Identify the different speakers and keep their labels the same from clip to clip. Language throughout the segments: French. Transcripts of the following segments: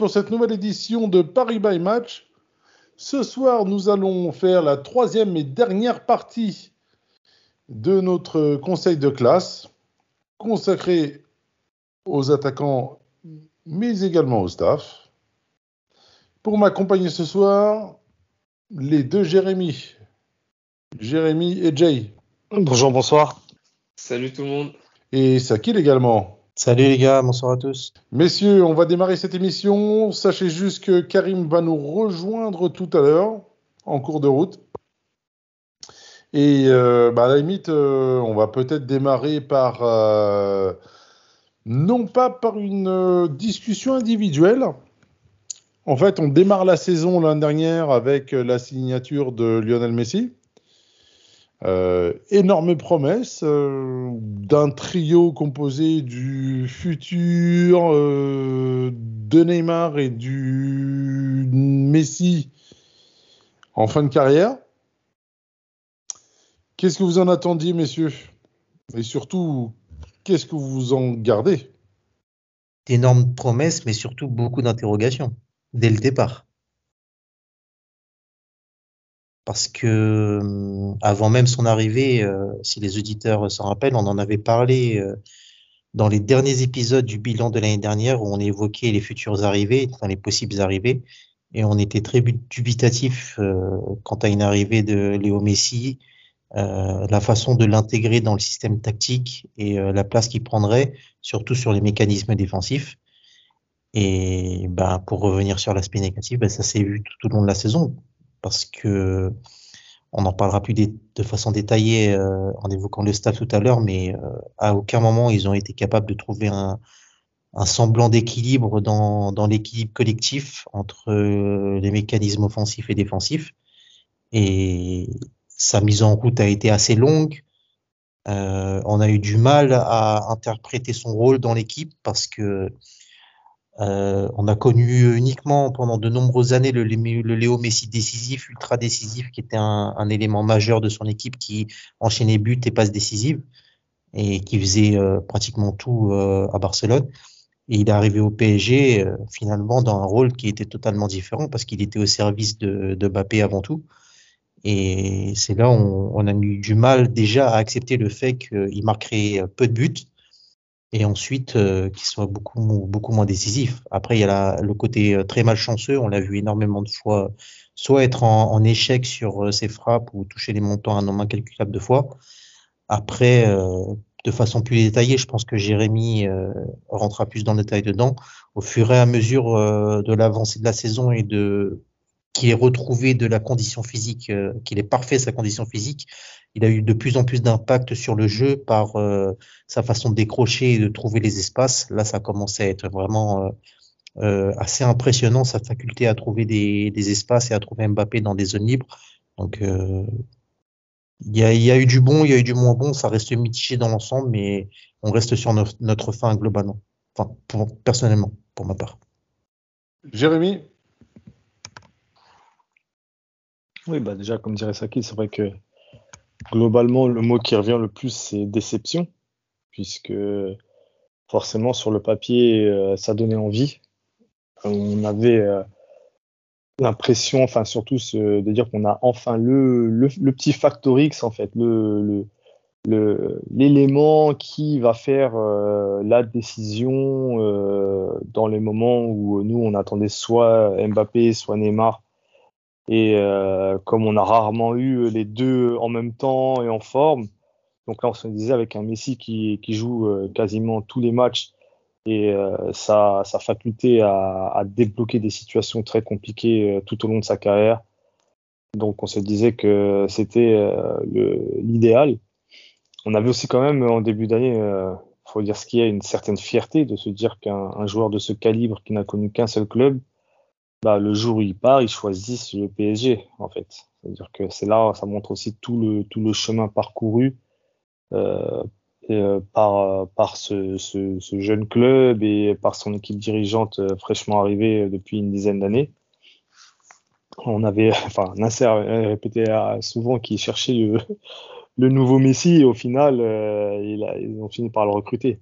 Speaker 1: pour cette nouvelle édition de Paris by Match. Ce soir, nous allons faire la troisième et dernière partie de notre conseil de classe, consacré aux attaquants, mais également au staff. Pour m'accompagner ce soir, les deux Jérémy. Jérémy et Jay.
Speaker 2: Bonjour, bonsoir.
Speaker 3: Salut tout le monde.
Speaker 1: Et Sakil également.
Speaker 4: Salut les gars, bonsoir à tous.
Speaker 1: Messieurs, on va démarrer cette émission. Sachez juste que Karim va nous rejoindre tout à l'heure, en cours de route. Et euh, bah, à la limite, euh, on va peut-être démarrer par, euh, non pas par une discussion individuelle. En fait, on démarre la saison l'année dernière avec la signature de Lionel Messi. Euh, énorme promesse euh, d'un trio composé du futur euh, de Neymar et du Messi en fin de carrière. Qu'est-ce que vous en attendiez, messieurs? Et surtout, qu'est-ce que vous en gardez?
Speaker 4: D'énormes promesses, mais surtout beaucoup d'interrogations dès le départ. Parce que euh, avant même son arrivée, euh, si les auditeurs s'en rappellent, on en avait parlé euh, dans les derniers épisodes du bilan de l'année dernière où on évoquait les futures arrivées, enfin les possibles arrivées, et on était très dubitatif quant à une arrivée de Léo Messi, la façon de l'intégrer dans le système tactique et la place qu'il prendrait, surtout sur les mécanismes défensifs. Et ben, pour revenir sur l'aspect négatif, ben, ça s'est vu tout au long de la saison, parce que on en parlera plus de façon détaillée euh, en évoquant le staff tout à l'heure, mais euh, à aucun moment ils ont été capables de trouver un, un semblant d'équilibre dans, dans l'équilibre collectif entre euh, les mécanismes offensifs et défensifs. Et sa mise en route a été assez longue. Euh, on a eu du mal à interpréter son rôle dans l'équipe parce que euh, on a connu uniquement pendant de nombreuses années le, Léo Messi décisif, ultra décisif, qui était un, élément majeur de son équipe qui enchaînait buts et passes décisives et qui faisait euh, pratiquement tout euh, à Barcelone. Et il est arrivé au PSG finalement dans un rôle qui était totalement différent parce qu'il était au service de, de Mbappé avant tout. Et c'est là où on, a eu du mal déjà à accepter le fait qu'il marquerait peu de buts et ensuite euh, qu'il soit beaucoup, beaucoup moins décisif. Après, il y a la, le côté euh, très malchanceux, on l'a vu énormément de fois, soit être en, en échec sur euh, ses frappes ou toucher les montants un nombre incalculable de fois. Après, euh, de façon plus détaillée, je pense que Jérémy euh, rentrera plus dans le détail dedans. Au fur et à mesure euh, de l'avancée de la saison et de qu'il ait retrouvé de la condition physique, qu'il ait parfait sa condition physique, il a eu de plus en plus d'impact sur le jeu par euh, sa façon de décrocher et de trouver les espaces. Là, ça commençait à être vraiment euh, euh, assez impressionnant, sa faculté à trouver des, des, espaces et à trouver Mbappé dans des zones libres. Donc, euh, il y, a, il y, a, eu du bon, il y a eu du moins bon. Ça reste mitigé dans l'ensemble, mais on reste sur notre, notre fin globalement. Enfin, pour, personnellement, pour ma part.
Speaker 1: Jérémy?
Speaker 2: Oui, bah déjà, comme dirait Saki, c'est vrai que globalement, le mot qui revient le plus, c'est déception, puisque forcément, sur le papier, euh, ça donnait envie. On avait euh, l'impression, enfin, surtout, de dire qu'on a enfin le, petit factor X, en fait, l'élément qui va faire euh, la décision dans les moments où nous, on attendait soit Mbappé, soit Neymar et euh, comme on a rarement eu les deux en même temps et en forme, donc là on se disait avec un Messi qui, joue euh, quasiment tous les matchs et euh, sa, faculté à, débloquer des situations très compliquées tout au long de sa carrière. Donc on se disait que c'était l'idéal. On avait aussi quand même en début d'année, il faut dire ce qu'il y a, une certaine fierté de se dire qu'un joueur de ce calibre qui n'a connu qu'un seul club bah, le jour où il part, ils choisissent le PSG, en fait. C'est-à-dire que c'est là, ça montre aussi tout le, chemin parcouru euh, euh, par, ce, jeune club et par son équipe dirigeante euh, fraîchement arrivée depuis une dizaine d'années. On avait, enfin, Nasser répétait souvent qu'il cherchait le, nouveau Messi et au final, il a, ils ont fini par le recruter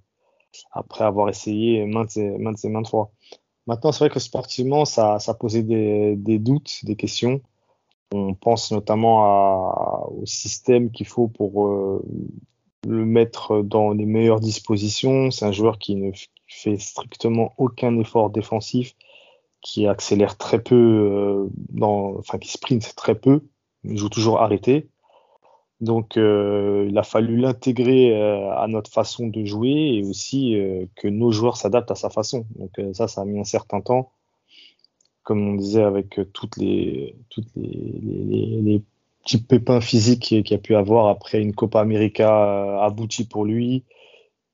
Speaker 2: après avoir essayé maintes maintes, et maintes fois. Maintenant, c'est vrai que sportivement, ça, posait des, doutes, des questions. On pense notamment au système qu'il faut pour euh, le mettre dans les meilleures dispositions. C'est un joueur qui ne fait strictement aucun effort défensif, qui accélère très peu, euh, enfin qui sprint très peu, il joue toujours arrêté. Donc euh, il a fallu l'intégrer euh, à notre façon de jouer et aussi euh, que nos joueurs s'adaptent à sa façon. Donc ça, ça a mis un certain temps comme on disait, avec toutes les, petits pépins physiques qu'il a pu avoir après une Copa América aboutie pour lui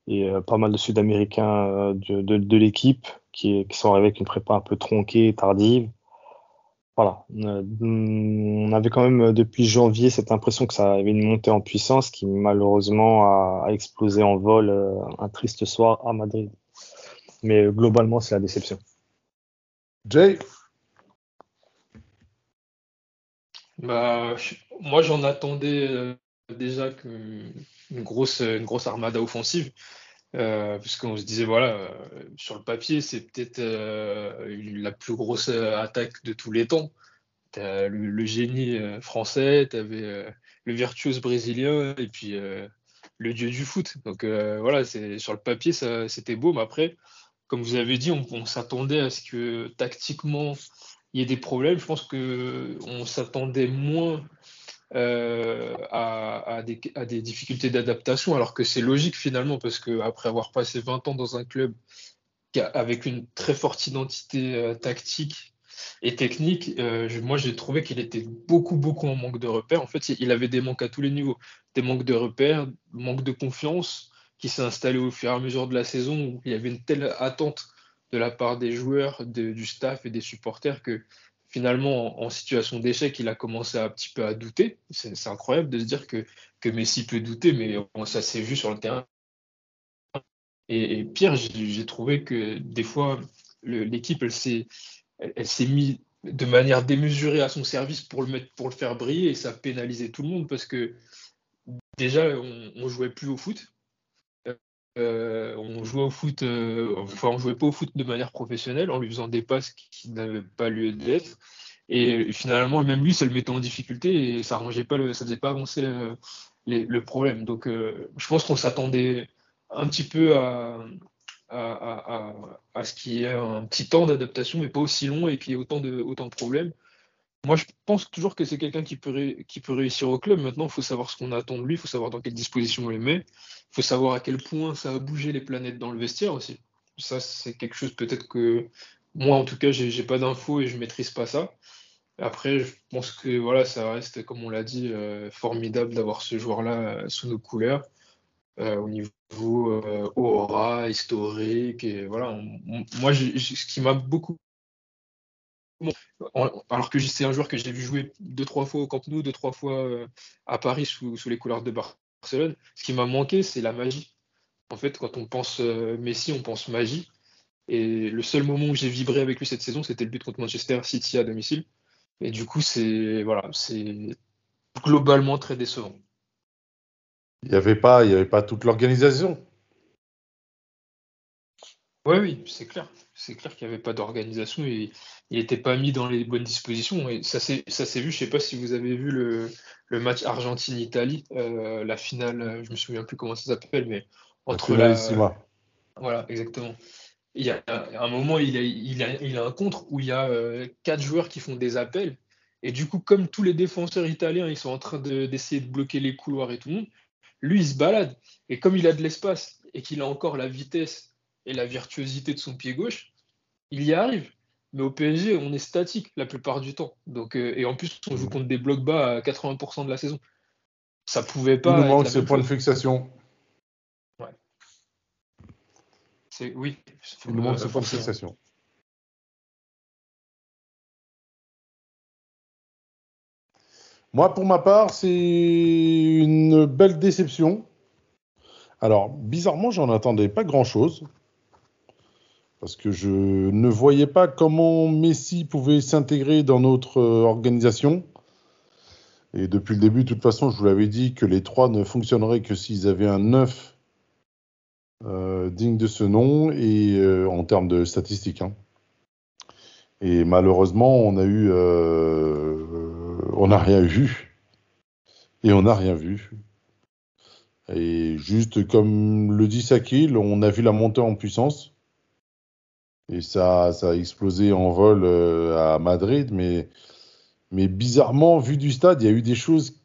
Speaker 2: et pas mal de Sud-Américains de, l'équipe qui, qui, sont arrivés avec une prépa un peu tronquée, tardive. Voilà. On avait quand même depuis janvier cette impression que ça avait une montée en puissance qui malheureusement a, explosé en vol euh, un triste soir à Madrid. Mais globalement, c'est la déception.
Speaker 1: Jay?
Speaker 3: Bah, moi, j'en attendais euh, déjà une grosse, une grosse armada offensive, euh, puisqu'on se disait, voilà, euh, sur le papier, c'est peut-être euh, la plus grosse euh, attaque de tous les temps. Tu le, le, génie français, tu avais le virtuose brésilien et puis le dieu du foot. Donc voilà, c'est, sur le papier, ça, c'était beau, mais après, comme vous avez dit, on, on s'attendait à ce que tactiquement, il y ait des problèmes. Je pense qu'on s'attendait moins euh, à, des, difficultés d'adaptation, alors que c'est logique finalement, parce qu'après avoir passé 20 ans dans un club avec une très forte identité euh, tactique et technique, euh, moi j'ai trouvé qu'il était beaucoup, beaucoup en manque de repères. En fait, il avait des manques à tous les niveaux. Des manques de repères, manque de confiance qui s'est installé au fur et à mesure de la saison, où il y avait une telle attente de la part des joueurs, du staff et des supporters que finalement, en, situation d'échec, il a commencé un petit peu à douter. C'est incroyable de se dire que, Messi peut douter, mais bon, ça s'est vu sur le terrain. Et, et pire, j'ai trouvé que des fois, l'équipe, elle s'est mise de manière démesurée à son service pour le, mettre, pour le faire briller et ça pénalisait tout le monde parce que déjà, on, on jouait plus au foot. Euh, on jouait au foot, euh, enfin on jouait pas au foot de manière professionnelle en lui faisant des passes qui, n'avaient pas lieu d'être. Et finalement, même lui, ça le mettait en difficulté et ça arrangeait pas le, ça faisait pas avancer le, les, le problème. Donc, euh, je pense qu'on s'attendait un petit peu à, à, à, à, ce qu'il y ait un petit temps d'adaptation, mais pas aussi long et qu'il y ait autant de, autant de problèmes. Moi, je pense toujours que c'est quelqu'un qui peut, réussir au club. Maintenant, il faut savoir ce qu'on attend de lui, il faut savoir dans quelle disposition on le met, il faut savoir à quel point ça a bougé les planètes dans le vestiaire aussi. Ça, c'est quelque chose peut-être que moi, en tout cas, j'ai pas d'infos et je maîtrise pas ça. Après, je pense que voilà, ça reste, comme on l'a dit, euh, formidable d'avoir ce joueur-là euh, sous nos couleurs, euh, au niveau aura, historique. Voilà, moi, ce qui m'a beaucoup Bon, alors que c'est un joueur que j'ai vu jouer deux trois fois au Camp Nou, deux trois fois euh, à Paris sous, sous, les couleurs de Barcelone. Ce qui m'a manqué, c'est la magie. En fait, quand on pense euh, Messi, on pense magie. Et le seul moment où j'ai vibré avec lui cette saison, c'était le but contre Manchester City à domicile. Et du coup, c'est voilà, c'est globalement très décevant.
Speaker 1: Il n'y avait pas, il y avait pas toute l'organisation.
Speaker 3: Oui, oui, c'est clair. C'est clair qu'il n'y avait pas d'organisation et il n'était pas mis dans les bonnes dispositions. Et ça s'est vu, je ne sais pas si vous avez vu le, le match Argentine-Italie, euh, la finale, je me souviens plus comment ça s'appelle, mais entre la. Voilà, exactement. Il y a un moment, il a, il a, il a un contre où il y a euh, quatre joueurs qui font des appels. Et du coup, comme tous les défenseurs italiens, ils sont en train d'essayer de, de, bloquer les couloirs et tout le monde, lui, il se balade. Et comme il a de l'espace et qu'il a encore la vitesse et la virtuosité de son pied gauche, il y arrive. Mais au PSG, on est statique la plupart du temps. Donc, euh, et en plus, on joue contre des blocs bas à 80% de la saison. Ça pouvait pas.
Speaker 1: Il nous manque ce point de fixation.
Speaker 3: Ouais. C'est, oui.
Speaker 1: Il nous manque ce point de fixation. Moi, pour ma part, c'est une belle déception Alors, bizarrement, j'en attendais pas grand-chose. Parce que je ne voyais pas comment Messi pouvait s'intégrer dans notre euh, organisation. Et depuis le début, de toute façon, je vous l'avais dit que les trois ne fonctionneraient que s'ils avaient un 9 euh, digne de ce nom et euh, en termes de statistiques. hein. Et malheureusement, on a eu, on n'a rien vu. Et on n'a rien vu. Et juste comme le dit Sakil, on a vu la montée en puissance. Et ça, ça a explosé en vol euh, à Madrid. Mais, mais bizarrement, vu du stade, il y a eu des choses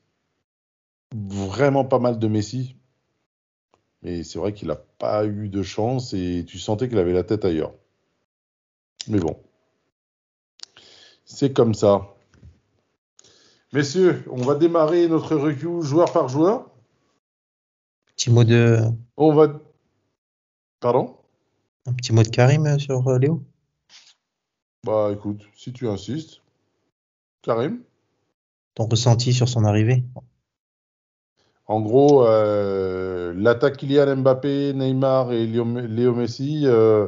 Speaker 1: vraiment pas mal de Messi. Mais c'est vrai qu'il n'a pas eu de chance et tu sentais qu'il avait la tête ailleurs. Mais bon. C'est comme ça. Messieurs, on va démarrer notre review joueur par joueur.
Speaker 4: Petit mot de,
Speaker 1: On va. Pardon?
Speaker 4: Un petit mot de Karim euh, sur euh, Léo?
Speaker 1: Bah écoute, si tu insistes. Karim?
Speaker 4: Ton ressenti sur son arrivée?
Speaker 1: En gros, euh, l'attaque Kylian Mbappé, Neymar et Léo, Léo Messi, euh,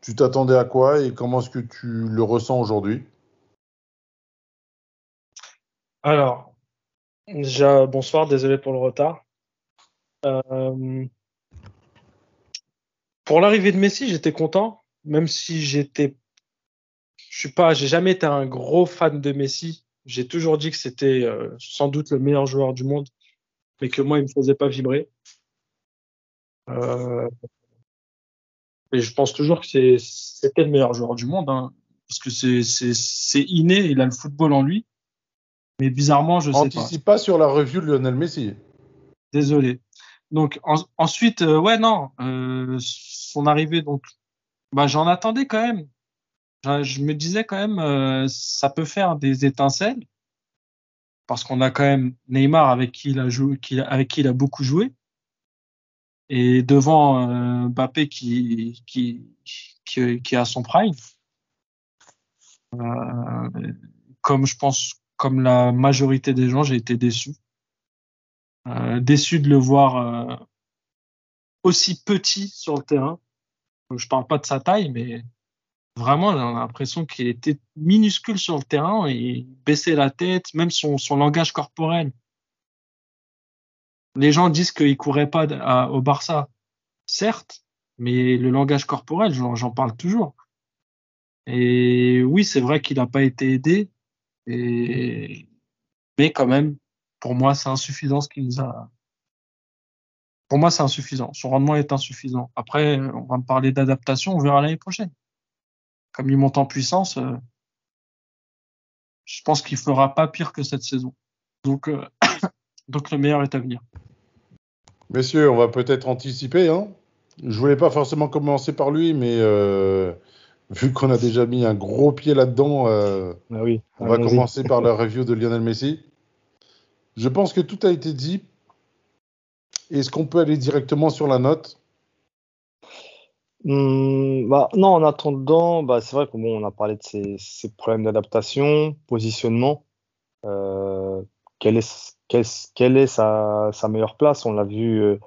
Speaker 1: tu t'attendais à quoi et comment est-ce que tu le ressens aujourd'hui?
Speaker 5: Alors, déjà, bonsoir, désolé pour le retard. Euh, pour l'arrivée de Messi, j'étais content, même si j'étais, je suis pas, j'ai jamais été un gros fan de Messi. J'ai toujours dit que c'était euh, sans doute le meilleur joueur du monde, mais que moi, il me faisait pas vibrer. Euh, et je pense toujours que c'est, c'était le meilleur joueur du monde, hein, parce que c'est, c'est, c'est inné, il a le football en lui. Mais bizarrement, je sais pas.
Speaker 1: Anticipe pas sur la review de Lionel Messi.
Speaker 5: Désolé. Donc en- ensuite, euh, ouais non, euh, son arrivée donc, bah j'en attendais quand même. Je, me disais quand même, euh, ça peut faire des étincelles parce qu'on a quand même Neymar avec qui il a joué, avec qui il a beaucoup joué, et devant euh, Mbappé qui qui qui, qui a son prime. Comme je pense, comme la majorité des gens, j'ai été déçu. Euh, déçu de le voir euh, aussi petit sur le terrain. Donc, je parle pas de sa taille, mais vraiment, on a l'impression qu'il était minuscule sur le terrain il baissait la tête, même son, son langage corporel. Les gens disent qu'il courait pas au Barça, certes, mais le langage corporel, j'en j'en parle toujours. Et oui, c'est vrai qu'il n'a pas été aidé, et... mais quand même, pour moi, c'est insuffisant ce qu'il nous a. Pour moi, c'est insuffisant. Son rendement est insuffisant. Après, on va me parler d'adaptation, on verra l'année prochaine. Comme il monte en puissance, euh, je pense qu'il fera pas pire que cette saison. Donc, euh, donc le meilleur est à venir.
Speaker 1: Messieurs, on va peut-être anticiper. Hein je voulais pas forcément commencer par lui, mais euh, vu qu'on a déjà mis un gros pied là-dedans, euh,
Speaker 2: Ah oui.
Speaker 1: on va commencer par la review de Lionel Messi. Je pense que tout a été dit. Est-ce qu'on peut aller directement sur la note?
Speaker 2: Hum, bah, non, en attendant, bah, c'est vrai que bon, on a parlé de ces, problèmes d'adaptation, positionnement. Euh, quelle est, sa, meilleure place? On l'a vu, euh,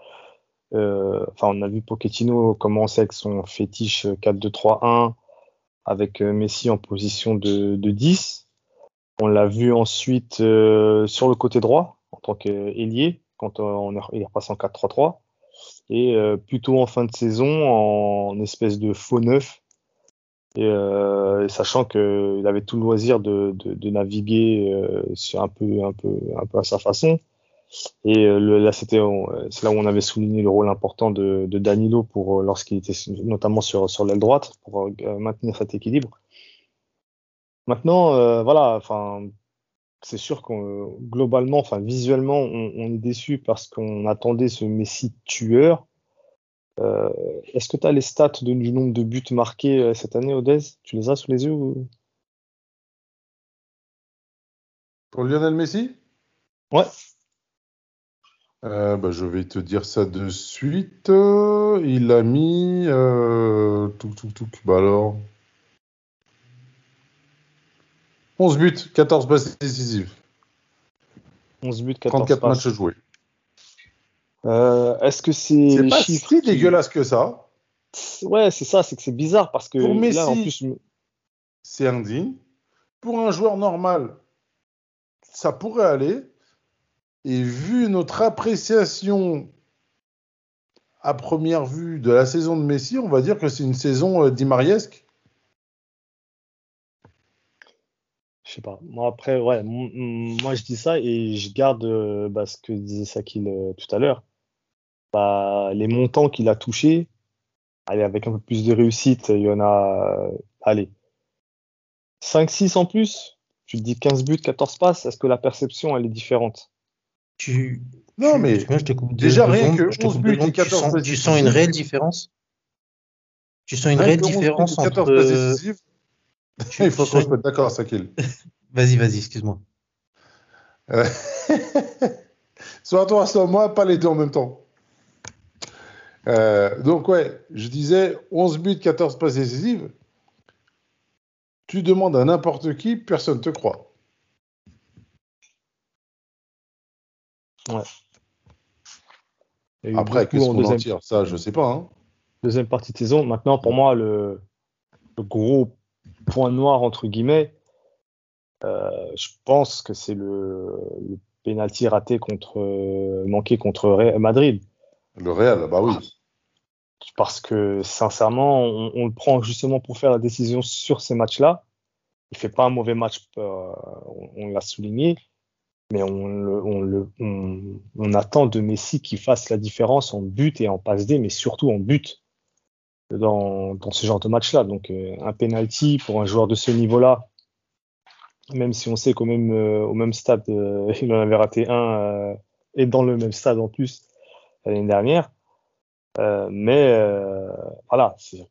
Speaker 2: euh, on a vu Pochettino commencer avec son fétiche 4-2-3-1 avec Messi en position de, de 10. On l'a vu ensuite euh, sur le côté droit en tant qu'ailier quand euh, on est, il est repassé en 4-3-3 et euh, plutôt en fin de saison en espèce de faux neuf. Et, sachant que il avait tout le loisir de, naviguer un peu un peu un peu à sa façon. Et le, là c'était c'est là où on avait souligné le rôle important de, de Danilo pour lorsqu'il était notamment sur sur l'aile droite pour maintenir cet équilibre maintenant euh, voilà enfin c'est sûr qu'on globalement, enfin visuellement, on, on est déçu parce qu'on attendait ce Messi tueur. Euh, Est-ce que tu as les stats de- du nombre de buts marqués euh, cette année, Odez? Tu les as sous les yeux ou...
Speaker 1: Pour Lionel Messi?
Speaker 2: Ouais.
Speaker 1: Euh, bah, je vais te dire ça de suite. Il a mis. Tout, tout, tout. Bah alors. 11 buts, 14 passes décisives,
Speaker 2: 11 buts, 14
Speaker 1: 34
Speaker 2: passes.
Speaker 1: matchs joués.
Speaker 2: Euh, Est-ce que c'est
Speaker 1: C'est pas
Speaker 2: chiffres
Speaker 1: si
Speaker 2: qui-
Speaker 1: dégueulasse que ça.
Speaker 2: Ouais, c'est ça, c'est que c'est bizarre parce que
Speaker 1: Pour
Speaker 2: là,
Speaker 1: Messi,
Speaker 2: en plus,
Speaker 1: C'est indigne. Pour un joueur normal, ça pourrait aller. Et vu notre appréciation à première vue de la saison de Messi, on va dire que c'est une saison euh, dimariesque.
Speaker 2: Sais pas. Moi, après, ouais, moi je dis ça et je garde euh, bah, ce que disait Sakil euh, tout à l'heure. Bah, les montants qu'il a touchés, allez, avec un peu plus de réussite, il y en a, euh, allez, 5-6 en plus. Tu te dis 15 buts, 14 passes. Est-ce que la perception, elle est différente?
Speaker 4: Tu,
Speaker 1: Non, mais
Speaker 4: je te coupe deux
Speaker 1: déjà, rien
Speaker 4: secondes,
Speaker 1: que
Speaker 4: je te
Speaker 1: 11
Speaker 4: coupe deux
Speaker 1: buts et
Speaker 4: secondes. Tu
Speaker 1: 14
Speaker 4: sens,
Speaker 1: passes
Speaker 4: tu sens une réelle différence? Tu sens une réelle
Speaker 1: que 11 buts et
Speaker 4: différence
Speaker 1: 14
Speaker 4: entre.
Speaker 1: Il faut qu'on se mette d'accord, Sakil.
Speaker 4: Vas-y, vas-y, excuse-moi.
Speaker 1: Euh, soit toi, soit moi, pas les deux en même temps. Euh, donc, ouais, je disais 11 buts, 14 passes décisives. Tu demandes à n'importe qui, personne ne te croit.
Speaker 2: Eu
Speaker 1: Après, qu'est-ce qu'on en tire? Ça, je sais pas. hein.
Speaker 2: deuxième partie de saison. Maintenant, pour moi, le, le gros point noir, entre guillemets, euh, je pense que c'est le, le penalty raté contre, euh, manqué contre Madrid.
Speaker 1: Le Real, bah oui.
Speaker 2: Parce que, sincèrement, on, on le prend justement pour faire la décision sur ces matchs-là. Il fait pas un mauvais match, euh, on, on l'a souligné, mais on, le- on, le- on, on attend de Messi qu'il fasse la différence en but et en passe D, mais surtout en but dans, dans ce genre de match-là. Donc, euh, un penalty pour un joueur de ce niveau-là, même si on sait qu'au même, euh, au même stade, euh, il en avait raté un, et dans le même stade en plus l'année dernière. Euh, mais euh, voilà, c'est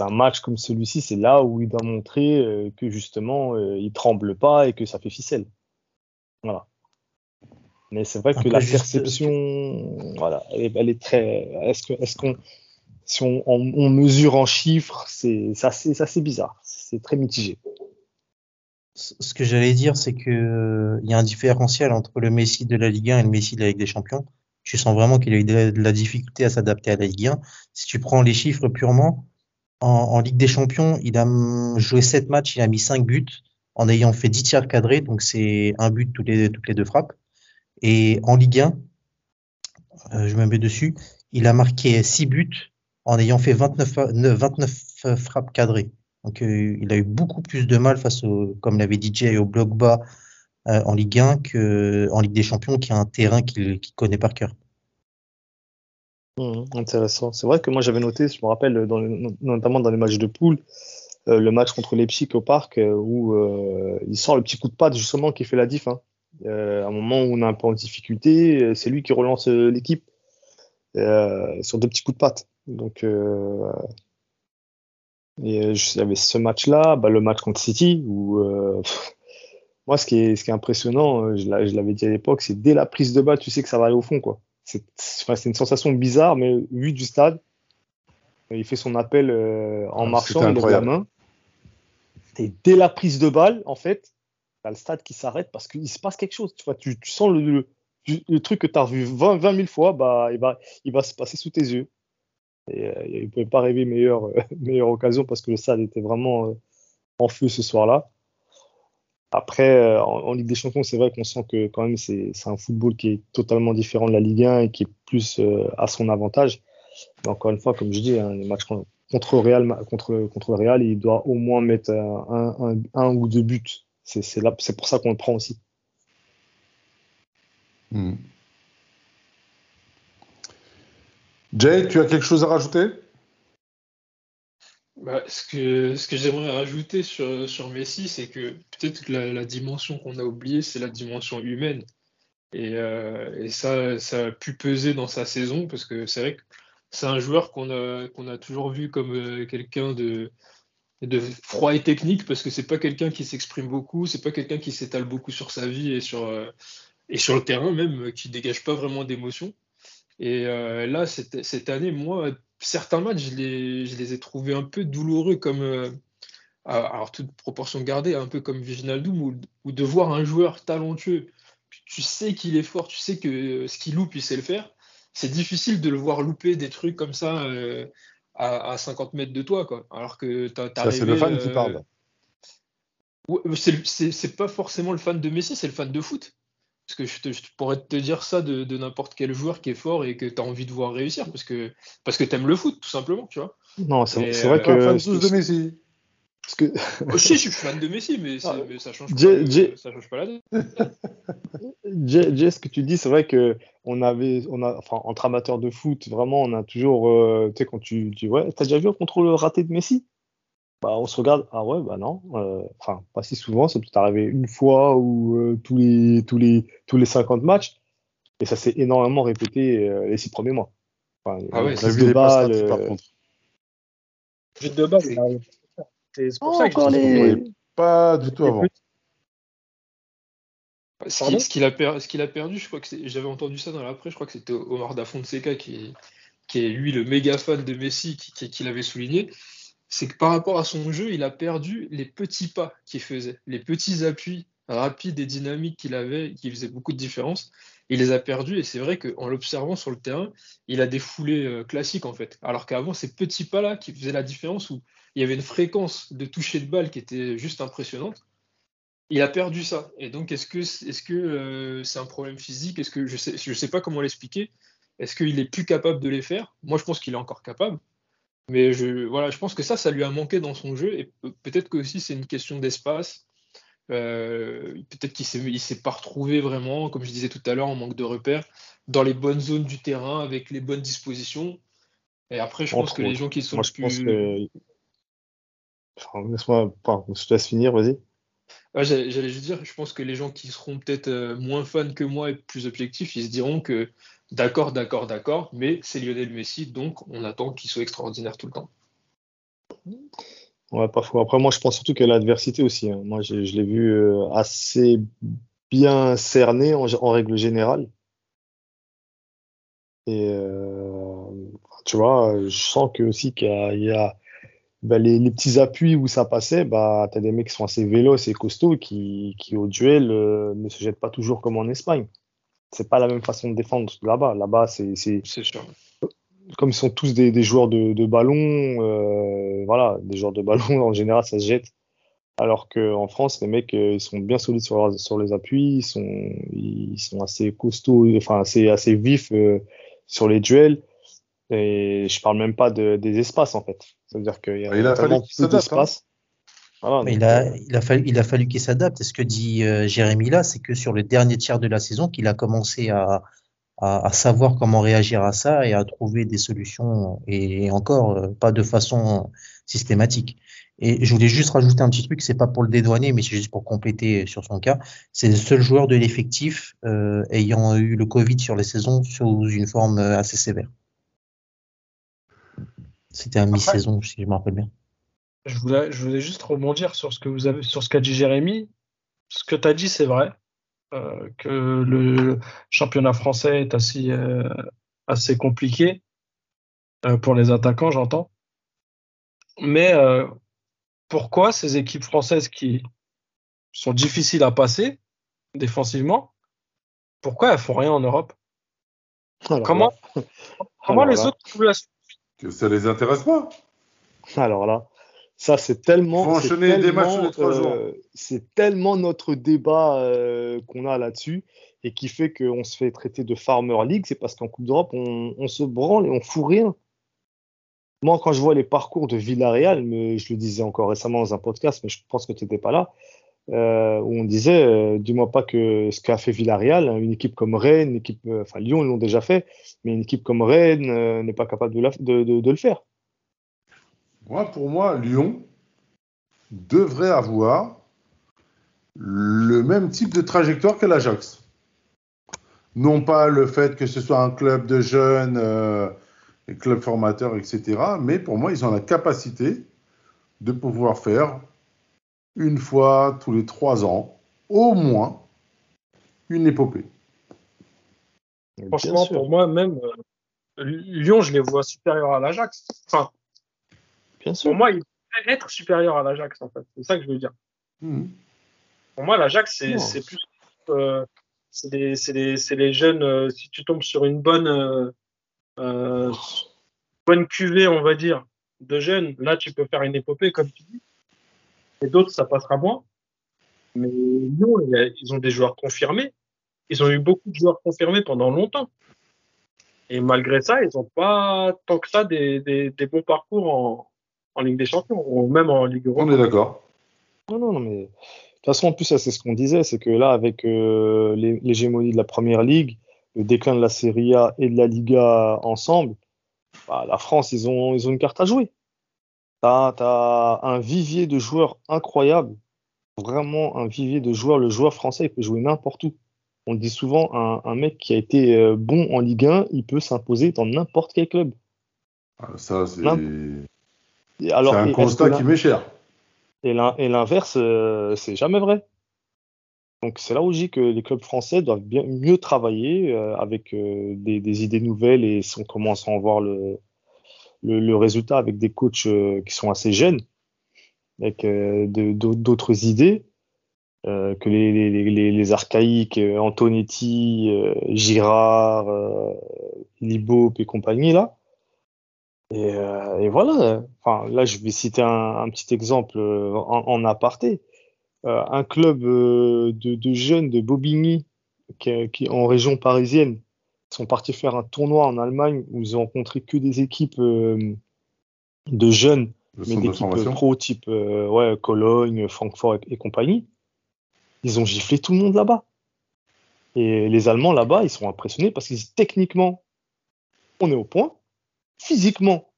Speaker 2: un match comme celui-ci, c'est là où il doit montrer que justement il tremble pas et que ça fait ficelle. Voilà. Mais c'est vrai que la
Speaker 4: juste-
Speaker 2: perception, voilà, elle est, elle est très. Est-ce qu'on, si on, on- on mesure en chiffres, c'est c'est assez, bizarre. C'est très mitigé.
Speaker 4: Ce que j'allais dire, c'est que euh, il y a un différentiel entre le Messi de la Ligue 1 et le Messi de la Ligue des Champions. Tu sens vraiment qu'il a eu de la, de la difficulté à s'adapter à la Ligue 1. Si tu prends les chiffres purement, en, en Ligue des Champions, il a joué 7 matchs, il a mis 5 buts en ayant fait 10 tirs cadrés, donc c'est un but toutes les, toutes les deux frappes. Et en Ligue 1, euh, je me mets dessus, il a marqué 6 buts en ayant fait 29, fa- ne- 29 frappes cadrées. Donc euh, il a eu beaucoup plus de mal face au, comme l'avait Jay, au bloc bas euh, en Ligue 1 que en Ligue des Champions, qui a un terrain qu'il connaît par cœur.
Speaker 2: Mhm, intéressant. C'est vrai que moi j'avais noté, je me rappelle, notamment dans les matchs de poule, le match contre Leipzig au où il sort le petit coup de patte justement qui fait la diff. Hein. Euh, à un moment où on est un peu en difficulté, euh, c'est lui qui relance euh, l'équipe sur deux petits coups de patte. Donc, et, il y avait ce match-là, bah, le match contre City, où moi ce qui est, ce qui est impressionnant, je l'a- je l'avais dit à l'époque, c'est dès la prise de balle, tu sais que ça va aller au fond, quoi. C'est une sensation bizarre, mais vu du stade, il fait son appel euh, en
Speaker 1: Ah,
Speaker 2: marchant, il lève la main. Et dès la prise de balle, en fait, t'as le stade qui s'arrête parce qu'il se passe quelque chose. Tu vois, tu, sens le, truc que tu as vu 20, 20 000 fois, bah, il, va, se passer sous tes yeux. Et euh, il ne pouvait pas rêver meilleure, euh, meilleure occasion parce que le stade était vraiment euh, en feu ce soir-là. Après, en, Ligue des Champions, c'est vrai qu'on sent que quand même c'est un football qui est totalement différent de la Ligue 1 et qui est plus à son avantage. Mais encore une fois, comme je dis, hein, les matchs con- contre Real, contre, Real, il doit au moins mettre un ou deux buts. C'est là- c'est pour ça qu'on le prend aussi.
Speaker 1: Hmm. Jay, tu as quelque chose à rajouter?
Speaker 3: Bah, ce que, ce que j'aimerais rajouter sur, sur Messi, c'est que peut-être que la, la dimension qu'on a oubliée, c'est la dimension humaine. Et, euh, et ça, ça a pu peser dans sa saison, parce que c'est vrai que c'est un joueur qu'on a, qu'on a toujours vu comme euh, quelqu'un de, de froid et technique, parce que c'est pas quelqu'un qui s'exprime beaucoup, c'est pas quelqu'un qui s'étale beaucoup sur sa vie et sur, euh, et sur le terrain même, qui dégage pas vraiment d'émotion. Et euh, là, cette, cette année, moi, certains matchs, je les, je les ai trouvés un peu douloureux, comme, euh, alors toute proportion gardée, un peu comme Wijnaldum, où, où de voir un joueur talentueux tu sais qu'il est fort, tu sais que ce qu'il loupe, il sait le faire. C'est difficile de le voir louper des trucs comme ça euh, à, à 50 mètres de toi, quoi. Alors que t'as,
Speaker 1: Ça, c'est le fan qui
Speaker 3: euh,
Speaker 1: parle.
Speaker 3: Ouais, c'est, le- c'est, c'est pas forcément le fan de Messi, c'est le fan de foot. Parce que je, te- je pourrais te dire ça de, de n'importe quel joueur qui est fort et que tu as envie de voir réussir parce que, parce que tu aimes le foot, tout simplement, tu vois.
Speaker 2: Non, c'est vrai
Speaker 3: euh,
Speaker 1: Pas
Speaker 2: que.
Speaker 1: fan tous de Messi.
Speaker 2: Parce que
Speaker 3: Aussi, je suis fan de Messi, mais, c'est-
Speaker 2: Ah,
Speaker 3: mais ça change
Speaker 2: Jay-
Speaker 3: pas,
Speaker 2: Jay-
Speaker 3: ça change pas la donne.
Speaker 2: Jay, Jay, ce que tu dis, c'est vrai que on avait, on a, enfin, entre amateurs de foot, vraiment, on a toujours, euh, tu sais, quand tu dis, ouais, t'as déjà vu un contrôle raté de Messi? Bah, on se regarde, ah ouais, bah non, euh, enfin, pas si souvent, c'est peut-être arrivé une fois ou euh, tous les, tous les, tous les 50 matchs, et ça s'est énormément répété euh, les six premiers mois. Enfin,
Speaker 3: Ah ouais,
Speaker 2: prises
Speaker 1: vu
Speaker 2: de balles,
Speaker 1: par contre.
Speaker 5: But de arrive. C'est pour ça que je
Speaker 2: les,
Speaker 1: Oui. Pas du tout avant.
Speaker 3: Ce
Speaker 5: Pardon
Speaker 3: qu'il ce qu'il a, per- perdu, je crois que j'avais entendu ça dans l'après, je crois que c'était Omar Da Fonseca qui, qui est lui le méga fan de Messi qui, qui- qui l'avait souligné. C'est que par rapport à son jeu, il a perdu les petits pas qu'il faisait, les petits appuis rapides et dynamiques qu'il avait, qui faisaient beaucoup de différence. Il les a perdus et c'est vrai qu'en l'observant sur le terrain, il a des foulées euh, classiques en fait. Alors qu'avant, ces petits pas-là qui faisaient la différence où il y avait une fréquence de toucher de balle qui était juste impressionnante. Il a perdu ça. Et donc, est-ce que est-ce que euh, c'est un problème physique? Est-ce que je sais je sais pas comment l'expliquer Est-ce qu'il est plus capable de les faire? Moi, je pense qu'il est encore capable. Mais je voilà, je pense que ça, ça lui a manqué dans son jeu. Et pe- peut-être que aussi c'est une question d'espace. Euh, peut-être qu'il s'est il s'est pas retrouvé vraiment, comme je disais tout à l'heure, en manque de repères, dans les bonnes zones du terrain, avec les bonnes dispositions. Et après, je pense que les gens qui sont
Speaker 2: moi, je
Speaker 3: plus
Speaker 2: pense que, enfin, laisse-moi, je te laisse finir, vas-y.
Speaker 3: J'allais j'allais juste dire, je pense que les gens qui seront peut-être euh, moins fans que moi et plus objectifs, ils se diront que d'accord, d'accord, d'accord, mais c'est Lionel Messi, donc on attend qu'il soit extraordinaire tout le temps.
Speaker 2: Ouais. Après, moi, je pense surtout que l'adversité aussi. hein. Moi, je, l'ai vu euh, assez bien cerné en, règle générale. Et euh, tu vois, je sens que aussi qu'il y a, bah, les, petits appuis où ça passait, bah, tu as des mecs qui sont assez véloces et costauds qui, au duel, euh, ne se jettent pas toujours comme en Espagne. C'est pas la même façon de défendre là-bas. Là-bas, c'est. Comme ils sont tous des, des joueurs de, de ballon, euh, voilà, des joueurs de ballon, en général, ça se jette. Alors qu'en France, les mecs, euh, ils sont bien solides sur, sur les appuis, ils sont, ils sont assez costauds, enfin, assez, assez vifs euh, sur les duels. Et je parle même pas de, des espaces, en fait. C'est-à-dire qu'il y a,
Speaker 1: Il a fallu
Speaker 2: peu
Speaker 1: s'adapte,
Speaker 2: d'espace. Voilà,
Speaker 4: Mais
Speaker 2: donc,
Speaker 4: il a, il a fallu, il a fallu qu'il s'adapte. Et ce que dit euh, Jérémy là, c'est que sur le dernier tiers de la saison, qu'il a commencé à, à, à savoir comment réagir à ça et à trouver des solutions, et encore euh, pas de façon systématique. Et je voulais juste rajouter un petit truc, c'est pas pour le dédouaner, mais c'est juste pour compléter sur son cas. C'est le seul joueur de l'effectif euh, ayant eu le Covid sur les saisons sous une forme euh, assez sévère. C'était un mi-saison, si je me rappelle bien.
Speaker 5: Je voulais, je voulais juste rebondir sur ce que vous avez, sur ce qu'a dit Jérémy. Ce que tu as dit, c'est vrai. Euh, que le championnat français est assez, euh, assez compliqué euh, pour les attaquants, j'entends. Mais euh, pourquoi ces équipes françaises qui sont difficiles à passer défensivement, pourquoi elles font rien en Europe?
Speaker 2: Alors
Speaker 5: Comment,
Speaker 2: là-
Speaker 5: comment
Speaker 2: alors
Speaker 5: les
Speaker 2: là-
Speaker 5: autres trouvent la
Speaker 1: Que ça les intéresse pas.
Speaker 2: Alors là, ça c'est tellement, c'est tellement, euh, c'est tellement notre débat euh, qu'on a là-dessus et qui fait qu'on se fait traiter de Farmer League, c'est parce qu'en Coupe d'Europe, on, on se branle et on fout rien. Moi, quand je vois les parcours de Villarreal, mais je le disais encore récemment dans un podcast, mais je pense que tu n'étais pas là, euh, où on disait, dis-moi pas que ce qu'a fait Villarreal, une équipe comme Rennes, une équipe, enfin Lyon, ils l'ont déjà fait, mais une équipe comme Rennes n'est pas capable de, la- de- de- de le faire.
Speaker 1: Moi, pour moi, Lyon devrait avoir le même type de trajectoire que l'Ajax. Non pas le fait que ce soit un club de jeunes, euh, des clubs formateurs, etc. Mais pour moi, ils ont la capacité de pouvoir faire une fois tous les trois ans, au moins, une épopée.
Speaker 5: Franchement, pour moi, même euh, Lyon, je les vois supérieurs à l'Ajax. Enfin,
Speaker 2: Bien sûr.
Speaker 5: pour moi, ils devraient être supérieurs à l'Ajax, en fait. C'est ça que je veux dire.
Speaker 1: Mhm.
Speaker 5: Pour moi, l'Ajax, c'est plus, euh, c'est les, c'est les, c'est les jeunes. euh, si tu tombes sur une bonne, euh, euh, bonne cuvée, on va dire, de jeunes, là, tu peux faire une épopée, comme tu dis. Et d'autres, ça passera moins. Mais non, il ils ont des joueurs confirmés. Ils ont eu beaucoup de joueurs confirmés pendant longtemps. Et malgré ça, ils n'ont pas tant que ça des, des, des bons parcours en, en Ligue des Champions, ou même en Ligue
Speaker 1: On
Speaker 5: Europa.
Speaker 1: est d'accord.
Speaker 2: Non, non, non, mais de toute façon, en plus, c'est ce qu'on disait, c'est que là, avec euh, l'hé- l'hégémonie de la Première Ligue, le déclin de la Serie A et de la Liga ensemble, bah, la France, ils ont, ils ont une carte à jouer. T'as, t'as un vivier de joueurs incroyable, vraiment un vivier de joueurs. Le joueur français, il peut jouer n'importe où. On le dit souvent, un, un mec qui a été euh, bon en Ligue 1, il peut s'imposer dans n'importe quel club.
Speaker 1: Ah, Ça, c'est c'est un constat qui m'est cher.
Speaker 2: Et l'in- et l'inverse, euh, c'est jamais vrai. Donc c'est là où je dis que les clubs français doivent bien mieux travailler euh, avec euh, des, des idées nouvelles et si on commence à en voir le, le, le résultat avec des coachs qui sont assez jeunes, avec d'autres idées que les, les, les- les, les archaïques, Antonetti, Girard, euh, Libo et compagnie là. Et, euh, et voilà. Enfin, là, je vais citer un, un petit exemple euh, en, en aparté. Euh, un club de, de jeunes de Bobigny, qui, qui en région parisienne, sont partis faire un tournoi en Allemagne où ils ont rencontré que des équipes euh, de jeunes,
Speaker 1: Le
Speaker 2: mais d'équipes pro type ouais, Cologne, Francfort et, et compagnie. Ils ont giflé tout le monde là-bas. Et les Allemands là-bas, ils sont impressionnés parce que techniquement, on est au point. Physiquement,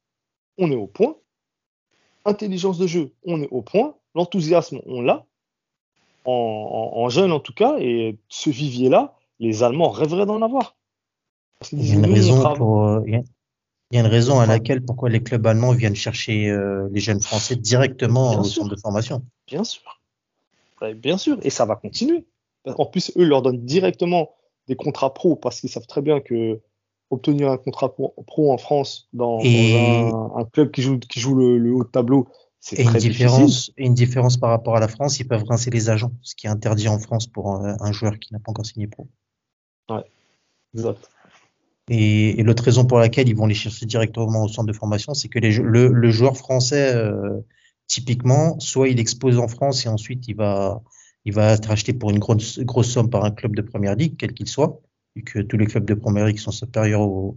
Speaker 2: on est au point. Intelligence de jeu, on est au point. L'enthousiasme, on l'a. En, en, en jeune, en tout cas. Et ce vivier-là, les Allemands rêveraient d'en avoir.
Speaker 4: Il y a une raison pour, euh, il y a- une raison à laquelle pourquoi les clubs allemands viennent chercher euh, les jeunes français directement
Speaker 2: Bien
Speaker 4: au
Speaker 2: sûr.
Speaker 4: centre de formation.
Speaker 2: Bien sûr. Bien sûr. Et ça va continuer. En plus, eux leur donnent directement des contrats pro parce qu'ils savent très bien que obtenir un contrat pro, pro en France dans,
Speaker 4: Et-
Speaker 2: dans un, un club qui joue, qui joue le, le haut de tableau, c'est
Speaker 4: Et une
Speaker 2: très difficile.
Speaker 4: différence, et une différence par rapport à la France, ils peuvent rincer les agents, ce qui est interdit en France pour un, un joueur qui n'a pas encore signé pro.
Speaker 2: Exact.
Speaker 4: Et, et l'autre raison pour laquelle ils vont les chercher directement au centre de formation, c'est que les, le, le joueur français, euh, typiquement, soit il expose en France et ensuite il va, il va être acheté pour une grosse, grosse somme par un club de première ligue, quel qu'il soit, vu que tous les clubs de première ligue sont supérieurs au,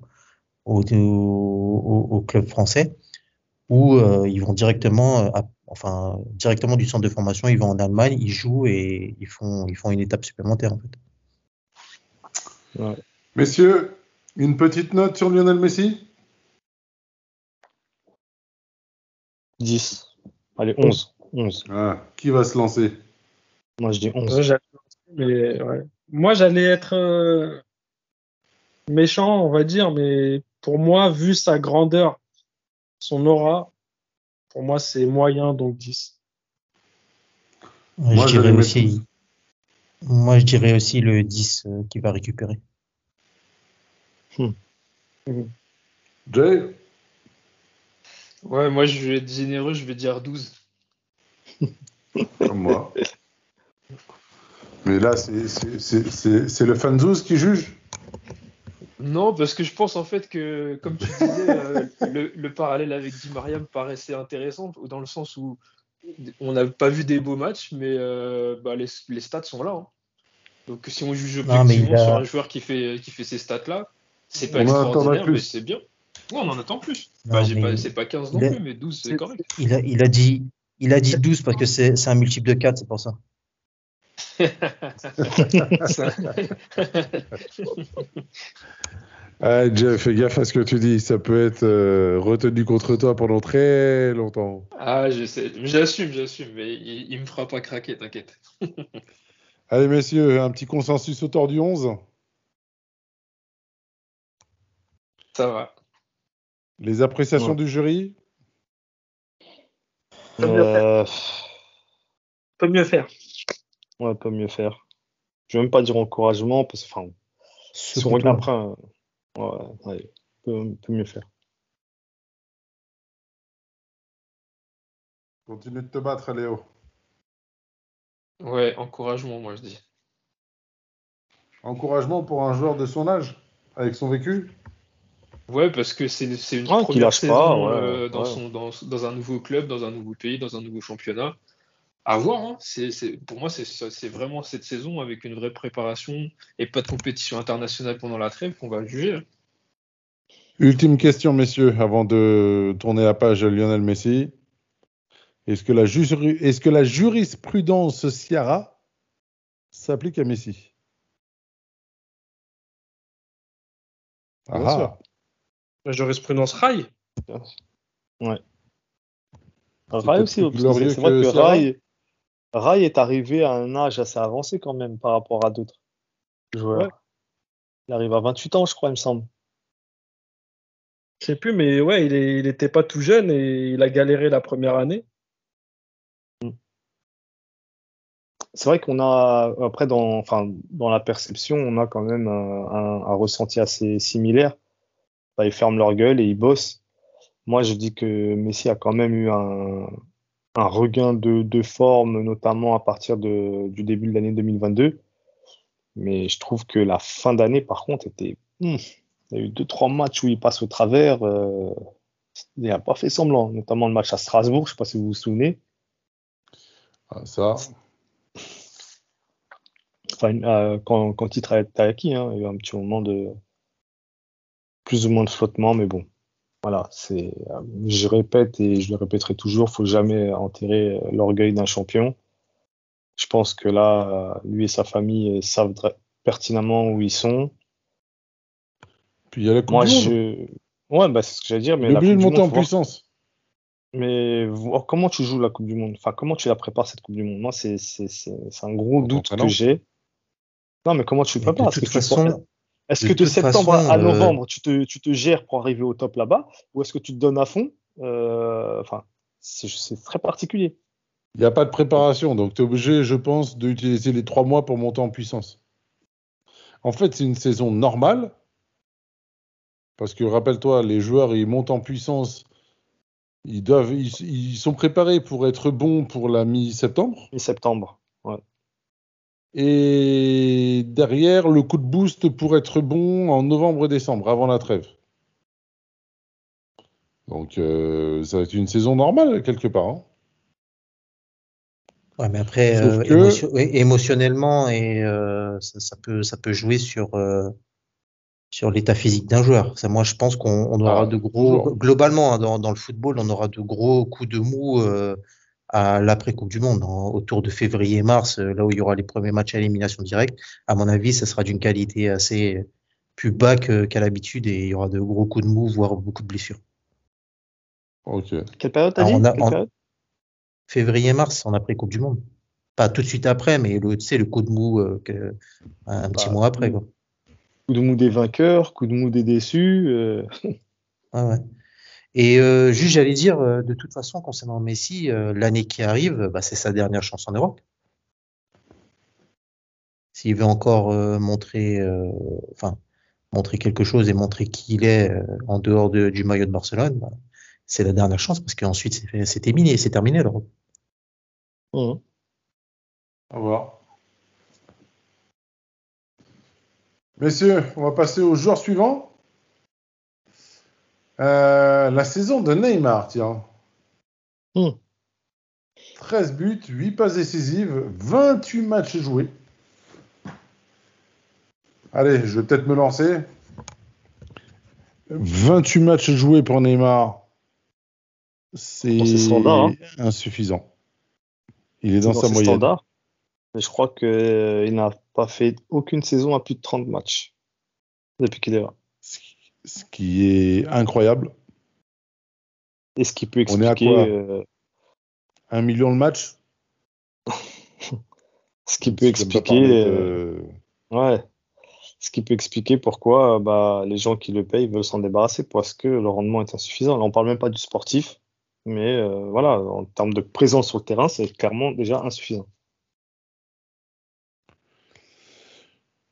Speaker 4: au, au, au- au club français, ou euh, ils vont directement, euh, à- enfin, directement du centre de formation, ils vont en Allemagne, ils jouent et ils font, ils font une étape supplémentaire en fait.
Speaker 1: Messieurs, une petite note sur Lionel Messi?
Speaker 2: 10. Allez, 11. 11.
Speaker 1: Ah, Qui va se lancer?
Speaker 2: Moi, je dis 11.
Speaker 5: Ouais, j'allais- mais, ouais. Moi, j'allais être euh, méchant, on va dire, mais pour moi, vu sa grandeur, son aura, pour moi, c'est moyen, donc 10.
Speaker 1: Moi,
Speaker 4: je dirais aussi, moi, je dirais aussi le 10 euh, qui va récupérer.
Speaker 1: Jay?
Speaker 3: Ouais, moi je vais être généreux, je vais dire 12.
Speaker 1: Comme moi. Mais là, c'est- c'est- c'est c'est- c'est le fan 12 qui juge?
Speaker 3: Non, parce que je pense en fait que, comme tu disais, euh, le, le parallèle avec Di Maria me paraissait intéressant, dans le sens où on n'a pas vu des beaux matchs, mais euh, bah, les, les stats sont là. hein. Donc si on juge objectivement
Speaker 4: a-
Speaker 3: sur un joueur qui fait, qui fait ces stats-là, c'est pas
Speaker 1: On
Speaker 3: extraordinaire,
Speaker 1: plus.
Speaker 3: mais c'est bien. Ouais, on en attend plus. Bah,
Speaker 4: mais
Speaker 3: pas- c'est pas 15 non
Speaker 4: il a-
Speaker 3: plus, mais 12 c'est correct.
Speaker 4: Il a, il a dit, il a dit 12 parce que c'est c'est un multiple de 4, c'est pour ça.
Speaker 1: Ah, Jeff, fais gaffe à ce que tu dis. Ça peut être euh, retenu contre toi pendant très longtemps.
Speaker 3: ah, je sais. J'assume, j'assume, mais il, il me fera pas craquer, t'inquiète.
Speaker 1: Allez, messieurs, un petit consensus autour du 11.
Speaker 3: Ça va.
Speaker 1: Les appréciations
Speaker 2: Ouais.
Speaker 1: du jury?
Speaker 2: Euh,
Speaker 5: Peut mieux faire.
Speaker 2: Ouais, peut mieux faire. Je vais même pas dire encouragement, parce que, enfin, si on regarde après, euh, ouais, ouais, peut, peut mieux faire.
Speaker 1: Continue de te battre, Léo.
Speaker 3: Ouais, encouragement, moi je dis.
Speaker 1: Encouragement pour un joueur de son âge, avec son vécu.
Speaker 3: Ouais, parce que c'est c'est une
Speaker 2: Ouais, qu'il
Speaker 3: première
Speaker 2: lâche
Speaker 3: saison
Speaker 2: pas, ouais,
Speaker 3: euh, dans,
Speaker 2: ouais.
Speaker 3: son, dans, dans un nouveau club, dans un nouveau pays, dans un nouveau championnat. À voir, hein. Pour moi, c'est, vraiment cette saison avec une vraie préparation et pas de compétition internationale pendant la trêve qu'on va juger. hein.
Speaker 1: Ultime question, messieurs, avant de tourner la page à Lionel Messi. Est-ce que la, que jurisprudence Ciara s'applique à Messi? Ah,
Speaker 5: sûr. La jurisprudence Rai?
Speaker 2: Rai aussi, c'est vrai
Speaker 1: que.
Speaker 2: Rai, Rai est arrivé à un âge assez avancé quand même par rapport à d'autres joueurs.
Speaker 5: Ouais.
Speaker 2: Il arrive à 28 ans, je crois, il me semble.
Speaker 5: Je sais plus, mais ouais, il, est, il était pas tout jeune et il a galéré la première année.
Speaker 2: C'est vrai qu'on a, après, dans, enfin, dans la perception, on a quand même un, un- un ressenti assez similaire. Bah, ils ferment leur gueule et ils bossent. Moi, je dis que Messi a quand même eu un, un regain de, de forme, notamment à partir de, du début de l'année 2022. Mais je trouve que la fin d'année, par contre, était. hmm, il y a eu deux, trois matchs où il passe au travers. euh, il n'a pas fait semblant, notamment le match à Strasbourg, je ne sais pas si vous vous souvenez.
Speaker 1: ah, ça.
Speaker 2: Enfin, euh, quand, quand il travaillait avec Taaki, hein, il y a eu un petit moment de plus ou moins de flottement, mais bon, voilà, c'est, euh, je répète et je le répéterai toujours, faut jamais enterrer euh, l'orgueil d'un champion. Je pense que là, euh, lui et sa famille savent pertinemment où ils sont.
Speaker 1: Puis il y a la Coupe
Speaker 2: Moi,
Speaker 1: du Monde.
Speaker 2: je, ouais, bah, c'est ce que j'allais dire, mais la Coupe
Speaker 1: de
Speaker 2: du
Speaker 1: monter
Speaker 2: Monde,
Speaker 1: en
Speaker 2: voir-
Speaker 1: puissance.
Speaker 2: mais voir comment tu joues la Coupe du Monde, enfin, comment tu la prépares cette Coupe du Monde? Moi, c'est, c'est, c'est, c'est un gros doute que j'ai. Non, mais comment tu le
Speaker 4: de
Speaker 2: prépares? Est-ce
Speaker 4: toute façon,
Speaker 2: Est-ce que de septembre
Speaker 4: façon,
Speaker 2: à
Speaker 4: euh,
Speaker 2: novembre, tu te, tu te gères pour arriver au top là-bas, ou est-ce que tu te donnes à fond Euh, Enfin, c'est c'est très particulier.
Speaker 1: Il n'y a pas de préparation, donc tu es obligé, je pense, d'utiliser les trois mois pour monter en puissance. En fait, c'est une saison normale, parce que rappelle-toi, les joueurs, ils montent en puissance, ils, doivent, ils, ils sont préparés pour être bons pour la mi-septembre,
Speaker 2: Mi-septembre.
Speaker 1: Et derrière, le coup de boost pour être bon en novembre-décembre, avant la trêve. Donc, euh, ça va être une saison normale, quelque part. hein.
Speaker 4: Ouais, mais après, euh,
Speaker 1: que-
Speaker 4: émotion- oui, émotionnellement, et euh, ça, ça peut, ça peut jouer sur, sur l'état physique d'un joueur. Ça, moi, je pense qu'on on aura
Speaker 1: Ah,
Speaker 4: de gros,
Speaker 1: toujours.
Speaker 4: globalement, hein, dans, dans le football, on aura de gros coups de mou à l'après-Coupe du Monde, en- autour de février-mars, euh, là où il y aura les premiers matchs à élimination directe. À mon avis, ça sera d'une qualité assez plus bas que- qu'à l'habitude et il y aura de gros coups de mou, voire beaucoup de blessures.
Speaker 1: Ok.
Speaker 2: Quelle période t'as dit
Speaker 4: Février-mars, en après-Coupe du Monde. Pas tout de suite après, mais le, tu sais, le coup de mou euh, que- un petit
Speaker 2: Bah,
Speaker 4: mois après. Quoi.
Speaker 2: Coup de mou des vainqueurs, coup de mou des déçus. euh,
Speaker 4: Ouais, ouais. Et euh, juste, j'allais dire, euh, de toute façon, concernant Messi, euh, l'année qui arrive, bah, c'est sa dernière chance en Europe. S'il veut encore euh, montrer, euh, enfin, montrer quelque chose et montrer qui il est euh, en dehors de- du maillot de Barcelone, bah, c'est la dernière chance parce qu'ensuite c'est terminé, c'est terminé l'Europe.
Speaker 2: mhm.
Speaker 1: Au revoir. Messieurs, on va passer au joueur suivant. Euh, la saison de Neymar, tiens.
Speaker 2: Hmm.
Speaker 1: 13 buts, 8 passes décisives, 28 matchs joués. Allez, je vais peut-être me lancer. 28 matchs joués pour Neymar. C'est
Speaker 2: standard, hein.
Speaker 1: insuffisant. Il est dans, sa moyenne.
Speaker 2: standards. Mais je crois qu'il n'a pas fait aucune saison à plus de 30 matchs depuis qu'il est là.
Speaker 1: Ce qui- est incroyable.
Speaker 2: Et ce qui peut
Speaker 1: On est à
Speaker 2: expliquer,
Speaker 1: quoi
Speaker 2: euh,
Speaker 1: Un million de matchs.
Speaker 2: ce qui peut expliquer, euh,
Speaker 1: de-
Speaker 2: ouais, ce qui peut expliquer pourquoi bah, les gens qui le payent veulent s'en débarrasser parce que le rendement est insuffisant. Là, on parle même pas du sportif, mais euh, voilà, en termes de présence sur le terrain, c'est clairement déjà insuffisant.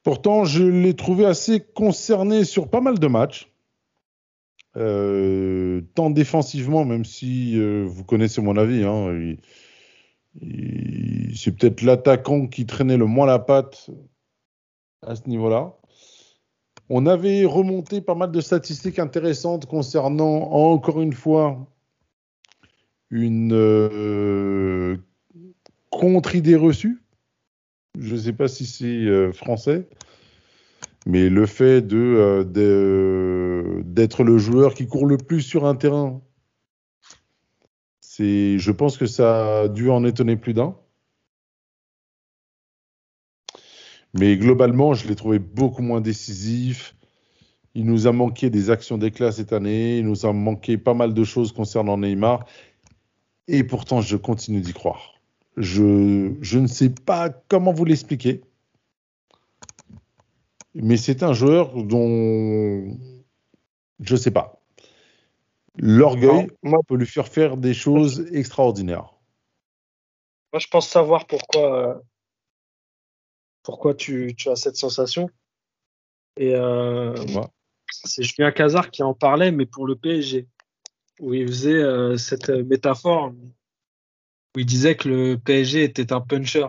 Speaker 1: Pourtant, je l'ai trouvé assez concerné sur pas mal de matchs. Euh, tant défensivement, même si euh, vous connaissez mon avis, hein, c'est peut-être l'attaquant qui traînait le moins la patte à ce niveau-là. On avait remonté pas mal de statistiques intéressantes concernant, encore une fois, une euh, contre-idée reçue. Je ne sais pas si c'est euh, français, mais le fait euh, d'être le joueur qui court le plus sur un terrain, c'est, je pense que ça a dû en étonner plus d'un. Mais globalement, je l'ai trouvé beaucoup moins décisif. Il nous a manqué des actions d'éclat cette année. Il nous a manqué pas mal de choses concernant Neymar. Et pourtant, je continue d'y croire. Je, je ne sais pas comment vous l'expliquer. Mais c'est un joueur dont je ne sais pas. L'orgueil peut lui faire faire des choses extraordinaires.
Speaker 2: moi, je pense savoir pourquoi, euh, pourquoi tu, tu as cette sensation. Et euh, c'est Julien Cazard qui en parlait, mais pour le PSG, où il faisait euh, cette métaphore, où il disait que le PSG était un puncher.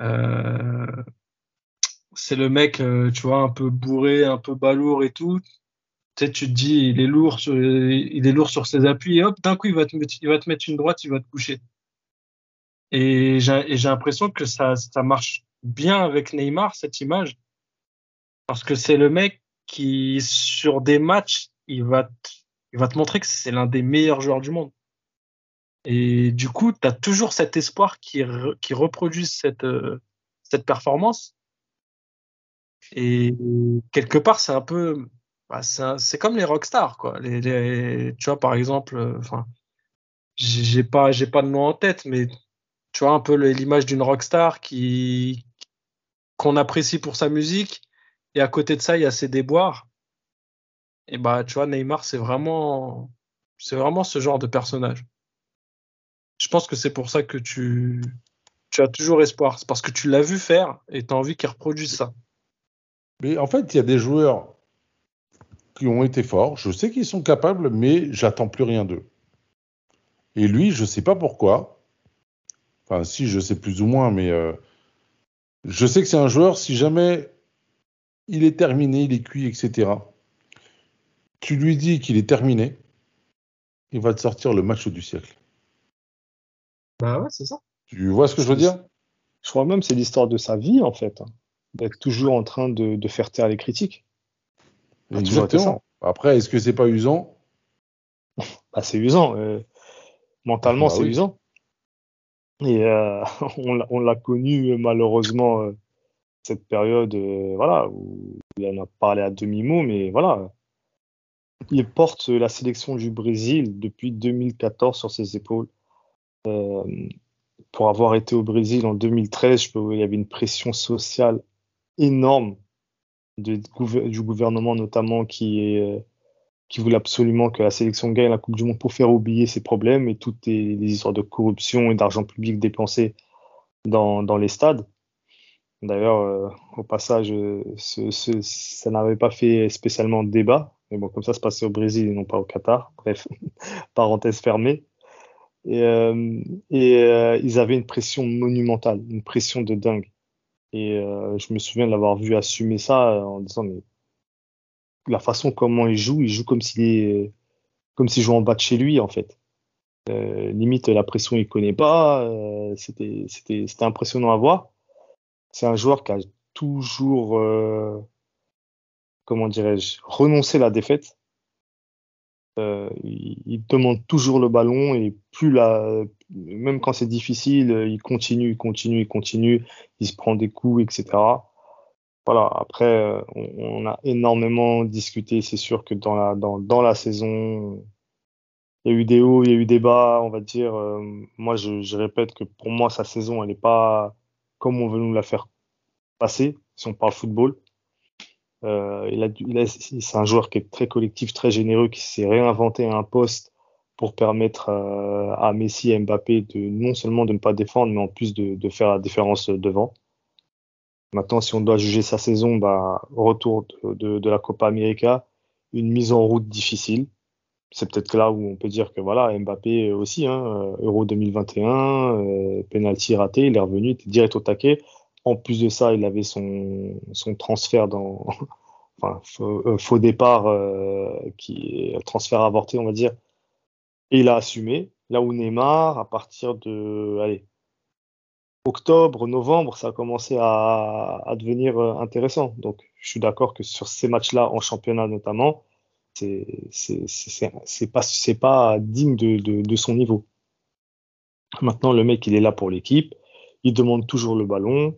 Speaker 2: Euh, c'est le mec, euh, tu vois, un peu bourré, un peu balourd et tout. Tu sais, tu te dis, il est lourd sur, il est lourd sur ses appuis, et hop, d'un coup, il va, te mettre, une droite, il va te coucher. Et j'ai l'impression que ça, marche bien avec Neymar, cette image, parce que c'est le mec qui, sur des matchs, il va te montrer que c'est l'un des meilleurs joueurs du monde. Et du coup, tu as toujours cet espoir qui, re- reproduise cette, euh, cette performance. Et quelque part, c'est un peu, bah, c'est comme les rockstars, quoi. Tu vois, par exemple, euh, enfin, j'ai j'ai pas, j'ai pas de nom en tête, mais tu vois un peu l'image d'une rockstar qui qu'on apprécie pour sa musique, et à côté de ça, il y a ses déboires. Et bah, tu vois, Neymar, c'est vraiment, c'est vraiment ce genre de personnage. Je pense que c'est pour ça que tu, as toujours espoir. C'est parce que tu l'as vu faire et tu as envie qu'il reproduise ça.
Speaker 1: Mais en fait, il y a des joueurs qui ont été forts. Je sais qu'ils sont capables, mais j'attends plus rien d'eux. Et lui, je sais pas pourquoi. Enfin, si, je sais plus ou moins, mais euh, je sais que c'est un joueur, si jamais il est terminé, il est cuit, etc. Tu lui dis qu'il est terminé, il va te sortir le match du siècle.
Speaker 2: Bah ouais, c'est ça.
Speaker 1: Tu vois ce que je veux dire?
Speaker 2: Je crois même que c'est l'histoire de sa vie, en fait. hein. D'être toujours en train de, de faire taire les critiques. Ah,
Speaker 1: Exactement. Après, est-ce que c'est pas usant?
Speaker 2: Bah, c'est usant. euh, mentalement,
Speaker 1: Bah
Speaker 2: c'est
Speaker 1: oui.
Speaker 2: usant. Et euh, on l'a- on l'a connu euh, malheureusement euh, cette période, voilà, où il en a parlé à demi-mot, mais voilà. Il porte la sélection du Brésil depuis 2014 sur ses épaules. Euh, pour avoir été au Brésil en 2013, je peux, il y avait une pression sociale énorme du gouvernement notamment euh, qui voulait absolument que la sélection gagne la Coupe du Monde pour faire oublier ses problèmes et toutes les, histoires de corruption et d'argent public dépensé dans, les stades. D'ailleurs, euh, au passage, ça n'avait pas fait spécialement débat, mais bon, comme ça se passait au Brésil et non pas au Qatar. Bref, parenthèse fermée. Et, euh, euh, ils avaient une pression monumentale, une pression de dingue. Et euh, je me souviens de l'avoir vu assumer ça en disant mais la façon comment il joue, il joue comme s'il est comme s'il jouait en bas de chez lui en fait. Limite la pression il connaît pas, c'était c'était c'était impressionnant à voir. C'est un joueur qui a toujours comment dirais-je renoncé à la défaite. Euh, il, il demande toujours le ballon et plus la même quand c'est difficile, il continue, il continue, il continue, il se prend des coups, etc. Voilà, après, euh, on, a énormément discuté. C'est sûr que dans la, dans, dans la saison, il y a eu des hauts, il y a eu des bas, on va dire. Euh, moi, je, je répète que pour moi, sa saison, elle n'est pas comme on veut nous la faire passer, si on parle football. Euh, il a, c'est un joueur qui est très collectif, très généreux, qui s'est réinventé un poste pour permettre euh, à Messi et Mbappé de non seulement de ne pas défendre, mais en plus de, faire la différence devant. Maintenant, si on doit juger sa saison, bah, retour de, la Copa América, une mise en route difficile. C'est peut-être là où on peut dire que voilà, Mbappé aussi, hein, Euro 2021, euh, penalty raté, il est revenu, il était direct au taquet. En plus de ça, il avait son, transfert dans. Enfin, faux, euh, départ, euh, qui transfert avorté, on va dire. Et il a assumé. Là où Neymar, à partir de. Allez, octobre, novembre, ça a commencé à, devenir euh, intéressant. Donc, je suis d'accord que sur ces matchs-là, en championnat notamment, c'est pas, pas digne de, son niveau. Maintenant, le mec, il est là pour l'équipe. Il demande toujours le ballon.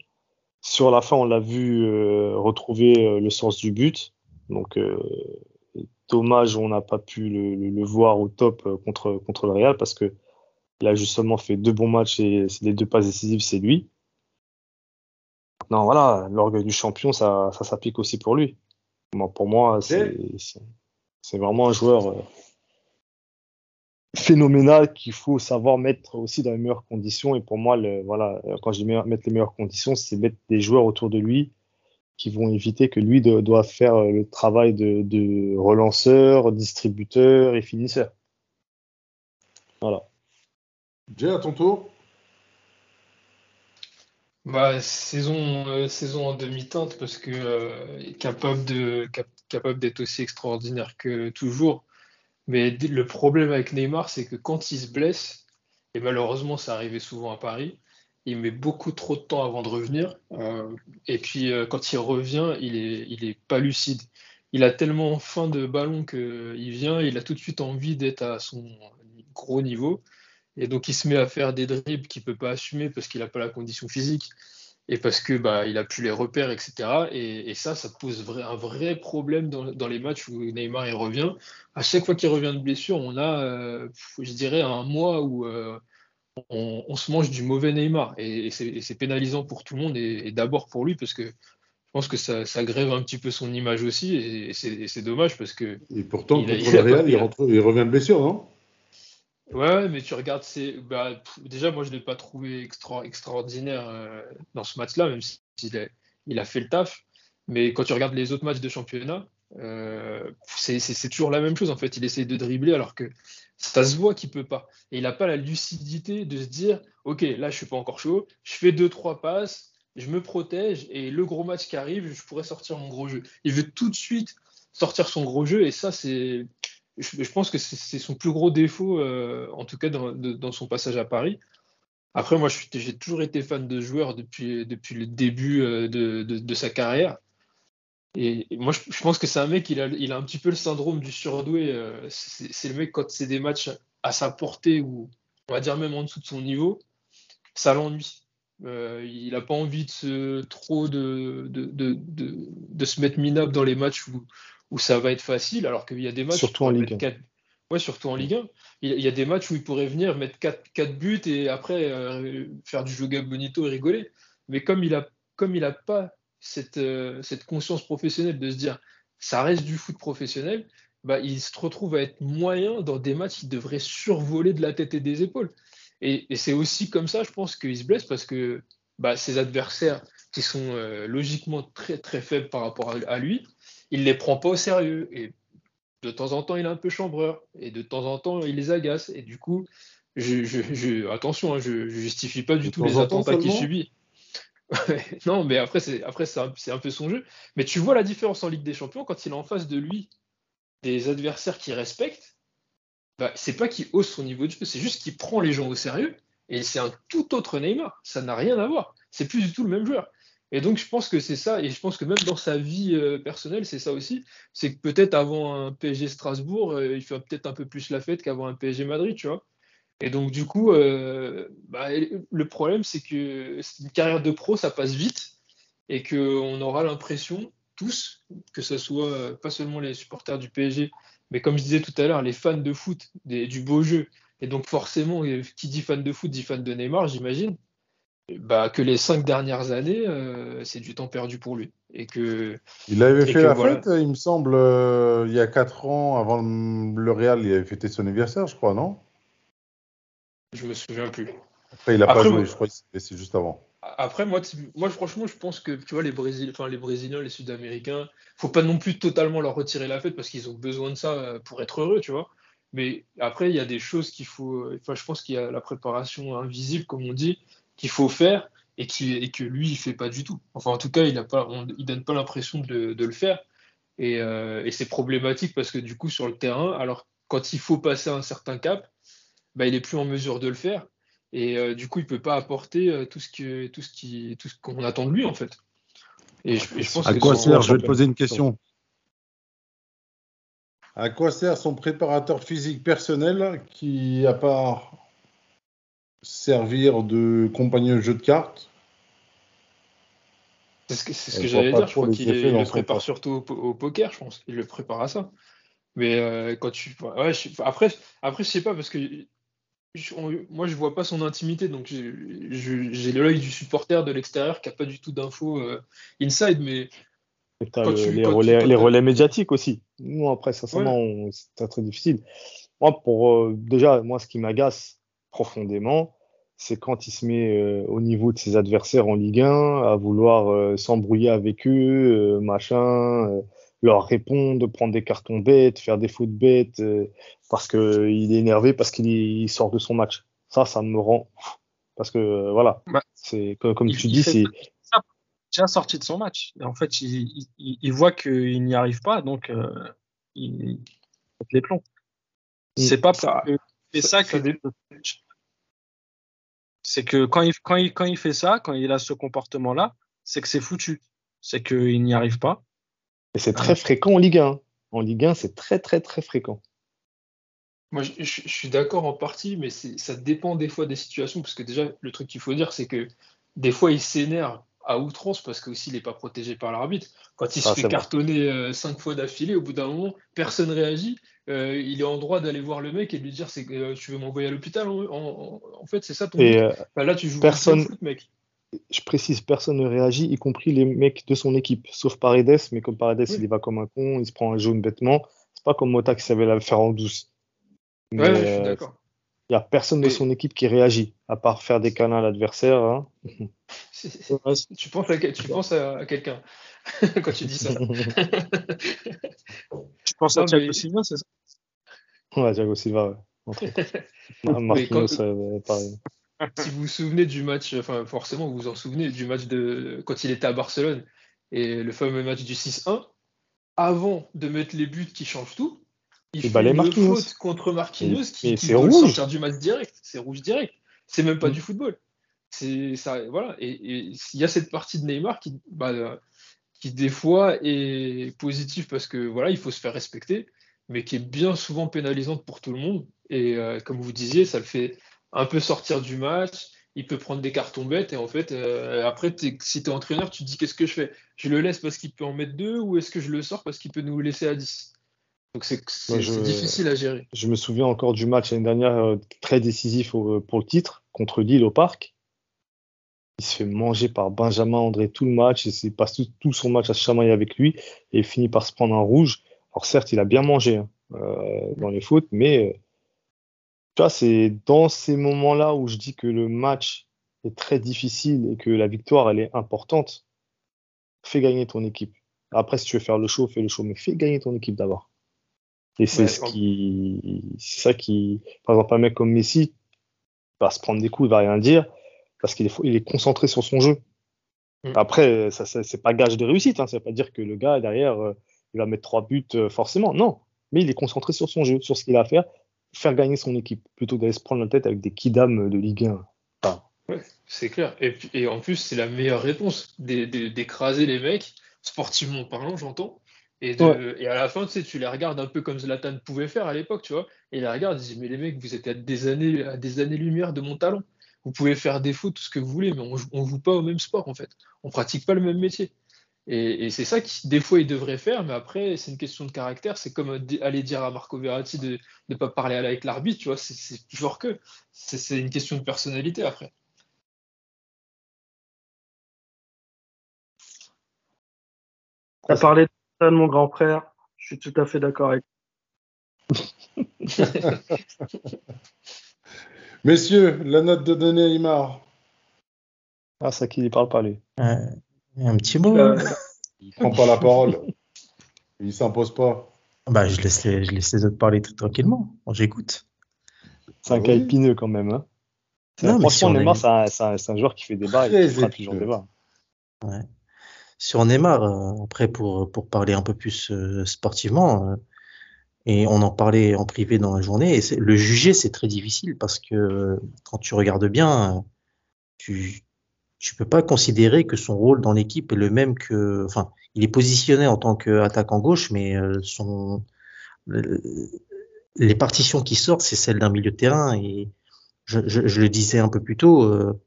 Speaker 2: Sur la fin, on l'a vu euh, retrouver euh, le sens du but. Donc, euh, dommage, on n'a pas pu le, le, le, voir au top contre, contre le Real parce que il a justement fait deux bons matchs et les deux passes décisives, c'est lui. Non, voilà, l'orgueil du champion, ça, ça s'applique aussi pour lui. Moi, pour moi, c'est vraiment un joueur phénoménal qu'il faut savoir mettre aussi dans les meilleures conditions. Et pour moi, le, voilà, quand je dis mettre les meilleures conditions, c'est mettre des joueurs autour de lui qui vont éviter que lui de, doit faire euh, le travail de, de relanceur, distributeur et finisseur. Voilà.
Speaker 1: Jay, à ton tour.
Speaker 3: Bah, saison, euh, saison en demi-teinte parce que euh, capable de cap, capable d'être aussi extraordinaire que toujours. Mais le problème avec Neymar, c'est que quand il se blesse, et malheureusement ça arrivait souvent à Paris, il met beaucoup trop de temps avant de revenir. Euh, et puis euh, quand il revient, il est, il est pas lucide. Il a tellement faim de ballon qu'il vient, il a tout de suite envie d'être à son gros niveau. Et donc il se met à faire des dribbles qu'il peut pas assumer parce qu'il n'a pas la condition physique et parce que bah il a plus les repères, etc. Et, et ça, ça pose vrai, un vrai problème dans, dans, les matchs où Neymar il revient. À chaque fois qu'il revient de blessure, on a, euh, je dirais, un mois où euh, on, on, se mange du mauvais Neymar et, et c'est pénalisant pour tout le monde et, et d'abord pour lui parce que je pense que ça, ça, grève un petit peu son image aussi et c'est dommage parce que.
Speaker 1: Et pourtant, contre le Real, il, il revient de blessure, non?
Speaker 3: Ouais, mais tu regardes, c'est bah, déjà moi je l'ai pas trouvé extra, extraordinaire euh, dans ce match-là, même s'il a, il a fait le taf. Mais quand tu regardes les autres matchs de championnat, euh, c'est toujours la même chose en fait. Il essaye de dribbler alors que ça se voit qu'il peut pas. Et il n'a pas la lucidité de se dire, ok, là je suis pas encore chaud, je fais deux trois passes, je me protège et le gros match qui arrive, je pourrais sortir mon gros jeu. Il veut tout de suite sortir son gros jeu et ça c'est je, pense que c'est son plus gros défaut, euh, en tout cas dans, son passage à Paris. Après, moi, j'ai toujours été fan de joueur depuis, le début euh, de, sa carrière. Et, moi, je, pense que c'est un mec, il a, un petit peu le syndrome du surdoué. Euh, c'est le mec, quand c'est des matchs à sa portée ou on va dire même en dessous de son niveau, ça l'ennuie. Il n'a pas envie de se, trop de, de se mettre minable dans les matchs où, où ça va être facile, alors qu'il y a des matchs.
Speaker 2: Surtout en Ligue 1.
Speaker 3: 4... Ouais, surtout en Ligue 1. Il y a des matchs où il pourrait venir mettre 4, 4 buts et après euh, faire du jeu bonito et rigoler. Mais comme il a, comme il a pas cette, euh, cette conscience professionnelle de se dire ça reste du foot professionnel, bah, il se retrouve à être moyen dans des matchs qui devraient survoler de la tête et des épaules. Et, et c'est aussi comme ça, je pense, qu'il se blesse parce que bah, ses adversaires, qui sont euh, logiquement très très faibles par rapport à, à lui, il les prend pas au sérieux. Et de temps en temps, il est un peu chambreur. Et de temps en temps, il les agace. Et du coup, je, je, je attention, hein, je, ne justifie pas du de tout les attentats qu'il subit. non, mais après, c'est après c'est un, un, peu son jeu. Mais tu vois la différence en Ligue des Champions quand il a en face de lui des adversaires qu'il respecte. Bah, c'est pas qu'il hausse son niveau de jeu, c'est juste qu'il prend les gens au sérieux. Et c'est un tout autre Neymar. Ça n'a rien à voir. C'est plus du tout le même joueur. Et donc, je pense que c'est ça, et je pense que même dans sa vie euh, personnelle, c'est ça aussi. C'est que peut-être avant un PSG Strasbourg, euh, il fait peut-être un peu plus la fête qu'avant un PSG Madrid, tu vois. Et donc, du coup, euh, bah, le problème, c'est que une carrière de pro, ça passe vite, et qu'on aura l'impression, tous, que ce soit pas seulement les supporters du PSG, mais comme je disais tout à l'heure, les fans de foot, des, du beau jeu, et donc forcément, qui dit fan de foot dit fan de Neymar, j'imagine bah, que les cinq dernières années, euh, c'est du temps perdu pour lui. Et que,
Speaker 1: il avait fait la voilà. fête, il me semble, euh, il y a quatre ans, avant le Real, il avait fêté son anniversaire, je crois, non?
Speaker 3: Je me souviens plus.
Speaker 1: Après, il n'a pas joué, moi, je crois que c'est juste avant.
Speaker 3: Après, moi, moi, franchement, je pense que tu vois, les, Brésil... enfin, les Brésiliens, les Sud-Américains, faut pas non plus totalement leur retirer la fête parce qu'ils ont besoin de ça euh, pour être heureux, tu vois. Mais après, il y a des choses qu'il faut. Enfin, je pense qu'il y a la préparation invisible, comme on dit qu'il faut faire et, qui, et que lui, il fait pas du tout. Enfin, en tout cas, il ne il donne pas l'impression de, de, le faire. Et, euh, et c'est problématique parce que du coup, sur le terrain, alors quand il faut passer un certain cap, bah, il est plus en mesure de le faire. Et euh, du coup, il peut pas apporter euh, tout ce que tout ce qui tout ce qu'on attend de lui en fait.
Speaker 1: Et je, et je pense à quoi sert Je vais te poser une question. À quoi sert son préparateur physique personnel qui, à part servir de compagnon de jeu de cartes
Speaker 3: C'est ce que, ce que j'allais dire. Je crois qu'il le prépare surtout au, poker, je pense. Il le prépare à ça. Mais euh, quand tu. Ouais, après, après, je sais pas, parce que moi, je vois pas son intimité, donc j'ai l'œil du supporter de l'extérieur qui a pas du tout d'infos euh, inside, mais
Speaker 2: les, relais, les relais médiatiques aussi. Nous, après, sincèrement, c'est très, très difficile. Moi, pour euh, déjà, moi, ce qui m'agace profondément, c'est quand il se met euh, au niveau de ses adversaires en Ligue 1 à vouloir euh, s'embrouiller avec eux, machin, leur répondre, prendre des cartons bêtes, faire des fautes bêtes, parce qu'il est énervé, parce qu'il sort de son match. Ça, ça me rend. Parce que voilà, bah, c'est comme, comme tu dis, c'est
Speaker 5: déjà sorti de son match. Et en fait, il, il, il voit qu'il n'y arrive pas, donc euh, il fait les plombs. Mm. C'est pas ça. C'est ça, que. C'est que quand il, quand, il, quand il fait ça, quand il a ce comportement-là, c'est que c'est foutu. C'est qu'il n'y arrive pas.
Speaker 2: Et c'est très fréquent en Ligue 1. En Ligue 1, c'est très, très, très fréquent.
Speaker 3: Moi, je, je suis d'accord en partie, mais ça dépend des fois des situations, parce que déjà, le truc qu'il faut dire, c'est que des fois, il s'énerve à outrance parce qu'aussi il n'est pas protégé par l'arbitre. Quand il se fait cartonner euh, cinq fois d'affilée, au bout d'un moment, personne réagit. Euh, il est en droit d'aller voir le mec et lui dire c'est euh, tu veux m'envoyer à l'hôpital en, fait c'est ça ton
Speaker 2: et là tu joues personne foot, mec je précise personne ne réagit y compris les mecs de son équipe sauf Paredes mais comme Paredes il y va comme un con il se prend un jaune bêtement c'est pas comme Mota qui savait la faire en douce
Speaker 3: ouais, je suis d'accord
Speaker 2: il n'y a personne de son équipe qui réagit, à part faire des câlins à l'adversaire. Hein.
Speaker 3: tu penses à, tu penses à, quelqu'un quand tu dis ça.
Speaker 5: tu penses à Thiago Silva, c'est ça?
Speaker 2: Ouais, Thiago Silva, ouais. Marquinhos, euh, pareil.
Speaker 3: Si vous vous souvenez du match, enfin forcément vous vous en souvenez du match de quand il était à Barcelone et le fameux match du 6-1, avant de mettre les buts qui changent tout, il fait une faute contre Marquinhos qui, qui peut sortir du match direct. C'est rouge direct. C'est même pas mm. du football. C'est ça, voilà. Et il y a cette partie de Neymar qui, bah, qui des fois est positive parce que voilà, il faut se faire respecter, mais qui est bien souvent pénalisante pour tout le monde. Et euh, comme vous disiez, ça le fait un peu sortir du match. Il peut prendre des cartons bêtes et en fait, euh, après, si tu es entraîneur, tu te dis qu'est-ce que je fais? Je le laisse parce qu'il peut en mettre deux ou est-ce que je le sors parce qu'il peut nous laisser à 10 donc c'est difficile à gérer.
Speaker 2: Je me souviens encore du match l'année dernière euh, très décisif pour le titre contre Lille au parc. Il se fait manger par Benjamin André tout le match. Il passe tout, son match à se chamailler avec lui et il finit par se prendre un rouge. Alors certes, il a bien mangé hein, euh, dans les fautes, mais euh, tu vois, c'est dans ces moments-là où je dis que le match est très difficile et que la victoire elle est importante. Fais gagner ton équipe. Après, si tu veux faire le show, fais le show, mais fais gagner ton équipe d'abord. Et c'est ce qui, c'est ça qui, par exemple, un mec comme Messi va se prendre des coups, il va rien dire parce qu'il est, il est concentré sur son jeu. Mm. Après, ça, c'est pas gage de réussite. Hein. Ça veut pas dire que le gars derrière, euh, il va mettre trois buts euh, forcément. Non, mais il est concentré sur son jeu, sur ce qu'il a à faire, faire gagner son équipe, plutôt d'aller se prendre la tête avec des kidams de Ligue 1.
Speaker 3: Ouais, c'est clair. Et, et, en plus, c'est la meilleure réponse d'écraser les mecs, sportivement parlant, j'entends. Et, et, à la fin, tu sais, tu les regardes un peu comme Zlatan pouvait faire à l'époque, tu vois. Et il les regarde, il dit, mais les mecs, vous êtes à des années, à des années-lumière de mon talent. Vous pouvez faire des fautes, tout ce que vous voulez, mais on ne joue pas au même sport, en fait. On pratique pas le même métier. Et, et c'est ça qui, des fois, il devrait faire, mais après, c'est une question de caractère. C'est comme aller dire à Marco Verratti de ne pas parler avec l'arbitre, tu vois. C'est plus fort que. C'est une question de personnalité, après.
Speaker 5: Tu as parlé de mon grand frère. Je suis tout à fait d'accord avec.
Speaker 1: Messieurs, la note de Denis Aymar.
Speaker 2: Ah, ça qui ne parle pas, lui.
Speaker 4: un petit mot.
Speaker 1: Euh, il prend pas la parole. Il s'impose pas.
Speaker 4: Bah, je laisse les, je laisse les autres parler tout tranquillement. J'écoute.
Speaker 2: C'est un ah cas épineux quand même. Hein. Non, mais
Speaker 4: si on
Speaker 2: Neymar,
Speaker 4: eu-
Speaker 2: c'est un, joueur qui fait débat et
Speaker 1: Très
Speaker 2: qui fera toujours débat.
Speaker 4: Ouais. Sur Neymar, euh, après pour, pour parler un peu plus euh, sportivement, euh, et on en parlait en privé dans la journée, et le juger c'est très difficile parce que quand tu regardes bien, tu tu peux pas considérer que son rôle dans l'équipe est le même que, enfin, il est positionné en tant qu'attaquant gauche, mais son le- les partitions qui sortent, c'est celles d'un milieu de terrain et je, je, je le disais un peu plus tôt. euh,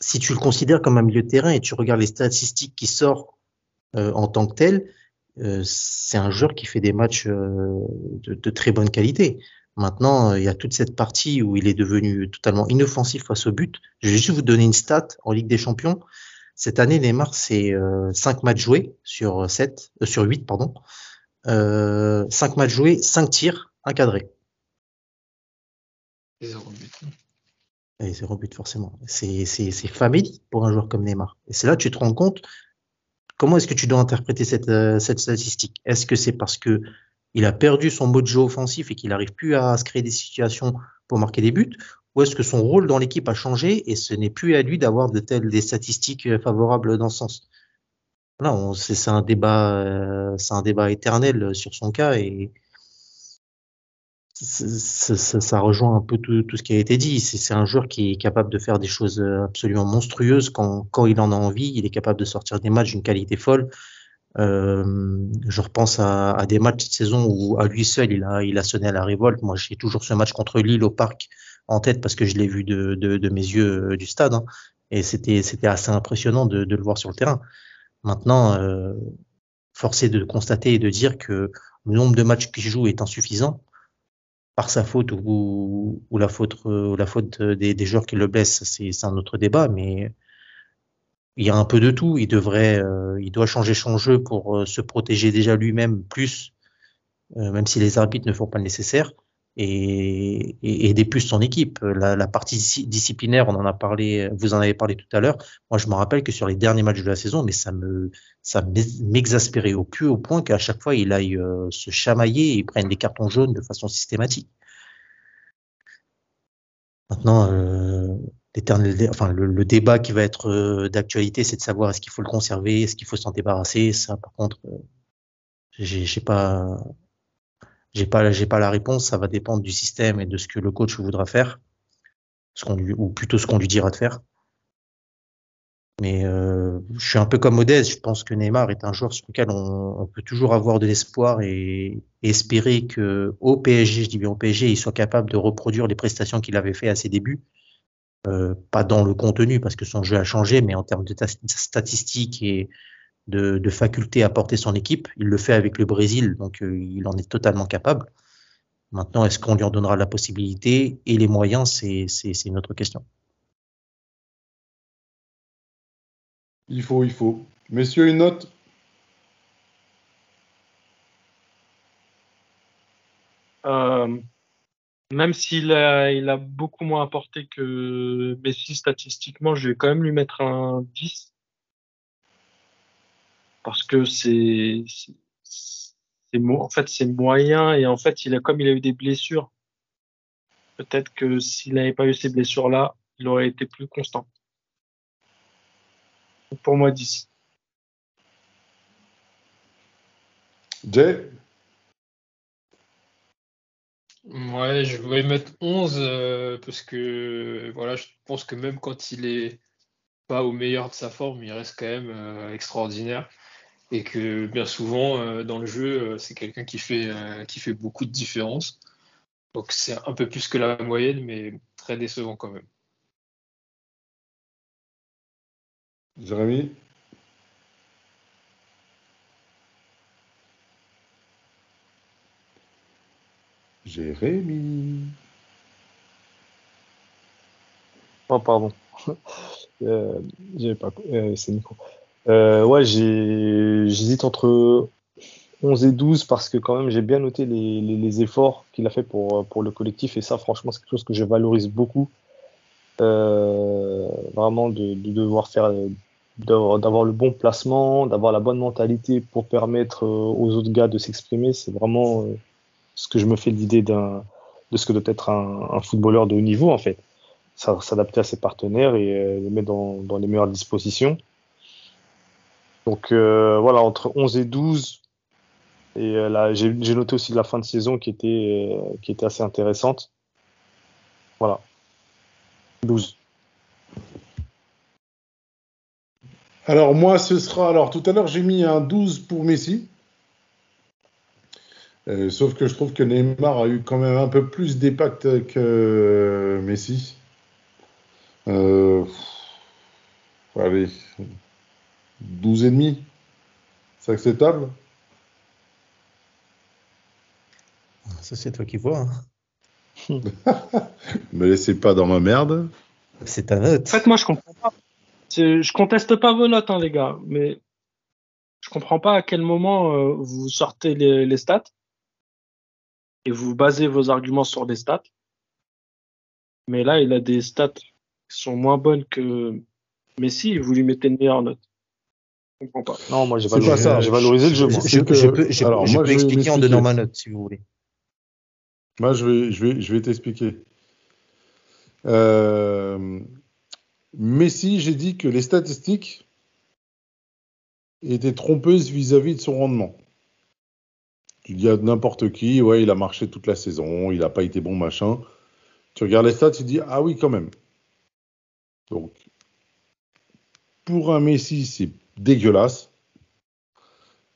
Speaker 4: si tu le considères comme un milieu de terrain et tu regardes les statistiques qui sortent euh, en tant que tel, euh, c'est un joueur qui fait des matchs euh, de, de très bonne qualité. Maintenant, euh, il y a toute cette partie où il est devenu totalement inoffensif face au but. Je vais juste vous donner une stat en Ligue des Champions. Cette année, Neymar, c'est euh, 5 matchs joués sur 7, euh, sur 8, pardon. Euh, 5 matchs joués, 5 tirs, un cadré.
Speaker 3: Zéro but.
Speaker 4: Et zéro but forcément. C'est famélique pour un joueur comme Neymar. Et c'est là que tu te rends compte comment est-ce que tu dois interpréter cette euh, cette statistique? Est-ce que c'est parce que il a perdu son mode de jeu offensif et qu'il n'arrive plus à se créer des situations pour marquer des buts, ou est-ce que son rôle dans l'équipe a changé et ce n'est plus à lui d'avoir de telles des statistiques euh, favorables dans ce sens? C'est c'est un débat euh, c'est un débat éternel sur son cas et ça, ça- ça- rejoint un peu tout, tout ce qui a été dit. C'est un joueur qui est capable de faire des choses euh, absolument monstrueuses quand, quand il en a envie. Il est capable de sortir des matchs d'une qualité folle. Euh, je repense à, à des matchs cette saison où à lui seul il a, il a sonné à la révolte. Moi, j'ai toujours ce match contre Lille au parc en tête parce que je l'ai vu de, de, de mes yeux euh, du stade. hein. et c'était assez impressionnant de, de le voir sur le terrain. Maintenant, euh, force est de constater et de dire que le nombre de matchs qu'il joue est insuffisant par sa faute ou, ou la faute, euh, ou la faute des, des joueurs qui le blessent, c'est un autre débat, mais il y a un peu de tout. Il devrait, euh, il doit changer son jeu pour euh, se protéger déjà lui-même plus, euh, même si les arbitres ne font pas le nécessaire, et, et aider plus son équipe. La, la partie disci- disciplinaire, on en a parlé, vous en avez parlé tout à l'heure. Moi, je me rappelle que sur les derniers matchs de la saison, mais ça me, ça m'ex- m'exaspérait au plus haut point qu'à chaque fois il aille euh, se chamailler et prenne des cartons jaunes de façon systématique. Maintenant, euh, enfin, le, le débat qui va être euh, d'actualité, c'est de savoir est-ce qu'il faut le conserver, est-ce qu'il faut s'en débarrasser. Ça, par contre, euh, j'ai pas, j'ai pas, j'ai pas la réponse. Ça va dépendre du système et de ce que le coach voudra faire, ce qu'on lui, ou plutôt ce qu'on lui dira de faire. Mais euh, je suis un peu comme Modeste. Je pense que Neymar est un joueur sur lequel on, peut toujours avoir de l'espoir et, et espérer que au PSG, je dis bien au PSG, il soit capable de reproduire les prestations qu'il avait fait à ses débuts. Euh, pas dans le contenu parce que son jeu a changé, mais en termes de ta- statistiques et de, de faculté à porter son équipe, il le fait avec le Brésil, donc euh, il en est totalement capable. Maintenant, est-ce qu'on lui en donnera la possibilité et les moyens, c'est une autre question.
Speaker 1: Il faut, il faut. Messieurs, une note
Speaker 5: Euh, même s'il a, il a beaucoup moins apporté que Messi statistiquement, je vais quand même lui mettre un 10. Parce que c'est, en fait, c'est moyen et en fait, il a, comme il a eu des blessures, peut-être que s'il n'avait pas eu ces blessures-là, il aurait été plus constant. Pour moi, 10.
Speaker 1: Jay?
Speaker 3: Ouais, je vais mettre 11 euh, parce que voilà, je pense que même quand il est pas au meilleur de sa forme, il reste quand même euh, extraordinaire et que bien souvent euh, dans le jeu, euh, c'est quelqu'un qui fait euh, qui fait beaucoup de différence. Donc c'est un peu plus que la moyenne, mais très décevant quand même.
Speaker 1: Jérémy? Jérémy?
Speaker 2: Oh, pardon. Euh, j'avais pas, euh, c'est micro. Euh, ouais, j'hésite entre 11 et 12 parce que quand même j'ai bien noté les, les, les efforts qu'il a fait pour, pour le collectif et ça franchement c'est quelque chose que je valorise beaucoup. Euh, vraiment de, de devoir faire, d'avoir, d'avoir le bon placement, d'avoir la bonne mentalité pour permettre euh, aux autres gars de s'exprimer, c'est vraiment euh, ce que je me fais l'idée d'un, de ce que doit être un, un footballeur de haut niveau en fait s'adapter à ses partenaires et euh, les mettre dans, dans les meilleures dispositions. Donc euh, voilà, entre 11 et 12. Et euh, là, j'ai noté aussi la fin de saison qui était, euh, qui était assez intéressante. Voilà. 12.
Speaker 1: Alors moi, ce sera... Alors tout à l'heure, j'ai mis un 12 pour Messi. Sauf que je trouve que Neymar a eu quand même un peu plus d'impact que Messi. Allez, 12 et demi, c'est acceptable?
Speaker 4: Ça, c'est toi qui vois. hein.
Speaker 1: Me laissez pas dans ma merde.
Speaker 4: C'est ta note.
Speaker 5: En fait, moi, je comprends pas. Je conteste pas vos notes, hein, les gars, mais je comprends pas à quel moment euh, vous sortez les, les stats et vous basez vos arguments sur les stats. Mais là, il a des stats qui sont moins bonnes que Messi et vous lui mettez une meilleure note. Je comprends pas.
Speaker 2: Non, moi j'ai
Speaker 1: C'est pas
Speaker 2: valorisé,
Speaker 1: ça.
Speaker 2: j'ai valorisé le jeu.
Speaker 4: Je,
Speaker 1: que-
Speaker 4: je peux, je-
Speaker 1: alors,
Speaker 4: je
Speaker 1: moi,
Speaker 4: peux
Speaker 1: vais
Speaker 4: expliquer en donnant ma note, si vous voulez.
Speaker 1: Moi, je vais, je vais, je vais t'expliquer. Euh, Messi, j'ai dit que les statistiques étaient trompeuses vis-à-vis de son rendement. Tu dis à n'importe qui, ouais, il a marché toute la saison, il n'a pas été bon, machin. Tu regardes les stats, tu dis, ah oui, quand même. Donc, pour un Messi, c'est dégueulasse.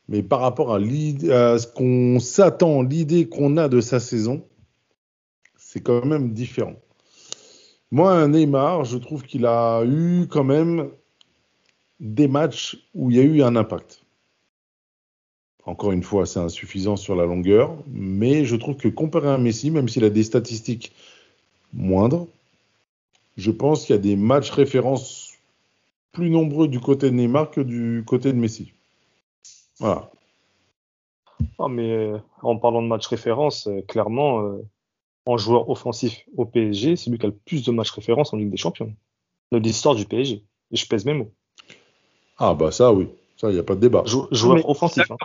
Speaker 1: Mais par rapport à, à ce qu'on s'attend, l'idée qu'on a de sa saison, c'est quand même différent. Moi, un Neymar, je trouve qu'il a eu quand même des matchs où il y a eu un impact. Encore une fois, c'est insuffisant sur la longueur, mais je trouve que comparé à Messi, même s'il a des statistiques moindres, je pense qu'il y a des matchs références plus nombreux du côté de Neymar que du côté de Messi. Voilà.
Speaker 2: Ah, mais euh, en parlant de match référence, euh, clairement, euh, en joueur offensif au PSG, c'est lui qui a le plus de matchs référence en Ligue des Champions. De l'histoire du PSG. Et je pèse mes mots.
Speaker 1: Ah bah ça oui, ça il n'y a pas de débat.
Speaker 2: Jou- joueur
Speaker 5: Mais-
Speaker 2: offensif. hein.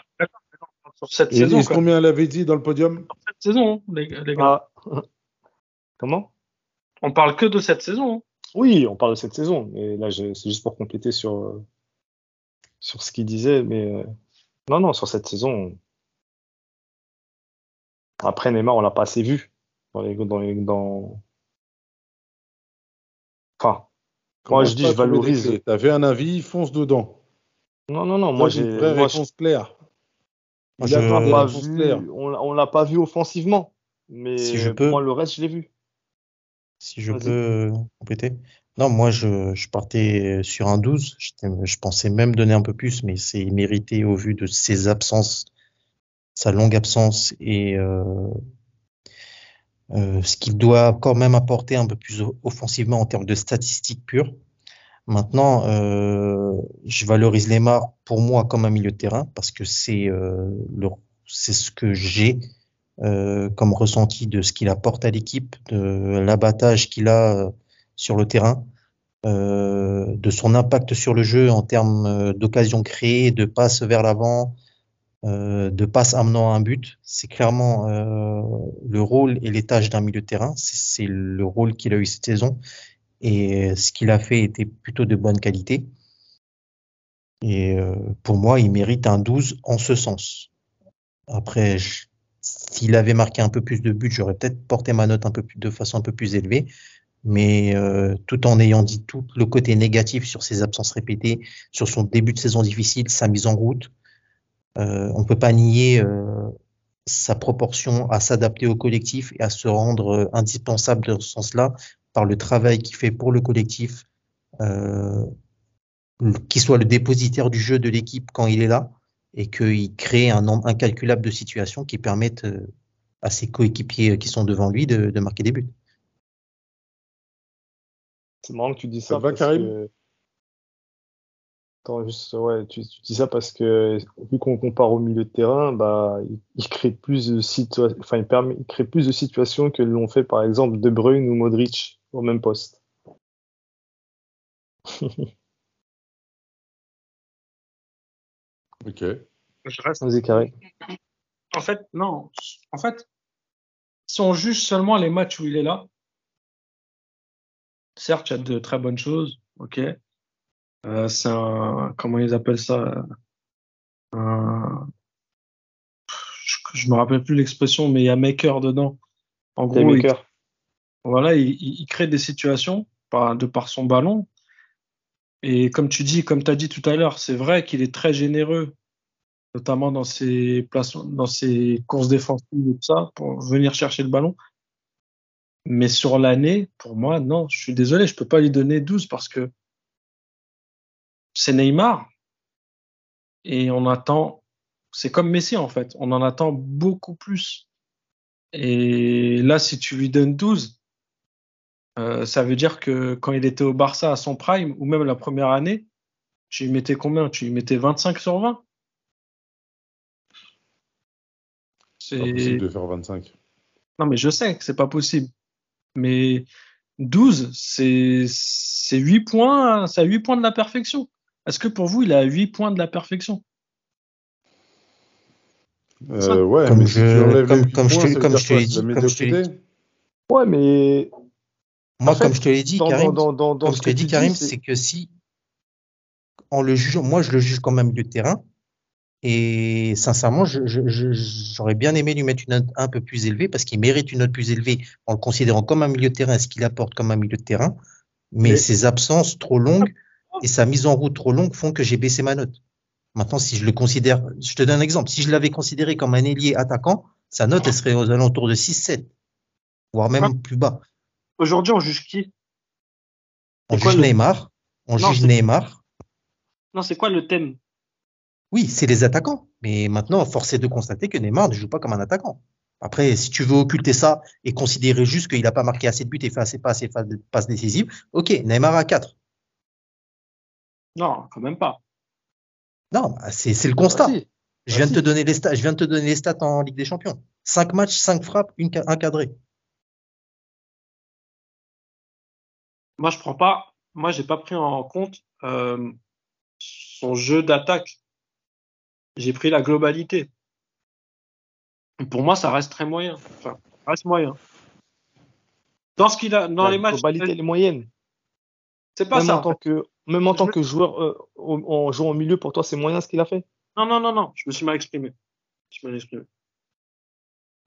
Speaker 5: Sur cette
Speaker 1: Et,
Speaker 5: saison,
Speaker 1: et combien elle avait dit dans le podium?
Speaker 5: Cette saison, hein, les, les gars.
Speaker 2: Ah. Comment?
Speaker 5: On parle que de cette saison.
Speaker 2: Oui, on parle de cette saison. Mais là, je- c'est juste pour compléter sur, euh, sur ce qu'il disait. Mais euh, non, non, sur cette saison. Après, Neymar, on l'a pas assez vu. Dans les, dans les, dans... Enfin, Moi, je dis, je valorise.
Speaker 1: T'avais un avis, fonce dedans.
Speaker 2: non, non, non.
Speaker 1: Moi, j'ai une vraie
Speaker 2: moi, je-
Speaker 1: réponse claire.
Speaker 4: Moi,
Speaker 1: Il a
Speaker 4: je-
Speaker 1: pas
Speaker 2: on
Speaker 1: de
Speaker 2: l'a pas
Speaker 1: réponse
Speaker 2: vu, on, l'a- on l'a pas vu offensivement. Mais
Speaker 4: Si je peux.
Speaker 2: moi, le reste, je l'ai vu.
Speaker 4: Si je peux compléter. Non, moi, je, je partais sur un 12. J'étais- Je pensais même donner un peu plus, mais c'est mérité au vu de ses absences, sa longue absence et euh, euh, ce qu'il doit quand même apporter un peu plus offensivement en termes de statistiques pures. Maintenant, euh, je valorise Lemar pour moi comme un milieu de terrain parce que c'est euh, c'est ce que j'ai euh, comme ressenti de ce qu'il apporte à l'équipe, de l'abattage qu'il a euh, sur le terrain, euh, de son impact sur le jeu en termes euh, d'occasions créées, de passes vers l'avant, euh, de passes amenant à un but. C'est clairement euh, le rôle et les tâches d'un milieu de terrain. C'est le rôle qu'il a eu cette saison. Et ce qu'il a fait était plutôt de bonne qualité. Et euh, pour moi, il mérite un 12 en ce sens. Après, je- s'il avait marqué un peu plus de buts, j'aurais peut-être porté ma note de façon un peu plus élevée. Mais euh, tout en ayant dit tout le côté négatif sur ses absences répétées, sur son début de saison difficile, sa mise en route, euh, on peut pas nier euh, sa proportion à s'adapter au collectif et à se rendre indispensable dans ce sens-là par le travail qu'il fait pour le collectif, euh, qu'il soit le dépositaire du jeu de l'équipe quand il est là et qu'il crée un nombre incalculable de situations qui permettent euh, à ses coéquipiers qui sont devant lui de, de marquer des buts.
Speaker 2: C'est marrant que tu dis
Speaker 1: Ça
Speaker 2: ça.
Speaker 1: va,
Speaker 2: parce
Speaker 1: Karim
Speaker 2: que... Attends, juste, ouais, tu, tu dis ça parce que vu qu'on compare au milieu de terrain, bah, il, il crée plus de situations, enfin, il permet, il crée plus de situations que l'ont fait par exemple De Bruyne ou Modric au même poste.
Speaker 1: Ok.
Speaker 5: Je reste.
Speaker 2: Vas-y, carré.
Speaker 5: En fait, non. En fait, si on juge seulement les matchs où il est là, certes, il y a de très bonnes choses, ok. Euh, c'est un, comment ils appellent ça un, je, je me rappelle plus l'expression, mais il y a maker dedans. En gros, il, voilà, il, il- il crée des situations par, de par son ballon. Et comme tu dis, comme tu as dit tout à l'heure, c'est vrai qu'il est très généreux, notamment dans ses places, dans ses courses défensives et tout ça, pour venir chercher le ballon. Mais sur l'année, pour moi, non, je suis désolé, je peux pas lui donner 12 parce que c'est Neymar. Et on attend, c'est comme Messi en fait, on en attend beaucoup plus. Et là, si tu lui donnes 12, euh, ça veut dire que quand il était au Barça à son prime, ou même la première année, tu lui mettais combien? Tu lui mettais 25 sur 20
Speaker 1: C'est pas
Speaker 5: C'est
Speaker 1: possible de faire 25.
Speaker 5: Non, mais je sais que c'est pas possible. Mais 12, c'est c'est 8 points, c'est à 8 points de la perfection. Est-ce que pour vous, il est à 8 points de la perfection?
Speaker 1: Euh, ouais,
Speaker 4: Comme
Speaker 1: mais
Speaker 4: je-
Speaker 1: si tu enlèves
Speaker 4: comme-
Speaker 1: les huit
Speaker 4: comme je te-
Speaker 1: points, ça veut
Speaker 4: comme
Speaker 1: dire
Speaker 4: je te
Speaker 1: quoi,
Speaker 4: l'ai
Speaker 1: c'est de
Speaker 4: dit-
Speaker 1: la
Speaker 4: comme je te l'ai
Speaker 1: médiocrité
Speaker 2: Ouais, mais
Speaker 4: Moi,
Speaker 2: En fait,
Speaker 4: comme je te l'ai dit,
Speaker 2: dans,
Speaker 4: Karim,
Speaker 2: dans, dans,
Speaker 4: comme je dit, Karim,
Speaker 2: c'est-
Speaker 4: que si, en le jugeant, moi, je le juge comme un milieu de terrain, et sincèrement, j'aurais bien aimé lui mettre une note un peu plus élevée, parce qu'il mérite une note plus élevée en le considérant comme un milieu de terrain, ce qu'il apporte comme un milieu de terrain, mais
Speaker 2: Mais-
Speaker 4: ses absences trop longues et sa mise en route trop longue font que j'ai baissé ma note. Maintenant, si je le considère, je te donne un exemple, si je l'avais considéré comme un ailier attaquant, sa note, elle serait aux alentours de 6-7, voire même plus bas.
Speaker 5: Aujourd'hui, on juge qui?
Speaker 4: On juge
Speaker 5: le-
Speaker 4: Neymar, on
Speaker 5: Non,
Speaker 4: juge
Speaker 5: c'est-
Speaker 4: Neymar,
Speaker 5: Non, c'est quoi le thème?
Speaker 4: Oui, c'est les attaquants. Mais maintenant, force est de constater que Neymar ne joue pas comme un attaquant. Après, si tu veux occulter ça et considérer juste qu'il n'a pas marqué assez de buts et fait assez pas assez de passes décisives, ok, Neymar à 4.
Speaker 5: Non, quand même pas.
Speaker 4: Non, bah, c'est c'est le constat.
Speaker 2: Ah, si.
Speaker 4: Je viens de
Speaker 2: si.
Speaker 4: te donner les stats, je viens de te donner les stats en Ligue des Champions. 5 matchs, 5 frappes, une, ca- un cadré.
Speaker 5: Moi, je prends pas. Moi, j'ai pas pris en compte euh, son jeu d'attaque. J'ai pris la globalité. Pour moi, ça reste très moyen. Enfin, ça reste moyen. Dans ce qu'il a, dans
Speaker 2: La
Speaker 5: les matchs,
Speaker 2: globalité, elle est moyenne.
Speaker 5: c'est pas
Speaker 2: Même
Speaker 5: ça.
Speaker 2: en tant que, même en tant que joueur, euh, en jouant au milieu, pour toi, c'est moyen ce qu'il a fait?
Speaker 5: Non, non, non, non. Je me suis mal exprimé. Je me suis mal exprimé.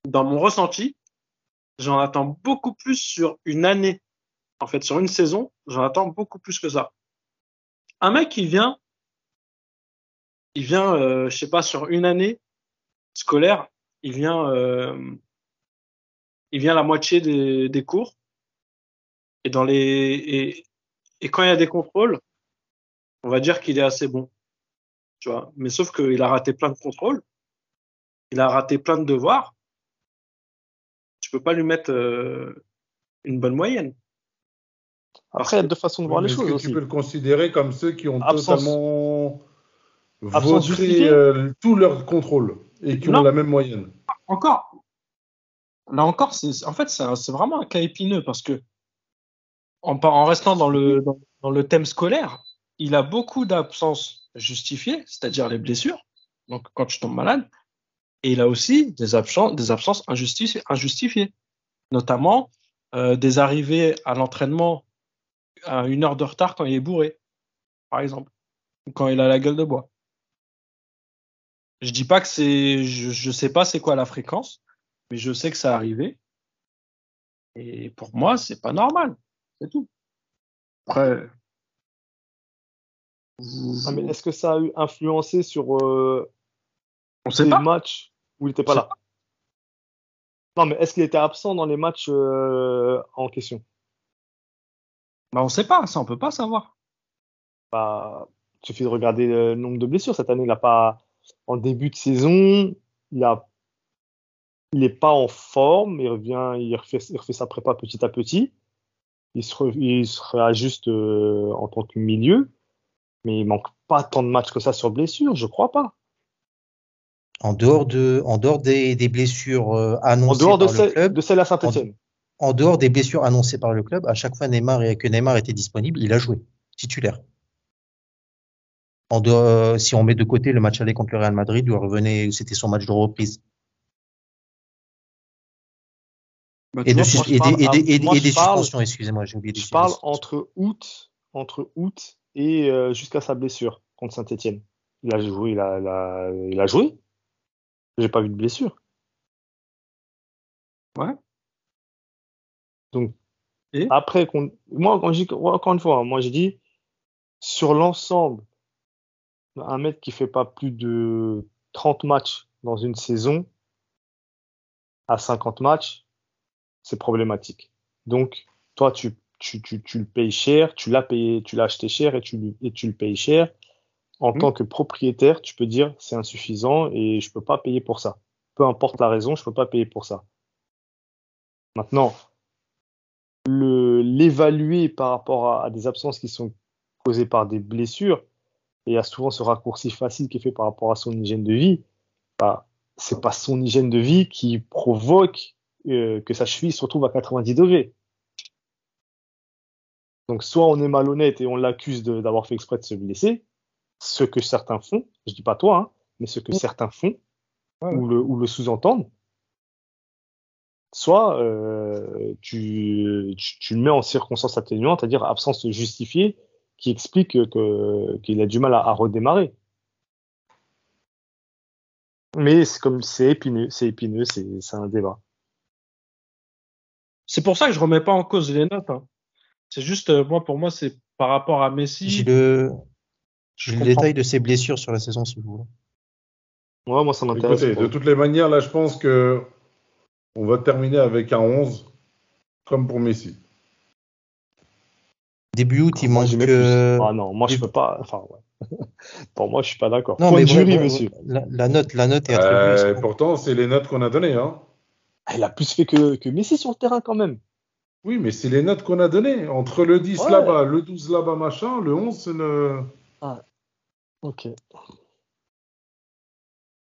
Speaker 5: Dans mon ressenti, j'en attends beaucoup plus sur une année. En fait, sur une saison, j'en attends beaucoup plus que ça. Un mec qui vient, il vient, euh, je sais pas, sur une année scolaire, il vient, euh, il vient la moitié des, cours. Et dans les, et quand il y a des contrôles, on va dire qu'il est assez bon tu vois. Mais sauf qu'il a raté plein de contrôles, il a raté plein de devoirs. Tu peux pas lui mettre euh, une bonne moyenne.
Speaker 2: Après, il y a deux façons de voir
Speaker 1: Oui,
Speaker 2: les choses
Speaker 1: Est-ce que
Speaker 2: aussi.
Speaker 1: tu peux le considérer comme ceux qui ont
Speaker 2: Absence-
Speaker 1: totalement
Speaker 2: justifiée
Speaker 1: euh, tout leur contrôle et qui
Speaker 5: Non.
Speaker 1: ont la même moyenne?
Speaker 5: Encore, là encore, c'est en fait c'est vraiment un cas épineux parce que en, restant dans le dans, dans le thème scolaire, il a beaucoup d'absences justifiées, c'est-à-dire les blessures. Donc quand tu tombes malade, et il a aussi des absences des absences injustifiées, injustifiées. notamment euh, des arrivées à l'entraînement à une heure de retard quand il est bourré, par exemple, ou quand il a la gueule de bois. Je dis pas que c'est, je, je sais pas c'est quoi la fréquence, mais je sais que ça arrivé. Et pour moi, c'est pas normal. C'est tout. Après, vous-
Speaker 2: Ah, mais est-ce que ça a eu influencé sur euh,
Speaker 5: on sait
Speaker 2: les
Speaker 5: pas.
Speaker 2: matchs où il n'était pas là? Non, mais est-ce qu'il était absent dans les matchs euh, en question?
Speaker 5: Bah, on sait pas. Ça, on peut pas savoir.
Speaker 2: bah, Il suffit de regarder le nombre de blessures. Cette année, il n'a pas. En début de saison, il a. Il n'est pas en forme, il revient, il refait, il refait sa prépa petit à petit. Il se, re- il se réajuste euh, en tant que milieu, mais il manque pas tant de matchs que ça sur blessure, je crois pas.
Speaker 4: En dehors de, en dehors des, des blessures euh,
Speaker 2: En
Speaker 4: annoncées
Speaker 2: dehors de
Speaker 4: par le club,
Speaker 2: de celle à Saint-Etienne.
Speaker 4: En dehors des blessures annoncées par le club, à chaque fois Neymar et que Neymar était disponible, il a joué titulaire. En dehors, si on met de côté le match aller contre le Real Madrid où il revenait, c'était son match de reprise.
Speaker 5: Bah,
Speaker 4: Et de,
Speaker 5: vois,
Speaker 4: sus-
Speaker 5: moi, je
Speaker 4: et
Speaker 5: parle
Speaker 4: des, et
Speaker 5: à-
Speaker 4: des- et-
Speaker 2: moi,
Speaker 4: et
Speaker 2: je
Speaker 4: des
Speaker 2: parle-
Speaker 4: suspensions, excusez-moi, j'ai oublié des
Speaker 2: Je parle entre août, entre août et euh, jusqu'à sa blessure contre Saint-Etienne. Il a joué, il a, il a, il a joué. J'ai pas vu de blessure.
Speaker 5: Ouais.
Speaker 2: Donc,
Speaker 5: Et?
Speaker 2: après, qu'on- moi, quand je dis, encore une fois, hein, moi, j'ai dit, sur l'ensemble, un mec qui fait pas plus de 30 matchs dans une saison, à 50 matchs, c'est problématique. Donc, toi, tu, tu, tu, tu le payes cher, tu l'as payé, tu l'as acheté cher et tu, et tu le payes cher. En
Speaker 5: Mhm.
Speaker 2: tant que propriétaire, tu peux dire c'est insuffisant et je peux pas payer pour ça. Peu importe la raison, je peux pas payer pour ça. Maintenant, l'évaluer par rapport à, à des absences qui sont causées par des blessures, et il y a souvent ce raccourci facile qui est fait par rapport à son hygiène de vie, bah, c'est pas son hygiène de vie qui provoque euh, que sa cheville se retrouve à 90 degrés. Donc soit on est malhonnête et on l'accuse de- d'avoir fait exprès de se blesser, ce que certains font, je dis pas toi, hein, mais ce que certains font,
Speaker 5: Ouais.
Speaker 2: ou le, ou le sous-entendent, soit euh, tu, tu, tu le mets en circonstance atténuante, c'est-à-dire absence justifiée, qui explique que qu'il a du mal à, à redémarrer. Mais c'est comme c'est épineux, c'est épineux, c'est c'est un débat.
Speaker 5: C'est pour ça que je remets pas en cause les notes. hein. C'est juste, euh, moi, pour moi, c'est par rapport à Messi.
Speaker 4: J'ai le, j'ai le détail de ses blessures sur la saison, si vous voulez.
Speaker 2: Ouais, moi ça m'intéresse.
Speaker 1: Écoutez, de toutes les manières, là, je pense que on va terminer avec un 11, comme pour Messi.
Speaker 4: Début août, il
Speaker 2: Moi,
Speaker 4: manque
Speaker 2: plus. Ah non, moi je peux pas. Enfin, ouais. Pour moi, je suis pas d'accord.
Speaker 4: Non,
Speaker 2: Point
Speaker 4: mais
Speaker 2: de jury, monsieur.
Speaker 4: La, la note, la note est attribuée.
Speaker 1: Euh, pourtant, c'est les notes qu'on a données. Hein.
Speaker 2: Il a plus fait que, que Messi sur le terrain quand même.
Speaker 1: Oui, mais c'est les notes qu'on a données. Entre le 10
Speaker 2: Ouais.
Speaker 1: là-bas, le 12 là-bas, machin, le 11, c'est le...
Speaker 2: Ok.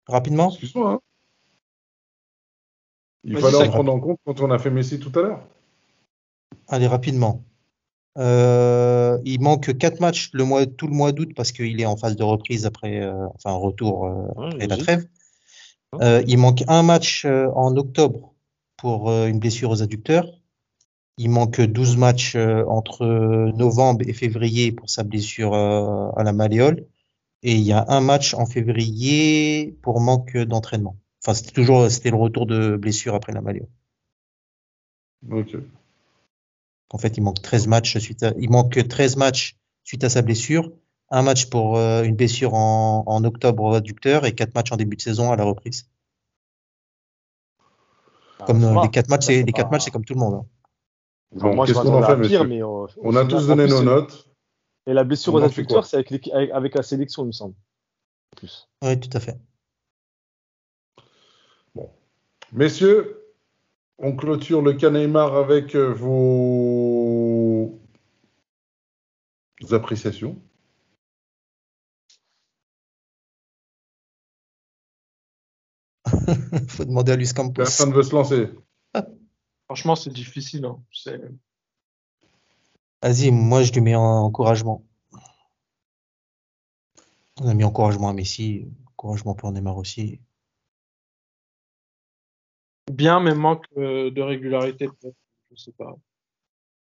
Speaker 4: Rapidement,
Speaker 1: Excuse-moi. Hein. Il fallait en prendre en compte quand on a fait Messi tout à l'heure.
Speaker 4: allez, rapidement. Euh, il manque quatre matchs le mois, tout le mois d'août parce qu'il est en phase de reprise après, euh, enfin, retour euh,
Speaker 2: Ouais,
Speaker 4: après la trêve. Euh, il manque un match euh, en octobre pour euh, une blessure aux adducteurs. Il manque 12 matchs euh, entre novembre et février pour sa blessure euh, à la malléole. Et il y a un match en février pour manque d'entraînement. Enfin, c'était toujours, c'était le retour de blessure après la malléole.
Speaker 1: Ok.
Speaker 4: En fait, il manque 13 matchs suite à, il manque 13 matchs suite à sa blessure. Un match pour euh, une blessure en, en octobre au adducteur et quatre matchs en début de saison à la reprise. Comme
Speaker 2: Ah,
Speaker 4: euh,
Speaker 2: ça
Speaker 4: les quatre matchs, c'est les quatre
Speaker 2: pas-
Speaker 4: match, c'est comme tout le monde. hein.
Speaker 1: Bon,
Speaker 2: moi, je
Speaker 1: qu'on en fait,
Speaker 2: pire, mais euh,
Speaker 1: On a tous donné nos notes.
Speaker 2: Et la blessure
Speaker 1: On
Speaker 2: aux adducteurs, c'est avec, avec, avec la sélection, il me semble. En plus.
Speaker 4: Oui, tout à fait.
Speaker 1: Messieurs, on clôture le cas Neymar avec euh, vos appréciations.
Speaker 4: Faut demander à Luis Campos.
Speaker 1: Personne ne veut se lancer.
Speaker 5: Franchement, c'est difficile. hein.
Speaker 4: Vas-y, moi je lui mets un encouragement. On a mis encouragement à Messi, encouragement pour Neymar aussi.
Speaker 5: Bien, mais manque euh, de régularité. Je sais pas.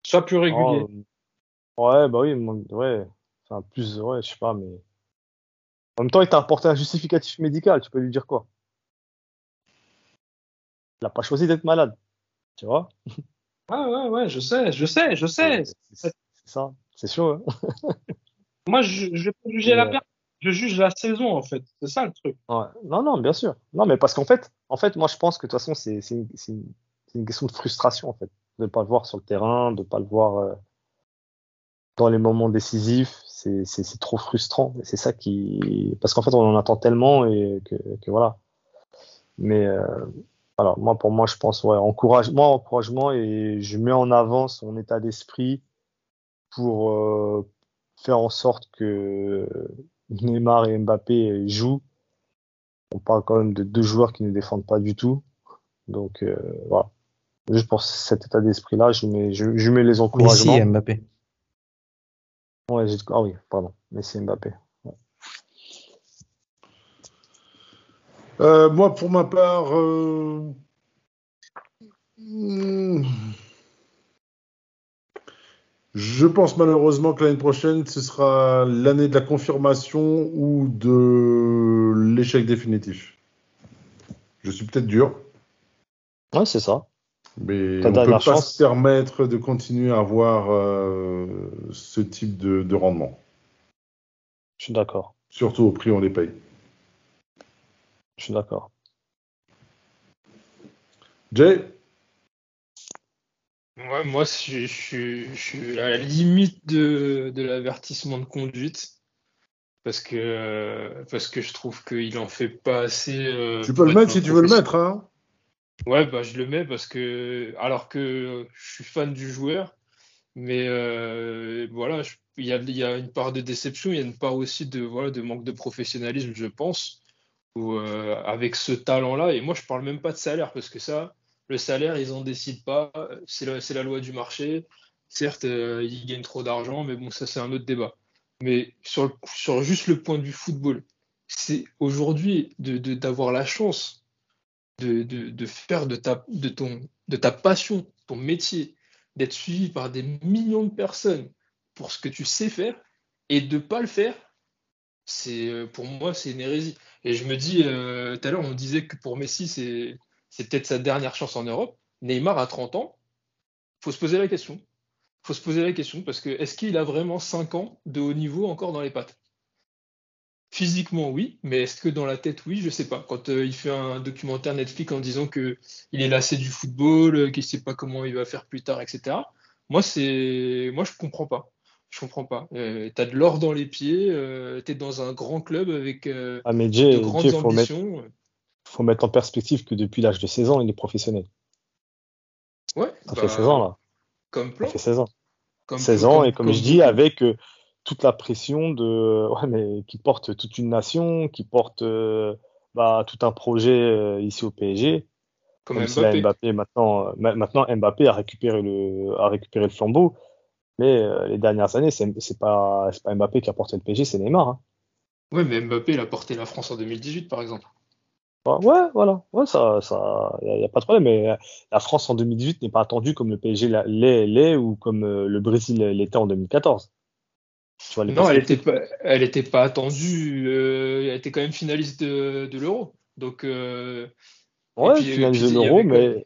Speaker 5: Soit plus régulier.
Speaker 2: Oh, ouais, bah oui, ouais. Enfin, plus, ouais, je sais pas, mais. En même temps, il t'a apporté un justificatif médical, tu peux lui dire quoi? Il n'a pas choisi d'être malade. Tu vois?
Speaker 5: Ouais, ouais, ouais, je sais, je sais, je sais.
Speaker 2: C'est c'est ça, c'est chaud. Hein
Speaker 5: Moi, je, je vais pas juger la
Speaker 2: Ouais.
Speaker 5: personne. Je juge la saison, en fait. C'est ça le truc.
Speaker 2: Non, non, bien sûr. Non, mais parce qu'en fait, en fait, moi, je pense que de toute façon, c'est une, question de frustration, en fait, de ne pas le voir sur le terrain, de ne pas le voir euh, dans les moments décisifs. C'est trop frustrant. C'est ça qui, parce qu'en fait, on en attend tellement et que, voilà. Mais euh, voilà, moi, pour moi, je pense, ouais, encouragement, encouragement, et je mets en avant son état d'esprit pour euh, faire en sorte que Neymar et Mbappé jouent. On parle quand même de deux joueurs qui ne défendent pas du tout. Donc euh, voilà. Juste pour cet état d'esprit-là, je mets, je, je mets les
Speaker 4: Messi
Speaker 2: encouragements.
Speaker 4: et Mbappé.
Speaker 2: Ouais, ah oui, pardon. Messi et Mbappé.
Speaker 1: Euh, moi, pour ma part, euh, Hmm. Je pense malheureusement que l'année prochaine, ce sera l'année de la confirmation ou de l'échec définitif. Je suis peut-être dur,
Speaker 2: Ouais, c'est ça.
Speaker 1: mais
Speaker 2: Ta
Speaker 1: on peut
Speaker 2: dernière
Speaker 1: pas se permettre de continuer à avoir euh, ce type de, de rendement.
Speaker 2: Je suis d'accord.
Speaker 1: Surtout au prix où on les paye.
Speaker 2: Je suis d'accord.
Speaker 1: Jay?
Speaker 3: Ouais, moi, je, je suis- je suis à la limite de, de l'avertissement de conduite. Parce que, parce que je trouve qu'il en fait pas assez. euh,
Speaker 1: Tu peux le mettre si tu veux le mettre. Hein
Speaker 3: Ouais, bah, je le mets parce que, alors que je suis fan du joueur, mais euh, voilà, il y a, il y a une part de déception, il y a une part aussi de, voilà, de manque de professionnalisme, je pense, où, euh, avec ce talent-là, et moi je parle même pas de salaire, parce que ça, le salaire, ils en décident pas, c'est la, loi du marché. Certes, euh, ils gagnent trop d'argent, mais bon, ça c'est un autre débat. Mais sur, sur juste le point du football, c'est aujourd'hui de, de- d'avoir la chance de, de, faire de ta, ton, de ta passion ton métier, d'être suivi par des millions de personnes pour ce que tu sais faire et de pas le faire, c'est euh, pour moi c'est une hérésie. Et je me dis, euh, tout à l'heure on disait que pour Messi c'est c'est peut-être sa dernière chance en Europe. Neymar à 30 ans, faut se poser la question. Faut se poser la question parce que est-ce qu'il a vraiment 5 ans de haut niveau encore dans les pattes? Physiquement, oui, mais est-ce que dans la tête, oui, je sais pas. Quand euh, il fait un documentaire Netflix en disant que il est lassé du football, euh, qu'il sait pas comment il va faire plus tard, etc. Moi, c'est, moi, je comprends pas. Je comprends pas. Euh, t'as de l'or dans les pieds, euh, t'es dans un grand club avec
Speaker 2: Ah, mais
Speaker 3: de grandes
Speaker 2: Jay, faut mettre,
Speaker 3: ambitions.
Speaker 2: Faut mettre en perspective que depuis l'âge de 16 ans, il est professionnel.
Speaker 3: Ouais,
Speaker 2: Ça
Speaker 3: bah,
Speaker 2: fait 16 ans, là.
Speaker 3: comme
Speaker 2: Ça
Speaker 3: plan,
Speaker 2: fait 16 ans.
Speaker 3: comme
Speaker 2: 16
Speaker 3: plan-
Speaker 2: ans,
Speaker 3: comme-
Speaker 2: et comme,
Speaker 3: comme
Speaker 2: je dis, avec euh, toute la pression de, ouais, mais qui porte toute une nation, qui porte euh, bah, tout un projet euh, ici au PSG.
Speaker 3: comme
Speaker 2: Même si là,
Speaker 3: Mbappé.
Speaker 2: Maintenant, ma- maintenant Mbappé a récupéré le, a récupéré le flambeau. Mais les dernières années, c'est pas, pas Mbappé qui a porté le PSG, c'est Neymar. Hein.
Speaker 3: Ouais, mais Mbappé, il a porté la France en 2018, par exemple.
Speaker 2: Bah, Ouais, voilà, ouais, ça, ça, y a, y a pas de problème. Mais euh, la France en 2018 n'est pas attendue comme le PSG l'est, ou comme euh, le Brésil l'était en 2014. Tu vois les
Speaker 3: Non, elle
Speaker 2: perspectives.
Speaker 3: était pas, elle était pas attendue. euh, elle était quand même finaliste de, de l'Euro. Donc, euh,
Speaker 2: Ouais,
Speaker 3: puis-
Speaker 2: finaliste
Speaker 3: puis,
Speaker 2: de l'Euro, mais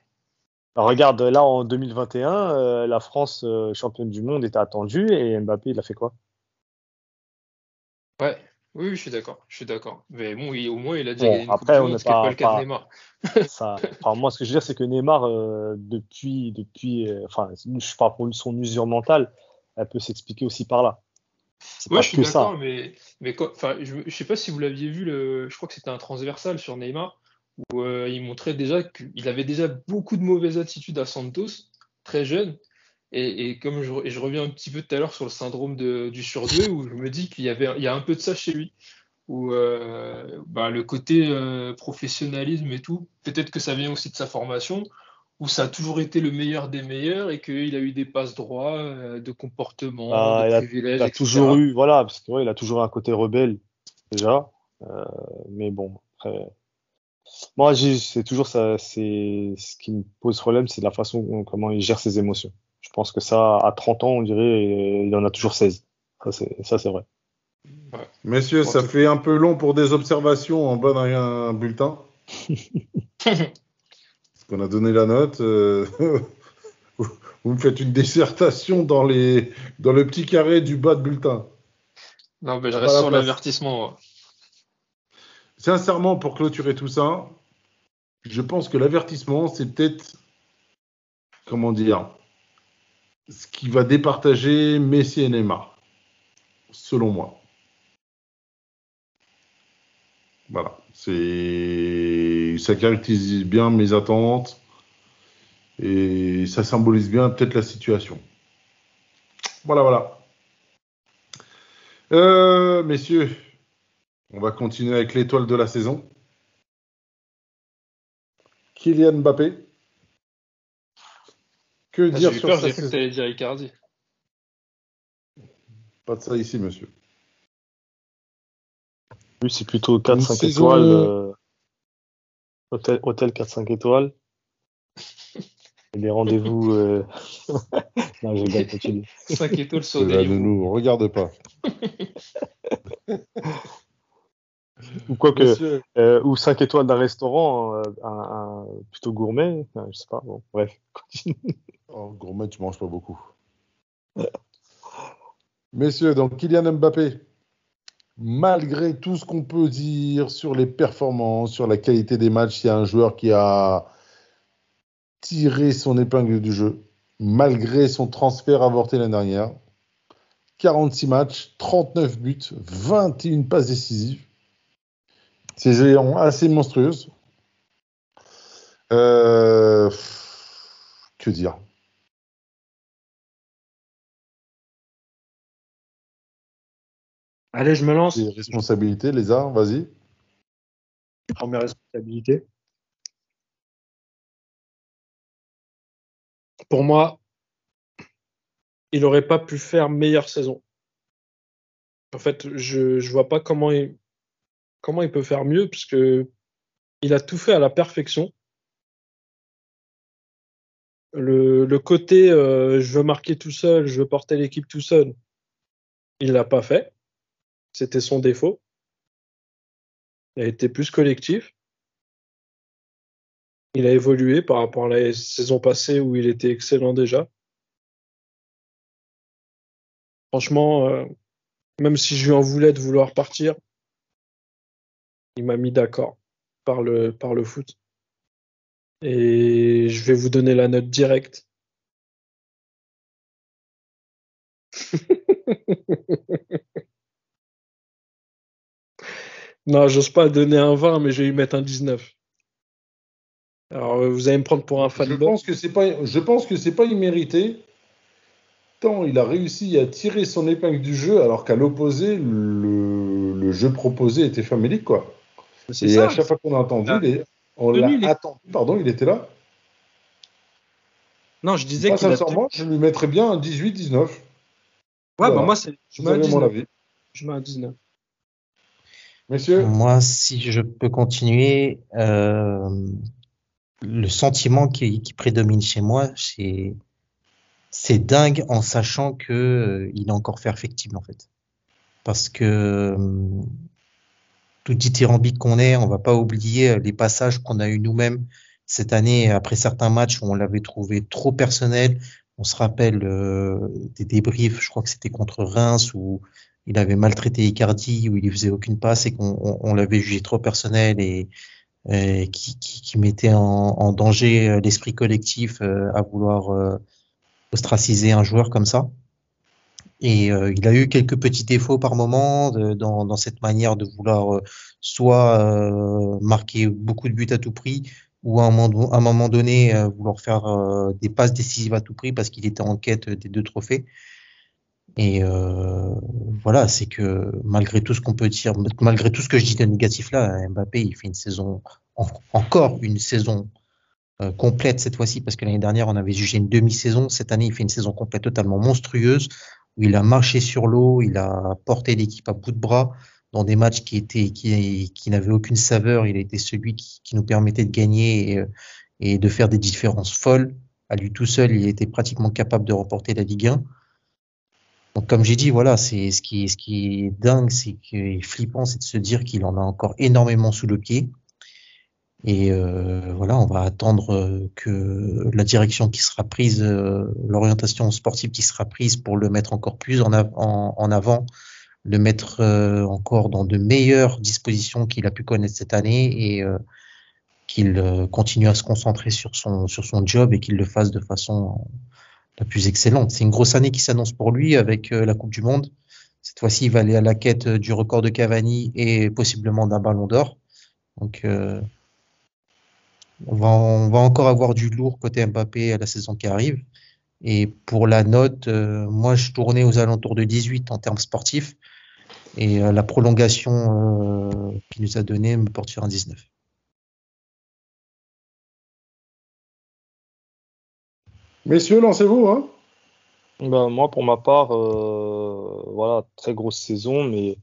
Speaker 2: regarde, là en 2021, euh, la France championne du monde était attendue et Mbappé, il a fait quoi?
Speaker 3: Ouais, oui, oui, je suis d'accord. Je suis d'accord. Mais bon, il- au moins, il a déjà
Speaker 2: Bon,
Speaker 3: gagné une Coupe
Speaker 2: après, on
Speaker 3: Monde, ce pas
Speaker 2: pas,
Speaker 3: le cas de
Speaker 2: pas,
Speaker 3: Neymar.
Speaker 2: ça, enfin, moi, ce que je veux dire, c'est que Neymar, euh, depuis, depuis, euh, enfin, je parle pour son usure mentale, elle peut s'expliquer aussi par là. Pas
Speaker 3: je suis d'accord, mais, mais quand- je, je sais pas si vous l'aviez vu, le, je crois que c'était un transversal sur Neymar, où euh, il montrait déjà qu'il avait déjà beaucoup de mauvaises attitudes à Santos, très jeune. Et, et comme je, et je reviens un petit peu tout à l'heure sur le syndrome de- du surdoué, où je me dis qu'il y avait, il y a un peu de ça chez lui, où euh, bah, le côté euh, professionnalisme et tout, peut-être que ça vient aussi de sa formation, où ça a toujours été le meilleur des meilleurs et qu'il a eu des passes droits, euh, de comportement,
Speaker 2: Bah,
Speaker 3: de
Speaker 2: il a,
Speaker 3: privilèges,
Speaker 2: il a
Speaker 3: etc.
Speaker 2: toujours eu, voilà, parce que ouais, a toujours un côté rebelle déjà. Mais bon, après, moi, c'est toujours ça, c'est ce qui me pose problème, c'est la façon comment il gère ses émotions. Je pense que ça, à 30 ans, on dirait, il en a toujours 16. Ça, c'est, vrai.
Speaker 1: Messieurs, ça fait un peu long pour des observations en bas d'un bulletin. Parce qu'on a donné la note. euh, Vous me faites une dissertation dans, les... dans le petit carré du bas de bulletin.
Speaker 3: Non, mais je reste
Speaker 1: la
Speaker 3: sur l'avertissement.
Speaker 1: Sincèrement, pour clôturer tout ça, je pense que l'avertissement, c'est peut-être, comment dire, ce qui va départager Messi et selon moi. Voilà, ça caractérise bien mes attentes et ça symbolise bien peut-être la situation. Voilà, voilà. Euh, messieurs, on va continuer avec l'étoile de la saison. Kylian Mbappé. Que
Speaker 3: Ah,
Speaker 1: dire sur
Speaker 3: peur,
Speaker 1: sa
Speaker 3: que
Speaker 1: saison
Speaker 3: t'allais dire Icardi.
Speaker 1: Pas de ça ici, monsieur.
Speaker 2: Lui, c'est plutôt
Speaker 1: Une
Speaker 2: 4-5
Speaker 1: saison-
Speaker 2: étoiles. euh, hôtel, hôtel 4-5 étoiles. Et les rendez-vous. euh, non, je rigole, continue.
Speaker 3: 5 étoiles sur
Speaker 1: Là,
Speaker 3: des
Speaker 1: ne nous regarde pas.
Speaker 2: Ou quoi que. Euh, ou 5 étoiles d'un restaurant, euh, un, un- plutôt gourmet. Enfin, je sais pas. Bon, bref, continue.
Speaker 1: oh, gourmet, tu manges pas beaucoup. Messieurs, donc Kylian Mbappé, malgré tout ce qu'on peut dire sur les performances, sur la qualité des matchs, il y a un joueur qui a tiré son épingle du jeu, malgré son transfert avorté l'année dernière. 46 matchs, 39 buts, 21 passes décisives. C'est géant, assez monstrueuse. Euh, Que dire
Speaker 5: Allez, je me lance.
Speaker 1: Les responsabilités, les arts, vas-y.
Speaker 5: Je prends mes responsabilités. Pour moi, il n'aurait pas pu faire meilleure saison. En fait, je ne vois pas comment il, comment il peut faire mieux, puisque il a tout fait à la perfection. Le, côté euh, je veux marquer tout seul, je veux porter l'équipe tout seul, il l'a pas fait. C'était son défaut. Il a été plus collectif. Il a évolué par rapport à la saison passée où il était excellent déjà. Franchement, euh, même si je lui en voulais de vouloir partir, il m'a mis d'accord par le, par le foot. Et je vais vous donner la note directe. non, j'ose pas donner un 20, mais je vais lui mettre un 19. Alors, euh, vous allez me prendre pour un
Speaker 1: Je
Speaker 5: fanboy.
Speaker 1: pense que c'est pas, je pense que c'est pas immérité. Tant il a réussi à tirer son épingle du jeu, alors qu'à l'opposé, le, le jeu proposé était famélique, quoi.
Speaker 5: C'est
Speaker 1: Et
Speaker 5: ça.
Speaker 1: à chaque fois qu'on a entendu, les- on l'a
Speaker 5: il est-
Speaker 1: attendu, pardon, il était là.
Speaker 5: Non, je disais a...
Speaker 1: sincèrement, je lui mettrais bien un 18-19.
Speaker 5: Ouais,
Speaker 1: Voilà.
Speaker 5: bah moi, c'est... je mets un
Speaker 1: avez mon
Speaker 5: 19.
Speaker 1: avis.
Speaker 5: Je mets un 19.
Speaker 1: Messieurs,
Speaker 4: Moi, si je peux continuer, euh, le sentiment qui, qui prédomine chez moi, c'est c'est dingue en sachant que euh, il est encore perfectible en fait. Parce que euh, tout dithyrambique qu'on est, on va pas oublier euh, les passages qu'on a eu nous-mêmes cette année après certains matchs où on l'avait trouvé trop personnel. On se rappelle euh, des débriefs, je crois que c'était contre Reims où il avait maltraité Icardi, où il faisait aucune passe et qu'on on, l'avait jugé trop personnel et, qui, mettait en, danger euh, l'esprit collectif à vouloir ostraciser un joueur comme ça. Et euh, il a eu quelques petits défauts par moment dans, cette manière de vouloir euh, soit euh, marquer beaucoup de buts à tout prix, ou à un moment, donné vouloir faire des passes décisives à tout prix parce qu'il était en quête des deux trophées. Et voilà, c'est que malgré tout ce qu'on peut dire, malgré tout ce que je dis de négatif là, Mbappé il fait une saison en- encore une saison complète cette fois-ci parce que l'année dernière on avait jugé une demi-saison. Cette année il fait une saison complète totalement monstrueuse où il a marché sur l'eau, il a porté l'équipe à bout de bras dans des matchs qui étaient qui, n'avaient aucune saveur. Il a été celui qui, nous permettait de gagner et, euh, et de faire des différences folles. À lui tout seul, il était pratiquement capable de remporter la Ligue 1. Donc, comme j'ai dit, voilà, c'est ce qui, ce est dingue, c'est flippant, c'est de se dire qu'il en a encore énormément sous le pied. Et euh, voilà, on va attendre euh, que la direction qui sera prise, euh, l'orientation sportive qui sera prise pour le mettre encore plus en, av- en, en avant, le mettre euh, encore dans de meilleures dispositions qu'il a pu connaître cette année et euh, qu'il continue à se concentrer sur son, sur son job et qu'il le fasse de façon la plus excellente. C'est une grosse année qui s'annonce pour lui avec la Coupe du Monde. Cette fois-ci, il va aller à la quête du record de Cavani et possiblement d'un ballon d'or. Donc, on, va, on va encore avoir du lourd côté Mbappé à la saison qui arrive. Et pour la note, euh, moi, je tournais aux alentours de 18 en termes sportifs. Et euh, la prolongation euh, qu'il nous a donnée me porte sur un 19.
Speaker 1: messieurs, lancez-vous. Hein
Speaker 2: Ben, moi, pour ma part, euh, voilà, très grosse saison, mais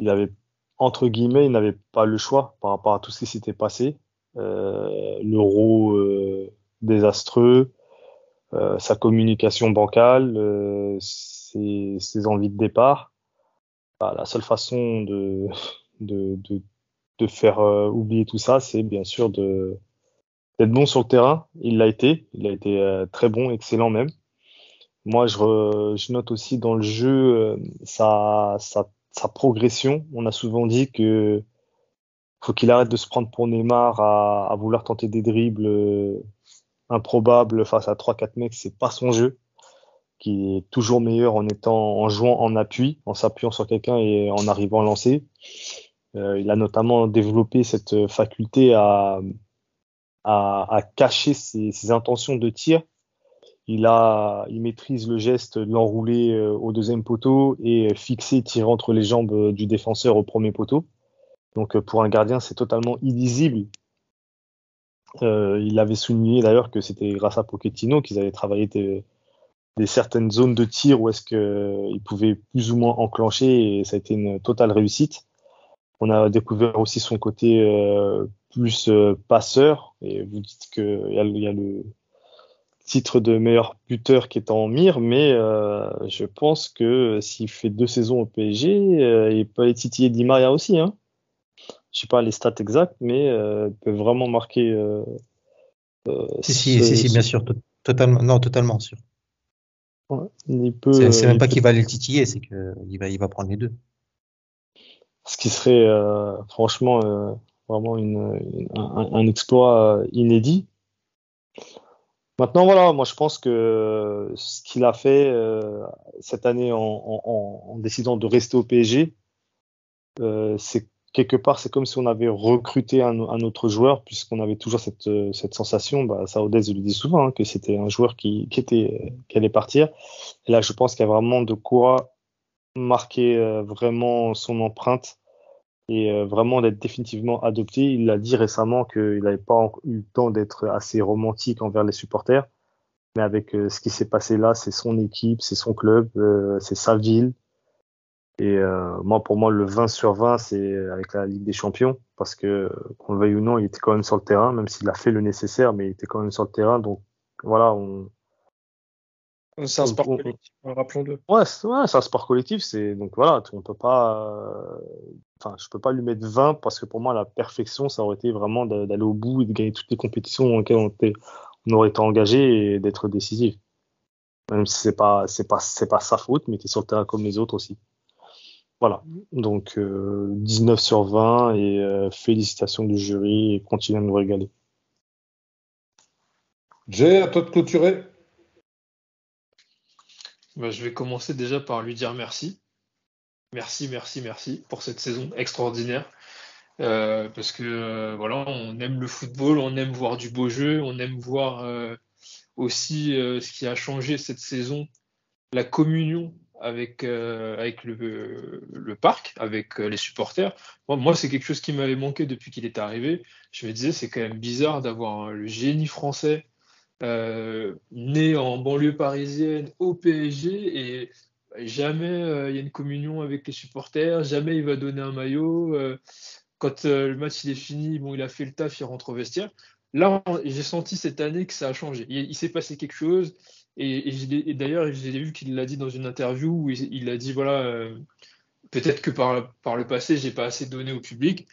Speaker 2: il avait, entre guillemets, il n'avait pas le choix par rapport à tout ce qui s'était passé. Euh, L'Euro, euh, désastreux, euh, sa communication bancale, ses, ses, envies de départ. Bah, la seule façon de, de, de, de faire oublier tout ça, c'est bien sûr de d'être bon sur le terrain. Il l'a été, il a été très bon, excellent même. Moi, je, je note aussi dans le jeu euh, sa, sa, sa progression. On a souvent dit que faut qu'il arrête de se prendre pour Neymar à, vouloir tenter des dribbles euh, improbables face à 3-4 mecs. C'est pas son jeu qui est toujours meilleur en étant en jouant en appui, en s'appuyant sur quelqu'un et en arrivant à lancer. Euh, il a notamment développé cette faculté à, cacher ses, intentions de tir. Il il maîtrise le geste de l'enrouler euh, au deuxième poteau et fixer, tirer entre les jambes du défenseur au premier poteau. Donc euh, pour un gardien, c'est totalement illisible. Euh, il avait souligné d'ailleurs que c'était grâce à Pochettino qu'ils avaient travaillé des, certaines zones de tir où est-ce qu'il pouvait plus ou moins enclencher et ça a été une totale réussite. On a découvert aussi son côté euh, plus passeur et vous dites que il y, a, le titre de meilleur buteur qui est en mire, mais je pense que s'il fait deux saisons au PSG, il peut titiller Di Maria aussi. Hein. Je sais pas les stats exactes, mais euh, il peut vraiment marquer. Euh,
Speaker 4: si, si, si, si, bien sûr, totalement, non, totalement sûr.
Speaker 2: Ouais, il peut.
Speaker 4: C'est même pas qu'il va aller le titiller, c'est qu'il va, il va prendre les deux.
Speaker 2: Ce qui serait franchement vraiment une, une, un, un, exploit inédit. Maintenant, voilà, moi je pense que ce qu'il a fait euh, cette année en, en, en, décidant de rester au PSG, euh, c'est quelque part, c'est comme si on avait recruté un, autre joueur, puisqu'on avait toujours cette, cette sensation, bah, ça Odez le dit souvent, hein, que c'était un joueur qui, était, qui allait partir. Et là, je pense qu'il y a vraiment de quoi marquer euh, vraiment son empreinte et euh, vraiment d'être définitivement adopté. Il a dit récemment qu'il n'avait pas eu le temps d'être assez romantique envers les supporters, mais avec euh, ce qui s'est passé là, c'est son équipe, c'est son club, euh, c'est sa ville. Et moi, pour moi, le 20 sur 20, c'est avec la Ligue des Champions, parce que qu'on le veuille ou non, il était quand même sur le terrain, même s'il a fait le nécessaire, mais il était quand même sur le terrain. Donc voilà, on,
Speaker 3: c'est un sport on, collectif, rappelons-le.
Speaker 2: Ouais, c'est ouais, un sport collectif. C'est donc voilà, on peut pas. Euh... Enfin, je peux pas lui mettre 20 parce que pour moi la perfection, ça aurait été vraiment d'aller au bout et de gagner toutes les compétitions dans lesquelles on, était, on aurait été engagé et d'être décisif. Même si c'est pas c'est pas c'est pas sa faute, mais qui est sur le terrain comme les autres aussi. Voilà. Donc euh, 19 sur 20 et euh, félicitations du jury et continuez à nous régaler.
Speaker 1: Jay, à toi de clôturer.
Speaker 3: Bah, je vais commencer déjà par lui dire merci. Merci, merci, merci pour cette saison extraordinaire. Euh, parce que euh, voilà, on aime le football, on aime voir du beau jeu, on aime voir euh, aussi euh, ce qui a changé cette saison, la communion avec, euh, avec le, le, parc, avec les supporters. Moi, moi c'est quelque chose qui m'avait manqué depuis qu'il est arrivé. Je me disais, c'est quand même bizarre d'avoir le génie français euh, né en banlieue parisienne au PSG et jamais euh, il y a une communion avec les supporters, jamais il va donner un maillot. Euh, quand euh, le match il est fini, bon, il a fait le taf, il rentre au vestiaire. Là, j'ai senti cette année que ça a changé. Il s'est passé quelque chose. Et, d'ailleurs, j'ai vu qu'il l'a dit dans une interview où il, a dit voilà, euh, peut-être que par, le passé, j'ai pas assez donné au public.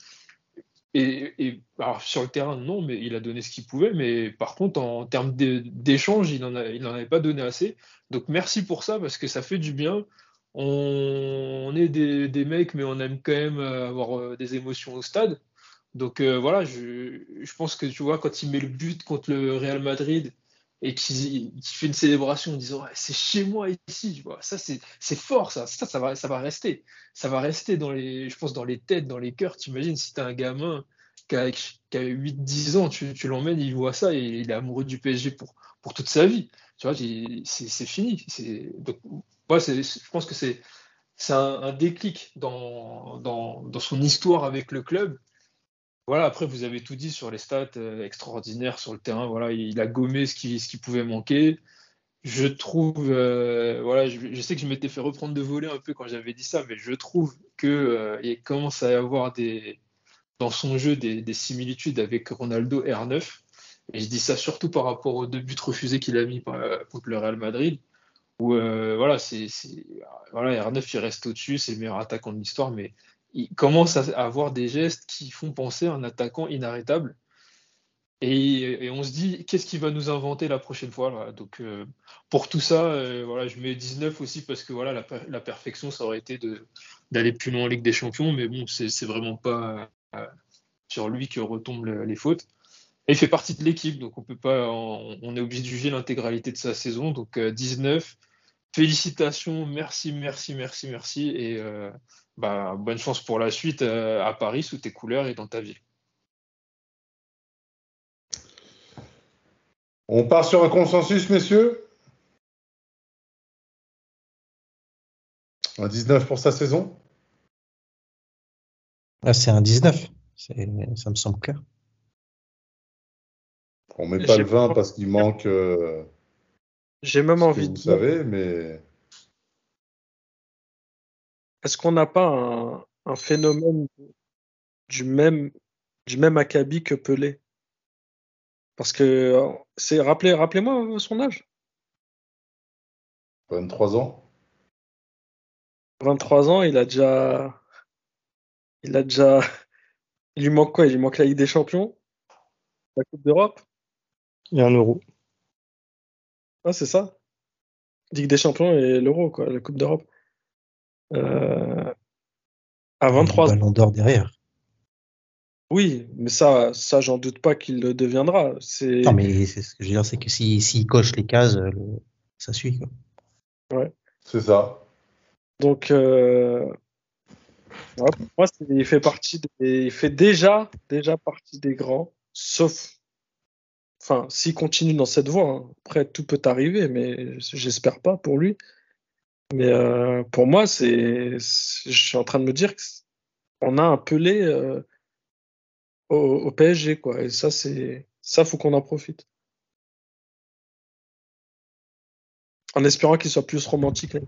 Speaker 3: Et, sur le terrain, non, mais il a donné ce qu'il pouvait. Mais par contre, en, termes d'échange, il n'en avait pas donné assez. Donc merci pour ça, parce que ça fait du bien. On, est des, des, mecs, mais on aime quand même avoir euh, des émotions au stade. Donc euh, voilà, je, je, pense que tu vois, quand il met le but contre le Real Madrid et qu'il qu fait une célébration en disant c'est chez moi ici, tu vois, ça c'est fort, ça, ça, ça va, ça va rester. Ça va rester dans les, je pense, dans les têtes, dans les cœurs. T'imagines si t'as un gamin qui a, qui a 8-10 ans, tu, tu l'emmènes, il voit ça et il est amoureux du PSG pour, pour toute sa vie. Tu vois, c'est fini. Donc, ouais, je pense que c'est un, un déclic dans, dans, dans son histoire avec le club voilà, après, vous avez tout dit sur les stats euh, extraordinaires sur le terrain. Voilà, il a gommé ce qui, pouvait manquer. Je trouve, euh, voilà, je, sais que je m'étais fait reprendre de voler un peu quand j'avais dit ça, mais je trouve que euh, commence à y avoir des, dans son jeu des, des similitudes avec Ronaldo R9. Et je dis ça surtout par rapport aux deux buts refusés qu'il a mis par- contre le Real Madrid, euh, voilà, c'est- voilà, R9 il reste au-dessus, c'est le meilleur attaquant de l'histoire, mais il commence à avoir des gestes qui font penser un attaquant inarrêtable. Et, on se dit, qu'est-ce qu'il va nous inventer la prochaine fois Donc euh, pour tout ça, euh, voilà, je mets 19 aussi parce que voilà, la, per- la perfection, ça aurait été d'aller plus loin en Ligue des Champions, mais bon, c'est, vraiment pas euh, sur lui que retombent le- les fautes. Et il fait partie de l'équipe, donc on peut pas, on, on est obligé de juger l'intégralité de sa saison. Donc euh, 19, félicitations, merci, merci, merci, merci, et euh, bah, bonne chance pour la suite euh, à Paris sous tes couleurs et dans ta ville.
Speaker 1: On part sur un consensus, messieurs? Un 19 pour sa saison?
Speaker 4: Là, c'est un 19. C'est- Ça me semble clair.
Speaker 1: On met pas le 20 parce qu'il manque euh,
Speaker 5: J'ai même envie
Speaker 1: vous
Speaker 5: de dire,
Speaker 1: savez, mais
Speaker 5: est-ce qu'on n'a pas un, un phénomène du même, du même acabit que Pelé? Parce que, c'est, rappelez, rappelez-moi son âge.
Speaker 1: 23 ans.
Speaker 5: 23 ans, il a déjà, il a déjà, il lui manque quoi? Il lui manque la Ligue des Champions, la Coupe d'Europe?
Speaker 2: Et un euro.
Speaker 5: Ah, c'est ça. Ligue des Champions et l'Euro, quoi, la Coupe d'Europe. Euh, à 23 ans.
Speaker 4: Ballon d'or derrière.
Speaker 5: Oui, mais ça, ça, j'en doute pas qu'il le deviendra. C'est,
Speaker 4: Non, mais c'est ce que je veux dire, c'est que s'il s'il coche les cases, euh, le- ça suit. Quoi.
Speaker 1: C'est ça.
Speaker 5: donc, euh, ouais, pour moi, c'est- il fait partie des, il fait déjà, déjà partie des grands, sauf, enfin, s'il continue dans cette voie, hein. Après, tout peut arriver, mais j'espère pas pour lui. Mais euh, pour moi, c'est, je suis en train de me dire qu'on a un Pelé euh, au, PSG, quoi. Et ça, c'est, ça, faut qu'on en profite. En espérant qu'il soit plus romantique. là.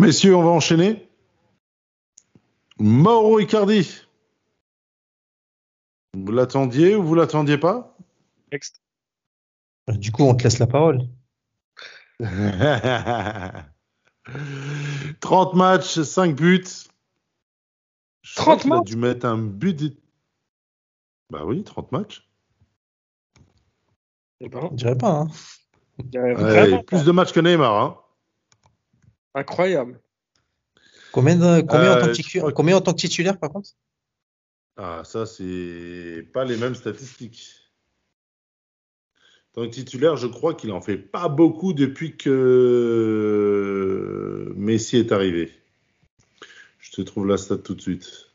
Speaker 1: Messieurs, on va enchaîner. Mauro Icardi. Vous l'attendiez ou vous l'attendiez pas?
Speaker 5: Next.
Speaker 4: Euh, Du coup, on te laisse la parole.
Speaker 1: 30 matchs, 5 buts. Je crois
Speaker 5: 30
Speaker 1: qu'il a
Speaker 5: matchs
Speaker 1: dû mettre un but. Bah oui, 30 matchs.
Speaker 4: On dirait pas. Hein.
Speaker 5: je dirais
Speaker 1: Ouais,
Speaker 5: vraiment
Speaker 1: plus de matchs que Neymar. Hein.
Speaker 5: Incroyable.
Speaker 4: Combien, de- combien, en
Speaker 1: Euh,
Speaker 4: tant que- combien en tant que titulaire, par contre?
Speaker 1: Ah, ça, c'est pas les mêmes statistiques. En tant que titulaire, je crois qu'il en fait pas beaucoup depuis que Messi est arrivé. Je te trouve la stat tout de suite.